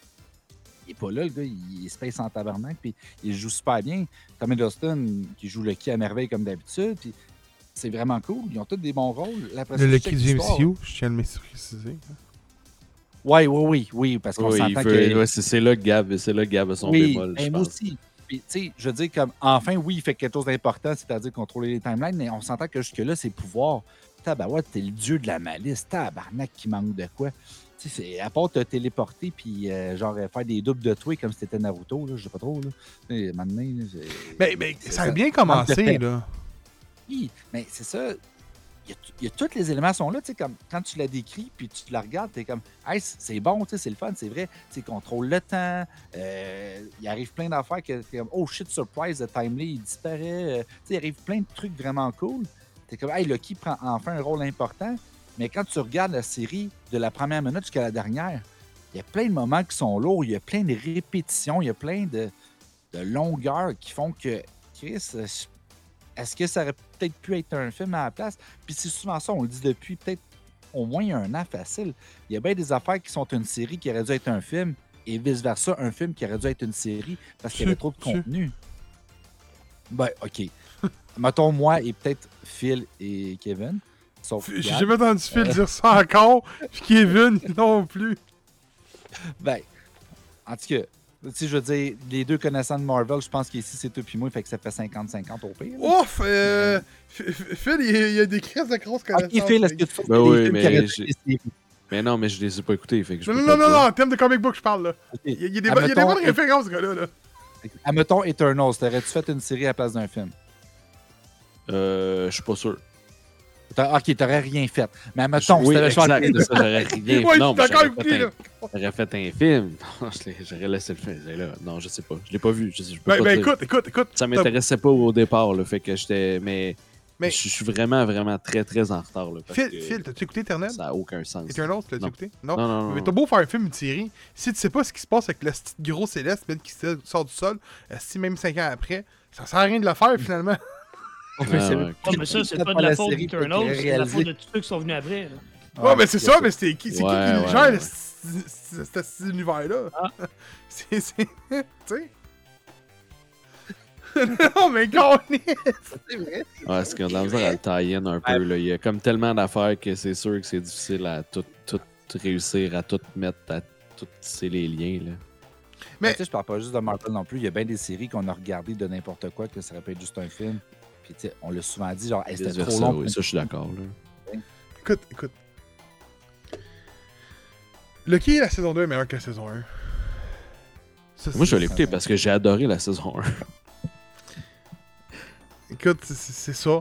il est pas là, le gars, il est space en tabarnak, puis il joue super bien. Tom Hiddleston, qui joue le qui à merveille comme d'habitude, puis c'est vraiment cool. Ils ont tous des bons rôles. La Le Lucky check du. MCU, je tiens à le préciser. Oui, oui, oui, oui, parce qu'on Oui, s'entend veut- que... ouais, c'est c'est là que Gab, c'est là que Gab a son oui, bémol, je ben, moi pense. aussi. Puis, tu sais, je veux dire, comme, enfin, oui, il fait quelque chose d'important, c'est-à-dire contrôler les timelines, mais on s'entend que jusque-là, c'est pouvoir. Tabarouette, t'es le dieu de la malice. Tabarnak qui manque de quoi. Tu sais, c'est- à part te téléporter, puis euh, genre faire des doubles de toi comme si c'était Naruto, là, je sais pas trop, là. Tu sais, maintenant, là, Mais, mais ça a bien commencé, là. Oui, mais c'est ça. Il y, a, y a tous les éléments sont là, tu sais, comme quand tu la décris, puis tu la regardes, t'es comme, hey, c'est bon, tu sais, c'est le fun, c'est vrai, tu sais, contrôle le temps, euh, il arrive plein d'affaires que comme, oh shit, surprise, le Timely, il disparaît, euh, tu sais, il arrive plein de trucs vraiment cool. T'es comme, hey, Loki prend enfin un rôle important, mais quand tu regardes la série de la première minute jusqu'à la dernière, il y a plein de moments qui sont lourds, il y a plein de répétitions, il y a plein de, de longueurs qui font que, Chris, est-ce que ça aurait peut-être pu être un film à la place? Puis c'est souvent ça, on le dit depuis peut-être au moins un an facile. Il y a bien des affaires qui sont une série qui aurait dû être un film et vice-versa, un film qui aurait dû être une série parce qu'il y avait trop de contenu. Ben, OK. Mettons moi et peut-être Phil et Kevin. Sauf J'ai jamais entendu Phil Euh. dire ça encore, puis Kevin non plus. Ben, en tout cas, sais, je veux dire, les deux connaissants de Marvel, je pense qu'ici, c'est toi puis moi, fait que ça fait 50-50 au pire. Ouf! Euh, Phil, il y a- des crises de grosses connaissances. Ok, Phil, est-ce que tu Ben oui, mais? Mais non, mais je les ai pas écoutés. Fait que je Non, non, non, non, en termes de comic book, je parle, là. Il y a, il y a des, il y a des Admettons, bonnes références, ce gars-là. Là. Admettons Eternals, t'aurais-tu fait une série à la place d'un film? Euh, je suis pas sûr. Ok, t'aurais rien fait. Mais admettons, oui, si t'avais le choix c'est ça, j'aurais rien. Ouais, non, j'aurais fait un- là. J'aurais fait un film. J'aurais laissé le film. Là. Non, je sais pas. Je l'ai pas vu. Je, sais- je peux Ben, pas ben écoute, écoute, écoute. Ça m'intéressait pas au départ. Là, fait que j'étais. Mais, Mais- je suis vraiment, vraiment très, très en retard. Là, parce Phil, que Phil, t'as-tu écouté Eternal? Ça n'a aucun sens. Eternals, t'as-tu Non. écouté? Non, non, non. Mais t'as beau faire un film, une série, si tu sais pas ce qui se passe avec le petit gros céleste qui sort du sol, euh, si même 5 ans après, ça sert à rien de le faire finalement. Ah, C'est- ouais. Ouais, mais ça, c'est pas de la faute d'Eternals, qu'il c'est de la faute de tous ceux qui sont venus après. là. Ouais, mais c'est ça, mais c'est qui, c'est qui gère cet univers-là? Ah. C'est. Tu sais? non, mais qu'on est. C'est vrai. Ouais, c'est qu'on a de la misère à le tie-in un peu. Là. Il y a comme tellement d'affaires que c'est sûr que c'est difficile à tout, tout réussir, à tout mettre, à tout tisser les liens. Là. Mais- Mais tu sais, je parle pas juste de Marvel non plus. Il y a bien des séries qu'on a regardées de n'importe quoi que ça aurait pu être juste un film. Puis tu sais, on l'a souvent dit, genre, Hey, c'était trop Vice-versa, long. oui, ça, je suis d'accord. là. Écoute, écoute. Loki, la saison 2 est meilleure que la saison 1. Ça, Moi, je vais l'écouter parce que j'ai adoré la saison 1. Écoute, c'est- ça.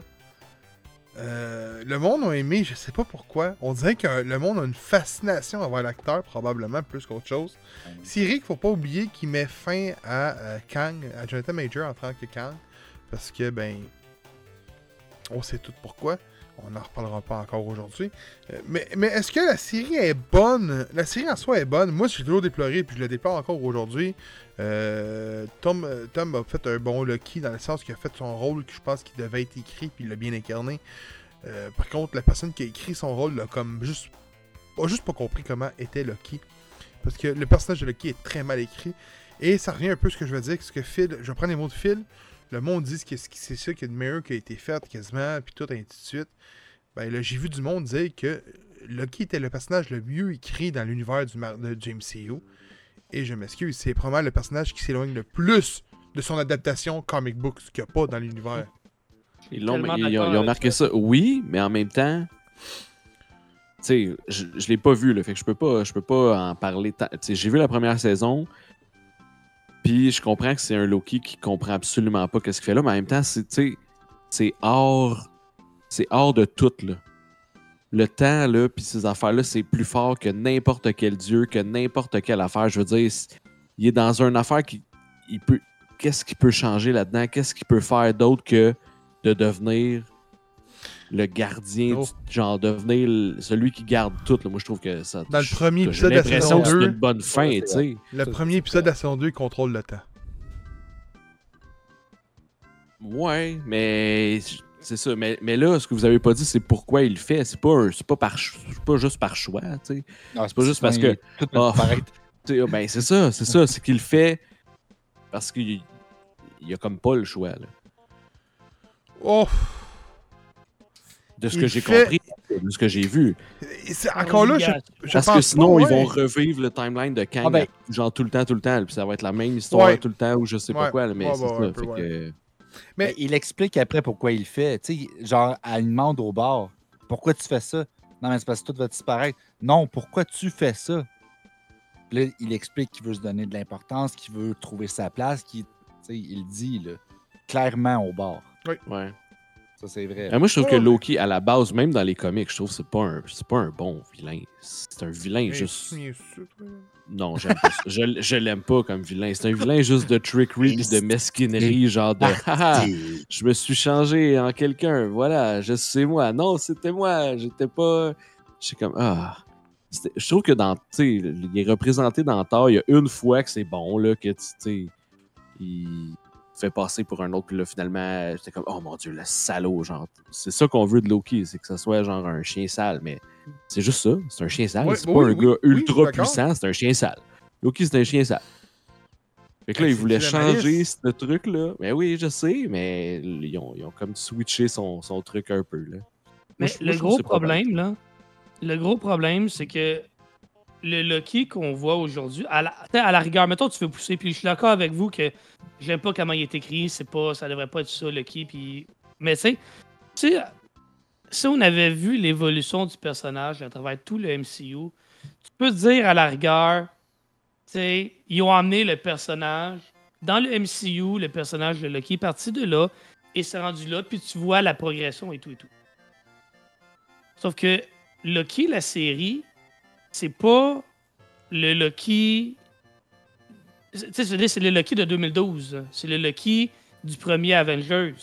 Euh, le monde a aimé, je sais pas pourquoi. On dirait que le monde a une fascination envers l'acteur, probablement plus qu'autre chose. Qu'il faut pas oublier qui met fin à euh, Kang, à Jonathan Major en tant que Kang. Parce que, ben. On sait tout pourquoi. On n'en reparlera pas encore aujourd'hui. Euh, mais est-ce que la série est bonne? La série en soi est bonne. Moi, j'ai toujours déploré, puis je le déplore encore aujourd'hui. Euh, Tom, euh, Tom a fait un bon Lucky dans le sens qu'il a fait son rôle que je pense qu'il devait être écrit, puis il l'a bien incarné. Par contre, la personne qui a écrit son rôle l'a comme juste. a juste pas compris comment était Lucky. Parce que le personnage de Lucky est très mal écrit. Et ça revient un peu à ce que je veux dire. Parce que Phil, je prendre les mots de Phil. Le monde dit que c'est ça qu'il y a de meilleur qui a été fait quasiment, puis tout, ainsi de suite. Ben là, j'ai vu du monde dire que Lucky était le personnage le mieux écrit dans l'univers du de James C.O. Et je m'excuse, c'est probablement le personnage qui s'éloigne le plus de son adaptation comic book, ce qu'il n'y a pas dans l'univers. Ils, l'ont- ils ont, ils marqué ça, oui, mais en même temps, tu sais, je, je l'ai pas vu, là, fait que je peux pas, je peux pas en parler. J'ai vu la première saison, puis je comprends que c'est un Loki qui comprend absolument pas qu'est-ce qu'il fait là, mais en même temps, c'est, hors, c'est hors de tout, là. Le temps, là, puis ces affaires-là, c'est plus fort que n'importe quel dieu, que n'importe quelle affaire. Je veux dire, il est dans une affaire qui, il peut, qu'est-ce qu'il peut changer là-dedans? Qu'est-ce qu'il peut faire d'autre que de devenir le gardien, Oh. du- genre devenir le- celui qui garde tout. là. Moi, je trouve que ça. Dans le premier épisode de la saison c'est 2, une bonne fin, Ouais, tu sais. le Ça, premier épisode de la saison 2 il contrôle le temps. Ouais, mais c'est ça. Mais, mais là, ce que vous avez pas dit, c'est pourquoi il le fait. C'est pas, pas, par, pas juste par choix, tu sais. Non, C'est pas juste parce que- Ah. sais, Ben, c'est ça, c'est ça. C'est qu'il le fait parce qu'il il y a comme pas le choix, là. Oh! De ce Il que j'ai fait- compris, de ce que j'ai vu. Encore là, je, je Parce pense que sinon, pas, ils vont revivre le timeline de Kang, Ah ben- genre tout le temps, tout le temps. Puis ça va être la même histoire Ouais. tout le temps ou je sais pas Ouais. quoi. Mais Ouais, c'est ça. un peu, fait ouais. que- Mais- Mais il explique après pourquoi il le fait. Tu sais, genre, elle demande au bar Pourquoi tu fais ça? Non, mais c'est parce que tout va disparaître. Non, pourquoi tu fais ça? Puis là, il explique qu'il veut se donner de l'importance, qu'il veut trouver sa place, qu'il il dit là, clairement au bar. Ouais. Ça, c'est vrai. Euh, moi, je trouve Ouais, que Loki, à la base, même dans les comics, je trouve que c'est pas un, c'est pas un bon vilain. C'est un vilain juste. c'est. Non, j'aime pas ça. Je, je l'aime pas comme vilain. C'est un vilain juste de trickery pis de mesquinerie, genre de. Haha, je me suis changé en quelqu'un. Voilà, je sais moi. Non, c'était moi. J'étais pas. Je suis comme. Ah. C'était- Je trouve que dans. Tu sais, il est représenté dans Thor. Il y a une fois que c'est bon, là, que tu sais. Il fait passer pour un autre, puis là, finalement, j'étais comme, oh mon dieu, le salaud, genre. C'est ça qu'on veut de Loki, c'est que ça soit genre un chien sale, mais c'est juste ça, c'est un chien sale. Ouais, c'est oui, pas un oui, gars oui, ultra puissant, c'est un chien sale. Loki, c'est un chien sale. Fait que là, Ben, il c'est voulait du changer ce truc-là. Mais oui, je sais, mais ils ont, ils ont comme switché son, son truc un peu, là. Mais Moi, le gros problème, là, le gros problème, c'est que le Loki qu'on voit aujourd'hui, à la, à la rigueur, mettons, tu veux pousser, puis je suis d'accord avec vous que j'aime pas comment il est écrit, c'est pas, ça devrait pas être ça, Loki, puis... Mais tu sais, si on avait vu l'évolution du personnage à travers tout le MCU, tu peux dire à la rigueur, tu sais, ils ont amené le personnage dans le MCU, le personnage de Loki est parti de là et s'est rendu là, puis tu vois la progression et tout et tout. Sauf que Loki, la série, c'est pas le Loki. Tu sais, c'est le Loki de 2012. C'est le Loki du premier Avengers.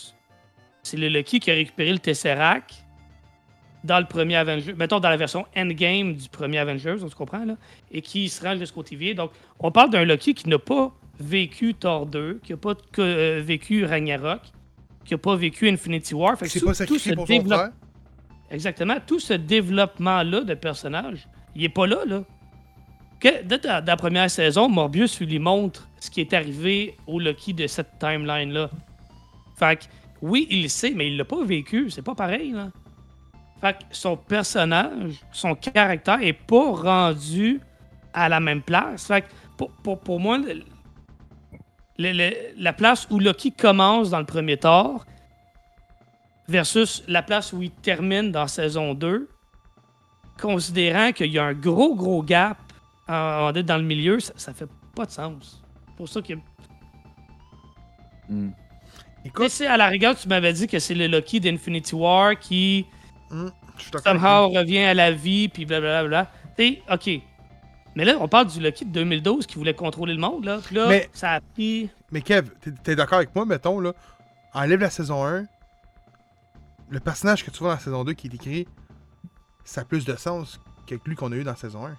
C'est le Loki qui a récupéré le Tesseract dans le premier Avengers. Mettons dans la version Endgame du premier Avengers, on se comprend, là. Et qui se rend jusqu'au TVA. Donc, on parle d'un Loki qui n'a pas vécu Thor 2, qui n'a pas euh, vécu Ragnarok, qui n'a pas vécu Infinity War. Fait que C'est tout- pas tout ce pour développe-. Exactement. Tout ce développement-là de personnage, il est pas là, là. Que, la, première saison, Morbius lui montre ce qui est arrivé au Loki de cette timeline-là. Fait que, oui, il sait, mais il l'a pas vécu. C'est pas pareil, là. Fait que son personnage, son caractère est pas rendu à la même place. Fait que, pour, pour, pour moi, la place où Loki commence dans le premier Thor versus la place où il termine dans saison 2, considérant qu'il y a un gros, gros gap en, dans le milieu, ça, ça fait pas de sens. C'est pour ça que. Hmm. Écoute, Tu sais, à la rigueur, tu m'avais dit que c'est le Loki d'Infinity War qui je suis d'accord avec somehow revient à la vie, puis blablabla. Tu sais, ok. Mais là, on parle du Loki de 2012 qui voulait contrôler le monde, là. Puis là, Mais- ça a pris. Mais Kev, t'es- t'es d'accord avec moi, mettons, là, enlève la saison 1, le personnage que tu vois dans la saison 2 qui est écrit, ça a plus de sens que lui qu'on a eu dans la saison 1.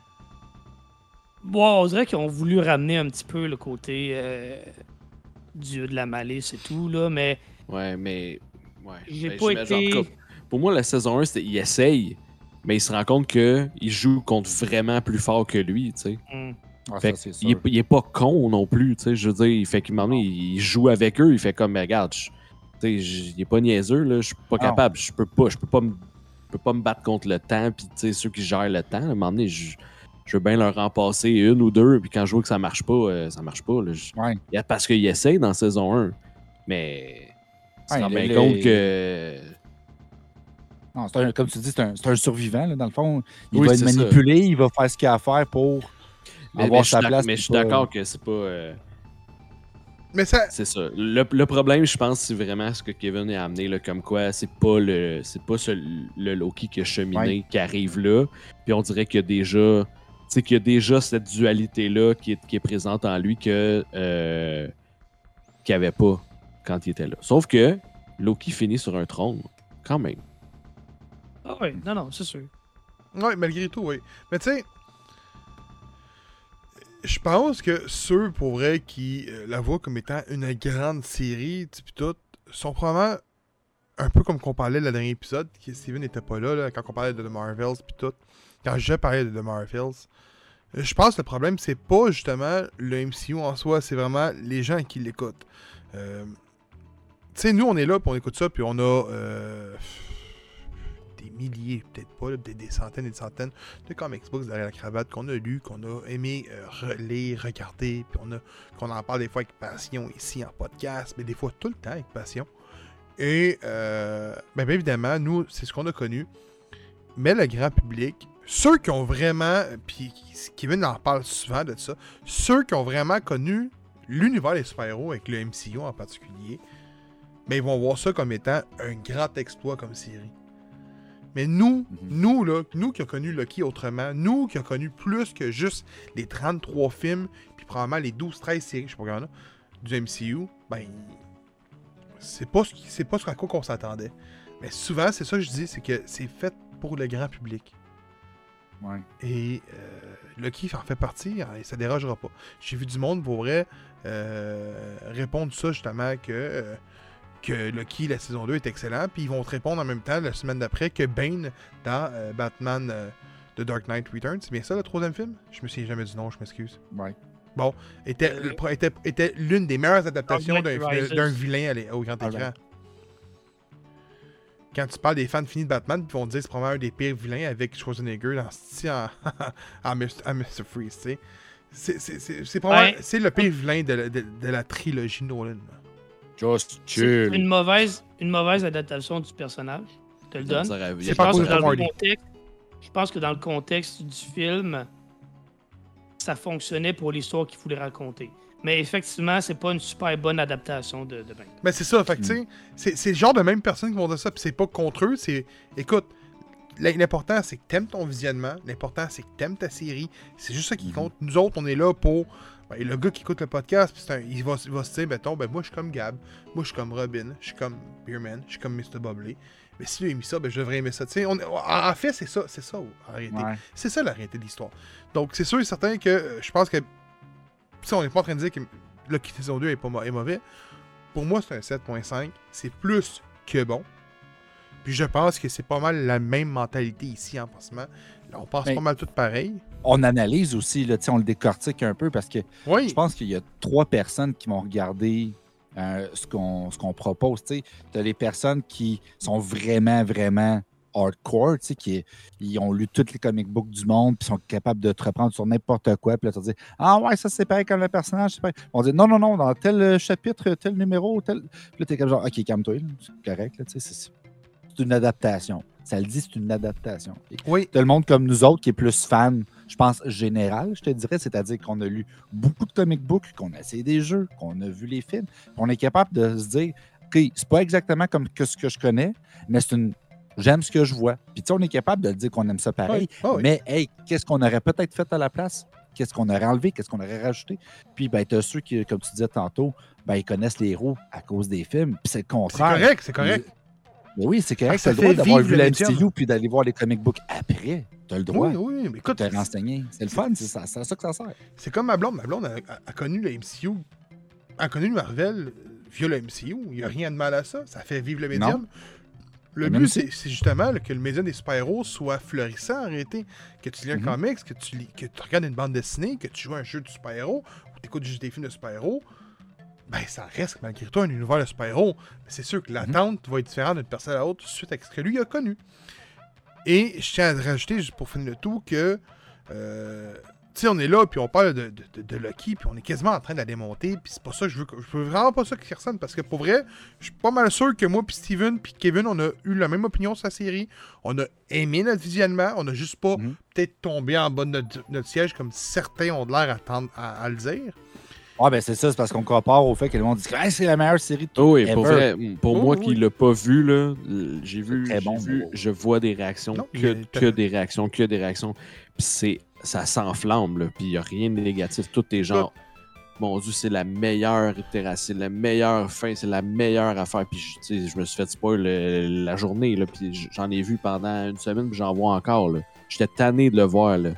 Bon, on dirait qu'ils ont voulu ramener un petit peu le côté euh, dieu de la malice et tout, là, mais Ouais, mais. Ouais. j'ai Ben, pas été. pour moi, la saison 1, c'était il essaye, mais il se rend compte qu'il joue contre vraiment plus fort que lui, tu sais. Hmm. Ah, Fait ça, il, est, sûr. il est pas con non plus, tu sais. Je veux dire, il fait qu'il m'en il joue avec eux, il fait comme, mais regarde, je- tu sais, je- il est pas niaiseux, là, je suis pas capable, je peux pas, je peux pas me peux pas me battre contre le temps, puis tu sais, ceux qui gèrent le temps, à un moment donné, je, je veux bien leur en passer une ou deux, puis quand je vois que ça marche pas, euh, ça marche pas, là, je- Ouais. il y a- parce qu'il essaye dans saison 1, mais il se Ouais, rend le- bien compte que... Non, un- comme tu dis, c'est un, un survivant. là, dans le fond, il Oui, va être ça. manipulé, il va faire ce qu'il a à faire pour Mais, avoir mais je suis sa place. mais je suis d'accord que c'est pas... euh, Mais ça, C'est ça. Le, le problème, je pense, c'est vraiment ce que Kevin a amené, là, comme quoi c'est pas le c'est pas ce- le Loki qui a cheminé Ouais. qui arrive là. Puis on dirait qu'il y a déjà. Tu sais, qu'il y a déjà cette dualité-là qui est, qui est présente en lui que euh, qu'il n'y avait pas quand il était là. Sauf que Loki finit sur un trône, quand même. Ah oui, non, non, c'est sûr. ouais, malgré tout, oui. Mais tu sais, je pense que ceux, pour vrai, qui euh, la voient comme étant une grande série, pis tout, sont probablement un peu comme qu'on parlait le dernier épisode, que Steven n'était pas là, quand on parlait de The Marvels, puis tout. Quand je parlais de The Marvels. Euh, Je pense que le problème, c'est pas justement le MCU en soi, c'est vraiment les gens qui l'écoutent. Euh, tu sais, nous, on est là, puis on écoute ça, puis on a des milliers, peut-être pas, peut-être des centaines et des centaines de comics books derrière la cravate qu'on a lu, qu'on a aimé euh, relire, regarder, puis on a, qu'on en parle des fois avec passion ici en podcast, mais des fois tout le temps avec passion. Et, euh, ben, bien évidemment, nous, c'est ce qu'on a connu. Mais le grand public, ceux qui ont vraiment, puis Kevin en parle souvent de ça, ceux qui ont vraiment connu l'univers des super-héros avec le MCU en particulier, mais ils vont voir ça comme étant un grand exploit comme série. Mais nous, Mhm. nous, là, nous qui avons connu Loki autrement, nous qui avons connu plus que juste les 33 films, puis probablement les 12-13 séries, je sais pas a, du MCU, ben, c'est pas ce pas ce à quoi qu'on s'attendait. Mais souvent, c'est ça que je dis, c'est que c'est fait pour le grand public. Ouais. Et euh, Lucky en fait partie, hein, et ça dérogera pas. J'ai vu du monde pour vrai euh, répondre ça justement que, euh, que Lucky, la saison 2 est excellent, puis ils vont te répondre en même temps la semaine d'après que Bane dans euh, Batman euh, The Dark Knight Returns, c'est bien ça le troisième film? Je me souviens jamais du nom, je m'excuse. Ouais. Était, le pro- était, était l'une des meilleures adaptations d'un vilain à au grand Alright. écran. Quand tu parles des fans finis de Batman, ils vont te dire que c'est probablement un des pires vilains avec Schwarzenegger dans ce en, en, Mr. en Mr. Freeze, tu sais. C'est- probablement Ouais. le pire vilain de, la- de- de la trilogie Nolan. Just C'est chill. une mauvaise, une mauvaise adaptation du personnage. Je te le donne. Je pense, que dans le contexte, je pense que dans le contexte du film, ça fonctionnait pour l'histoire qu'il voulait raconter. Mais effectivement, c'est pas une super bonne adaptation de, de Bane. Mais c'est ça, fait que, sais, c'est- c'est le genre de même personne qui vont dire ça, puis c'est pas contre eux, c'est. Écoute, l'important c'est que t'aimes ton visionnement, l'important c'est que t'aimes ta série, c'est juste ça qui Mhm. compte. Nous autres, on est là pour. Ben, le gars qui écoute le podcast, un- il, va, il va se dire, mettons, ben moi je suis comme Gab, moi je suis comme Robin, je suis comme Beerman, je suis comme Mr. Bubbly. Mais si lui a mis ça, ben je devrais aimer ça. On- en en fait, c'est ça, c'est ça, en réalité. Ouais. C'est ça la réalité de l'histoire. Donc, c'est sûr et certain que euh, je pense que. Si on n'est pas en train de dire que Lucky saison 2 est, pas est mauvais, pour moi, c'est un 7.5. C'est plus que bon. Puis je pense que c'est pas mal la même mentalité ici en passement. Là, on pense pas mal tout pareil. On analyse aussi, là, on le décortique un peu parce que Oui. je pense qu'il y a trois personnes qui vont regarder euh, ce qu'on propose. Tu as les personnes qui sont vraiment, vraiment hardcore, tu sais, qui ils ont lu tous les comic books du monde, puis sont capables de te reprendre sur n'importe quoi, puis là, tu dire Ah ouais, ça c'est pareil comme le personnage, c'est pareil. On dit Non, non, non, dans tel euh, chapitre, tel numéro, tel. Puis là, t'es comme genre Ok, calme-toi, c'est correct, là, tu sais, c'est c'est une adaptation. Ça le dit, c'est une adaptation. Oui. T'as le monde comme nous autres qui est plus fan, je pense, général, je te dirais, c'est-à-dire qu'on a lu beaucoup de comic books, qu'on a essayé des jeux, qu'on a vu les films, on est capable de se dire, OK, c'est pas exactement comme que ce que je connais, mais c'est une. J'aime ce que je vois. Puis, tu sais, on est capable de le dire qu'on aime ça pareil, Oui. Oui. mais, hey, qu'est-ce qu'on aurait peut-être fait à la place? Qu'est-ce qu'on aurait enlevé? Qu'est-ce qu'on aurait rajouté? Puis, ben, t'as ceux qui, comme tu disais tantôt, ben, ils connaissent les héros à cause des films. Puis, c'est le C'est contraire. correct, c'est correct. Oui, c'est correct. Ah, T'as le droit d'avoir vu le la. MCU puis d'aller voir les comic books après. T'as le droit Oui, oui, mais écoute, renseigner. C'est le fun, c'est ça, ça que ça sert. c'est comme ma blonde. Ma blonde a, a- a connu le MCU. A connu Marvel via le MCU. Il n'y a rien de mal à ça. Ça fait vivre le médium. Le but, c'est justement là, que le médium des super-héros soit florissant en réalité. Que tu lis un Mhm. comics, que tu, lis, que tu regardes une bande dessinée, que tu joues à un jeu de super-héros, ou tu écoutes juste des films de super-héros. Ben, ça reste malgré tout un univers de super-héros. Mais c'est sûr que l'attente va être différente d'une personne à l'autre suite à ce que lui a connu. Et je tiens à rajouter, juste pour finir le tout, que. euh, tu sais, on est là, puis on parle de, de, de- de Lucky, puis on est quasiment en train de la démonter, puis c'est pas ça que je veux. que- Je veux vraiment pas ça qu'il ressemble, parce que pour vrai, je suis pas mal sûr que moi, puis Steven, puis Kevin, on a eu la même opinion sur la série. On a aimé notre visionnement, on a juste pas Mhm. peut-être tombé en bas de notre, notre siège comme certains ont de l'air à, à le dire. Ouais, ben c'est ça, c'est parce qu'on compare au fait que le monde dit que Hey, c'est la meilleure série de tout. Oh, et pour vrai, pour Oui, moi oui. qui l'a pas vu, là, j'ai vu, bon, vu je vois des réactions, Non, que, des réactions, que des réactions. Puis c'est, ça s'enflamme, là, puis il n'y a rien de négatif. Tout est genre, mon Dieu, c'est la meilleure itération, c'est la meilleure fin, c'est la meilleure affaire. Puis je- tu sais, je me suis fait spoil la journée, là, puis j'en ai vu pendant une semaine, puis j'en vois encore. là. J'étais tanné de le voir. Là.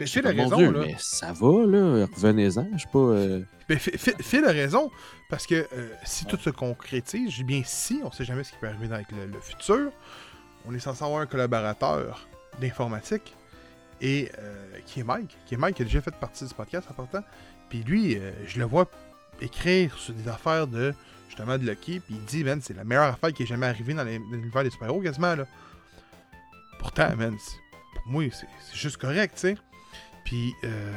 Mais la Mon raison, Dieu, là. mais ça va, là, revenez-en, je sais pas... euh, Mais Phil- Phil Phil a raison, parce que euh, si tout se concrétise, je dis bien si, on sait jamais ce qui peut arriver dans avec le, le futur, on est censé avoir un collaborateur d'informatique, et euh, qui est Mike, qui est Mike, qui a déjà fait partie du podcast en partant, puis lui, euh, je le vois écrire sur des affaires de, justement, de Lucky, puis il dit, man, c'est la meilleure affaire qui est jamais arrivée dans l'univers des super-héros, quasiment, là. Pourtant, man, pour moi, c'est c'est juste correct, tu sais. Puis, euh,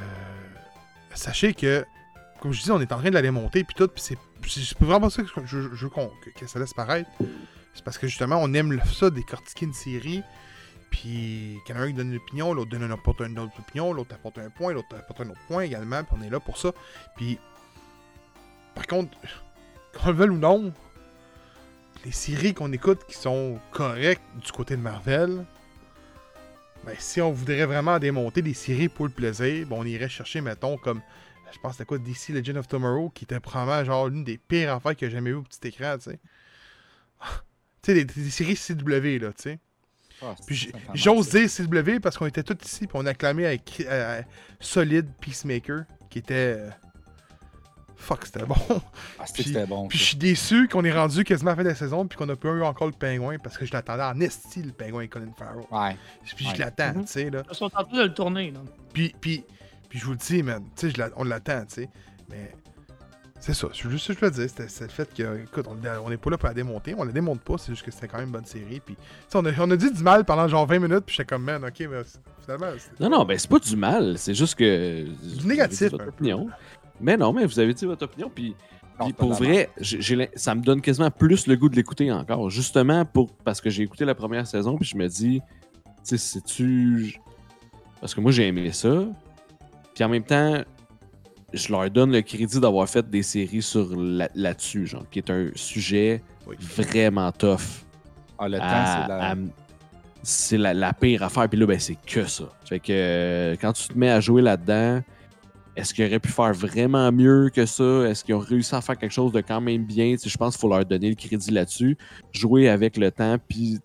sachez que, comme je dis, on est en train de la démonter, puis tout, puis c'est c'est- vraiment pas ça que je, je- je que, que ça laisse paraître. C'est parce que justement, on aime ça, décortiquer une série, puis qu'il y en a un qui donne une opinion, l'autre donne une autre opinion, l'autre apporte un point, l'autre apporte un autre point également, puis on est là pour ça. Puis, par contre, qu'on le veuille ou non, les séries qu'on écoute qui sont correctes du côté de Marvel, ben, si on voudrait vraiment démonter des séries pour le plaisir, ben, on irait chercher, mettons, comme, je pense, c'était quoi, DC Legend of Tomorrow, qui était probablement genre l'une des pires affaires que j'ai jamais vues au petit écran, tu sais. tu sais, des, des séries CW, là, tu sais. Fait j'ose dire CW parce qu'on était tous ici, puis on a acclamé avec euh, Solid Peacemaker, qui était. euh, Fuck, c'était bon. Ah, c'était- puis- c'était bon. Puis je suis déçu qu'on est rendu quasiment à la fin de la saison, puis qu'on a pas eu encore le pingouin, parce que je l'attendais en esti, le pingouin et Colin Farrell. Ouais. Puis Ouais. je l'attends, Mhm. tu sais, là. Ils sont en train de le tourner. Là. Puis, puis, puis je vous le dis, man, tu sais, on l'attend, tu sais. Mais c'est ça, c'est juste ça que je veux dire. C'était c'est le fait que, écoute, on n'est pas là pour la démonter. On la démonte pas, c'est juste que c'était quand même une bonne série. Puis, on a, on a dit du mal pendant genre 20 minutes, puis j'étais comme, man, ok, mais finalement. c'est- Non, non, ben c'est pas du mal, c'est juste que. avez négatif, opinion. Mais non, mais vous avez dit votre opinion, puis. Pour vrai, ça me donne quasiment plus le goût de l'écouter encore. Justement pour parce que j'ai écouté la première saison, puis je me dis, tu sais, c'est-tu. Parce que moi, j'ai aimé ça. Puis en même temps, je leur donne le crédit d'avoir fait des séries sur là-dessus, genre, qui est un sujet Oui. vraiment tough. Ah, le temps, c'est la. la, la pire affaire. Puis là, ben, c'est que ça. Fait que euh, quand tu te mets à jouer là-dedans, est-ce qu'ils auraient pu faire vraiment mieux que ça? Est-ce qu'ils ont réussi à faire quelque chose de quand même bien? Je pense qu'il faut leur donner le crédit là-dessus. Jouer avec le temps, puis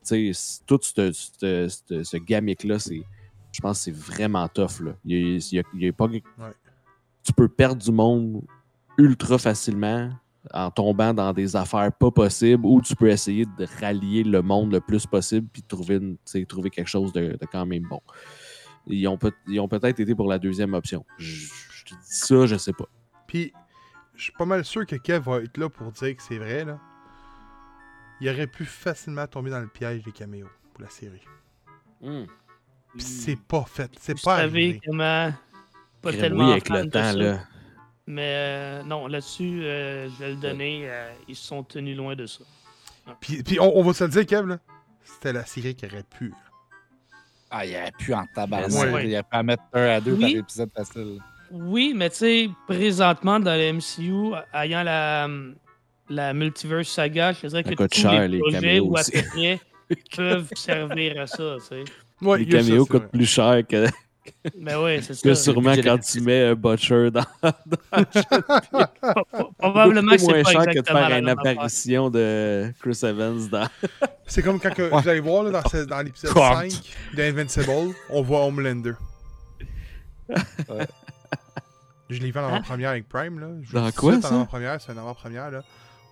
tout ce, ce, ce- ce gamic-là, c'est, je pense que c'est vraiment tough. Là. Il pas... Tu peux perdre du monde ultra facilement en tombant dans des affaires pas possibles ou tu peux essayer de rallier le monde le plus possible puis trouver, une- trouver quelque chose de, de quand même bon. Ils ont, peut- ils ont peut-être été pour la deuxième option. Je te dis ça, je sais pas. Puis, je suis pas mal sûr que Kev va être là pour dire que c'est vrai, là. Il aurait pu facilement tomber dans le piège des caméos pour la série. Puis c'est pas fait. C'est Vous pas savez arrivé. comment. Pas Crème, tellement oui, avec le de temps, là. Mais euh, non, là-dessus, euh, je vais le donner. euh, ils se sont tenus loin de ça. Puis, puis on, on va se le dire, Kev, là. C'était la série qui aurait pu. Ah, il aurait pu en tabarnak. Ouais. Il aurait pu en mettre un à deux Oui. par épisode facile. Oui, mais tu sais, présentement dans le MCU, ayant la, la multiverse saga, je te dirais que tous cher, les les projets ou à peu près peuvent servir à ça, tu sais. Ouais, Les caméos coûtent plus cher que, Mais oui, c'est que ça. sûrement budget quand tu mets un Butcher dans. Pro- pro- Probablement que C'est c'est moins pas cher que de faire une apparition de Chris Evans dans. C'est comme quand que vous allez voir là, dans, dans l'épisode Quoi? 5 d'Invincible, on voit Homelander. Ouais. Je l'ai vu en Hein? avant-première avec Prime. Là. Je Dans quoi, ça? En avant-première, c'est un avant-première. Là.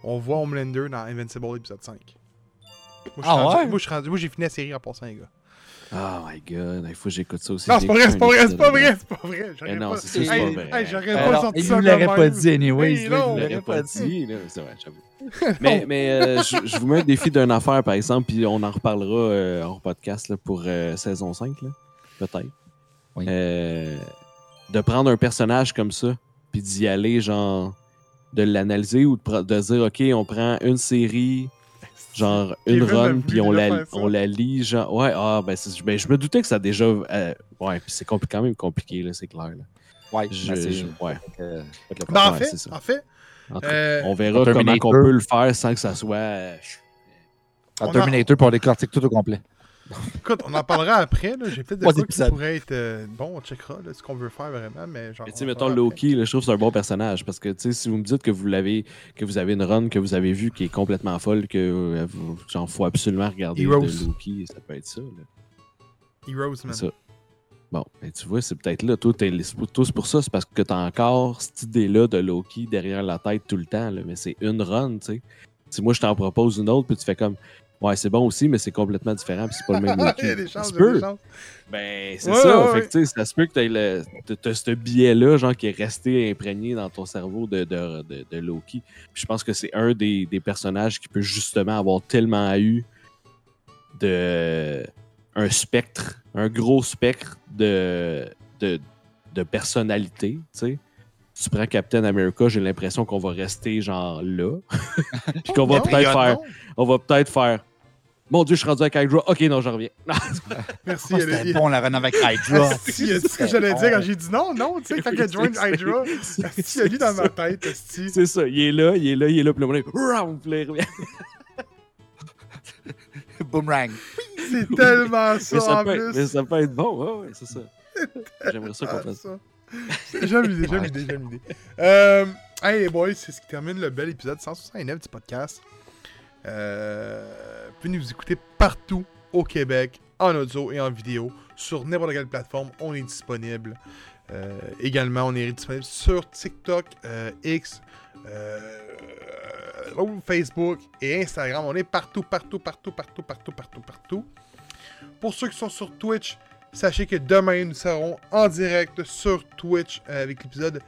On voit Homelander dans Invincible épisode 5. Moi, Ah rendu- ouais? moi, je suis rendu- moi, j'ai fini la série en passant, les gars. Oh my god, il faut que j'écoute ça aussi. Non, c'est pas vrai, c'est pas vrai, c'est pas vrai, c'est pas vrai. J'aurais non, pas- c'est ça, c'est Hey, pas vrai. hey, j'aurais Euh, pas non, sorti il ça de l'aurait pas dit, non. il Je l'aurait pas dit. là, c'est vrai, j'avoue. mais mais euh, je, je vous mets un défi d'une affaire, par exemple, puis on en reparlera euh, hors podcast là, pour euh, saison 5, là, peut-être. Oui. Euh, de prendre un personnage comme ça, puis d'y aller, genre, de l'analyser ou de, de dire, OK, on prend une série, genre une run, puis on la, on la lit, genre, ouais, ah, ben, c'est- ben, je me doutais que ça a déjà. euh, ouais, puis c'est quand même compliqué, là, c'est clair. Là. Ouais, Je- ben, je- ouais. euh, Ben, en fait, en fait, En euh, on verra comment on peut le faire sans que ça soit. euh, On a- Terminator, pour on décortique tout au complet. écoute, on en parlera après. là. J'ai peut-être des trucs qui pourraient être. euh, bon, on checkera là, ce qu'on veut faire vraiment. Mais genre. Mais tu sais, mettons. Loki, là, je trouve que c'est un bon personnage parce que tu sais, si vous me dites que vous l'avez, que vous avez une run que vous avez vue qui est complètement folle, que euh, vous, genre, faut absolument regarder Heroes. de Loki, ça peut être ça. là. Heroes, man. ça. Bon, ben, tu vois, c'est peut-être là. Toi, t'es- c'est tous pour ça, c'est parce que t'as encore cette idée-là de Loki derrière la tête tout le temps. là, mais c'est une run, tu sais. Si moi je t'en propose une autre, puis tu fais comme. Ouais, c'est bon aussi, mais c'est complètement différent, puis c'est pas le même Loki. il y a des Ça chances, se peut. Ben, c'est Ouais, ça. ouais, fait ouais. que, tu sais, ça se peut que t'aies le- t'as- t'as ce biais-là, genre, qui est resté imprégné dans ton cerveau de, de, de, de Loki. Puis je pense que c'est un des, des personnages qui peut justement avoir tellement eu de un spectre, un gros spectre de, de, de personnalité, tu sais. Tu prends Captain America, j'ai l'impression qu'on va rester genre là. Puis qu'on va peut-être faire. On va peut-être faire. Mon Dieu, je suis rendu avec Hydra. Ok, non, je reviens. Merci. Oh, C'était bon, la run avec Hydra. Dit ce que j'allais dire quand j'ai dit non, non, tu sais, quand il a joint C'est- Hydra, il a lu dans ma tête. C'est ça, il est là, il est là, il est là, puis le moment, Round, puis là, il revient. Boomerang. C'est tellement ça, mais, ça en peut être, mais plus. ça peut être bon, ouais, ouais, c'est ça. J'aimerais ça qu'on Ah, fasse ça. ça. J'aime l'idée, j'aime l'idée, j'aime l'idée. Euh, hey les boys, c'est ce qui termine le bel épisode 169 du podcast. Euh, vous écouter partout au Québec, en audio et en vidéo. Sur n'importe quelle plateforme, on est disponible. Euh, également, on est disponible sur TikTok, euh, X, euh, Facebook et Instagram. On est partout, partout, partout, partout, partout, partout, partout. Pour ceux qui sont sur Twitch, sachez que demain, nous serons en direct sur Twitch avec l'épisode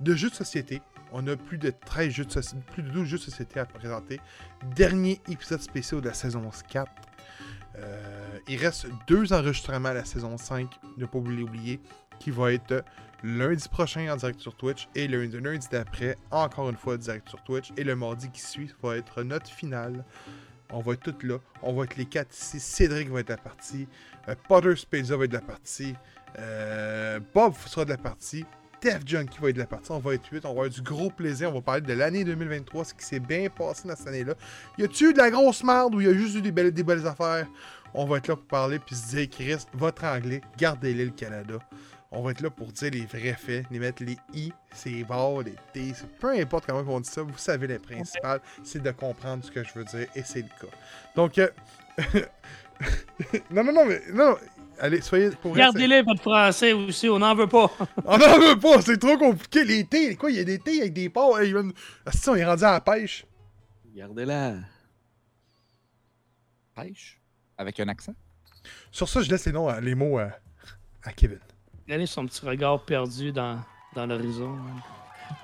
de jeux de société. On a plus de 13 jeux de société, plus de 12 jeux de société à présenter. Dernier épisode spécial de la saison 4. Euh, il reste deux enregistrements à la saison 5, ne pas l'oublier, qui va être lundi prochain en direct sur Twitch et le lundi d'après, encore une fois direct sur Twitch. Et le mardi qui suit va être notre finale. On va être tous là. On va être les quatre ici. Cédric va être la partie. Euh, Potter Speza va être la partie. Euh, Bob sera de la partie. Def Junkie va être de la partie. On va être 8. On va avoir du gros plaisir. On va parler de l'année 2023, ce qui s'est bien passé dans cette année-là. Y a-tu de la grosse merde ou y a juste eu des belles, affaires? On va être là pour parler puis se dire, Chris, votre anglais, gardez-le le Canada. On va être là pour dire les vrais faits, les mettre les i, c'est barres, les t, peu importe comment on dit ça, vous savez le principal, c'est de comprendre ce que je veux dire et c'est le cas. Donc, euh, non, non, non, mais non, allez, soyez Gardez-les, votre français aussi, on n'en veut pas. On n'en veut pas, c'est trop compliqué. Les thés, quoi, il y a des thés avec des porcs. Hey, man. Ah, si, on est rendu à la pêche. Gardez-la. Pêche? Avec un accent? Sur ça, je laisse les, noms, les mots à, à Kevin. Regardez son petit regard perdu dans, dans l'horizon.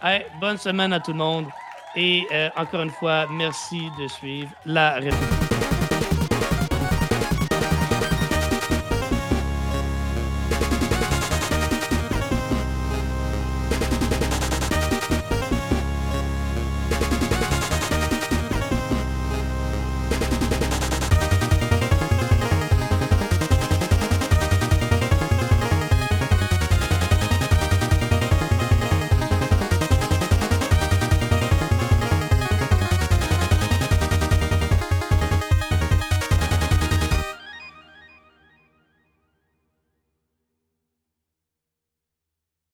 Hey, bonne semaine à tout le monde. Et euh, encore une fois, merci de suivre la République.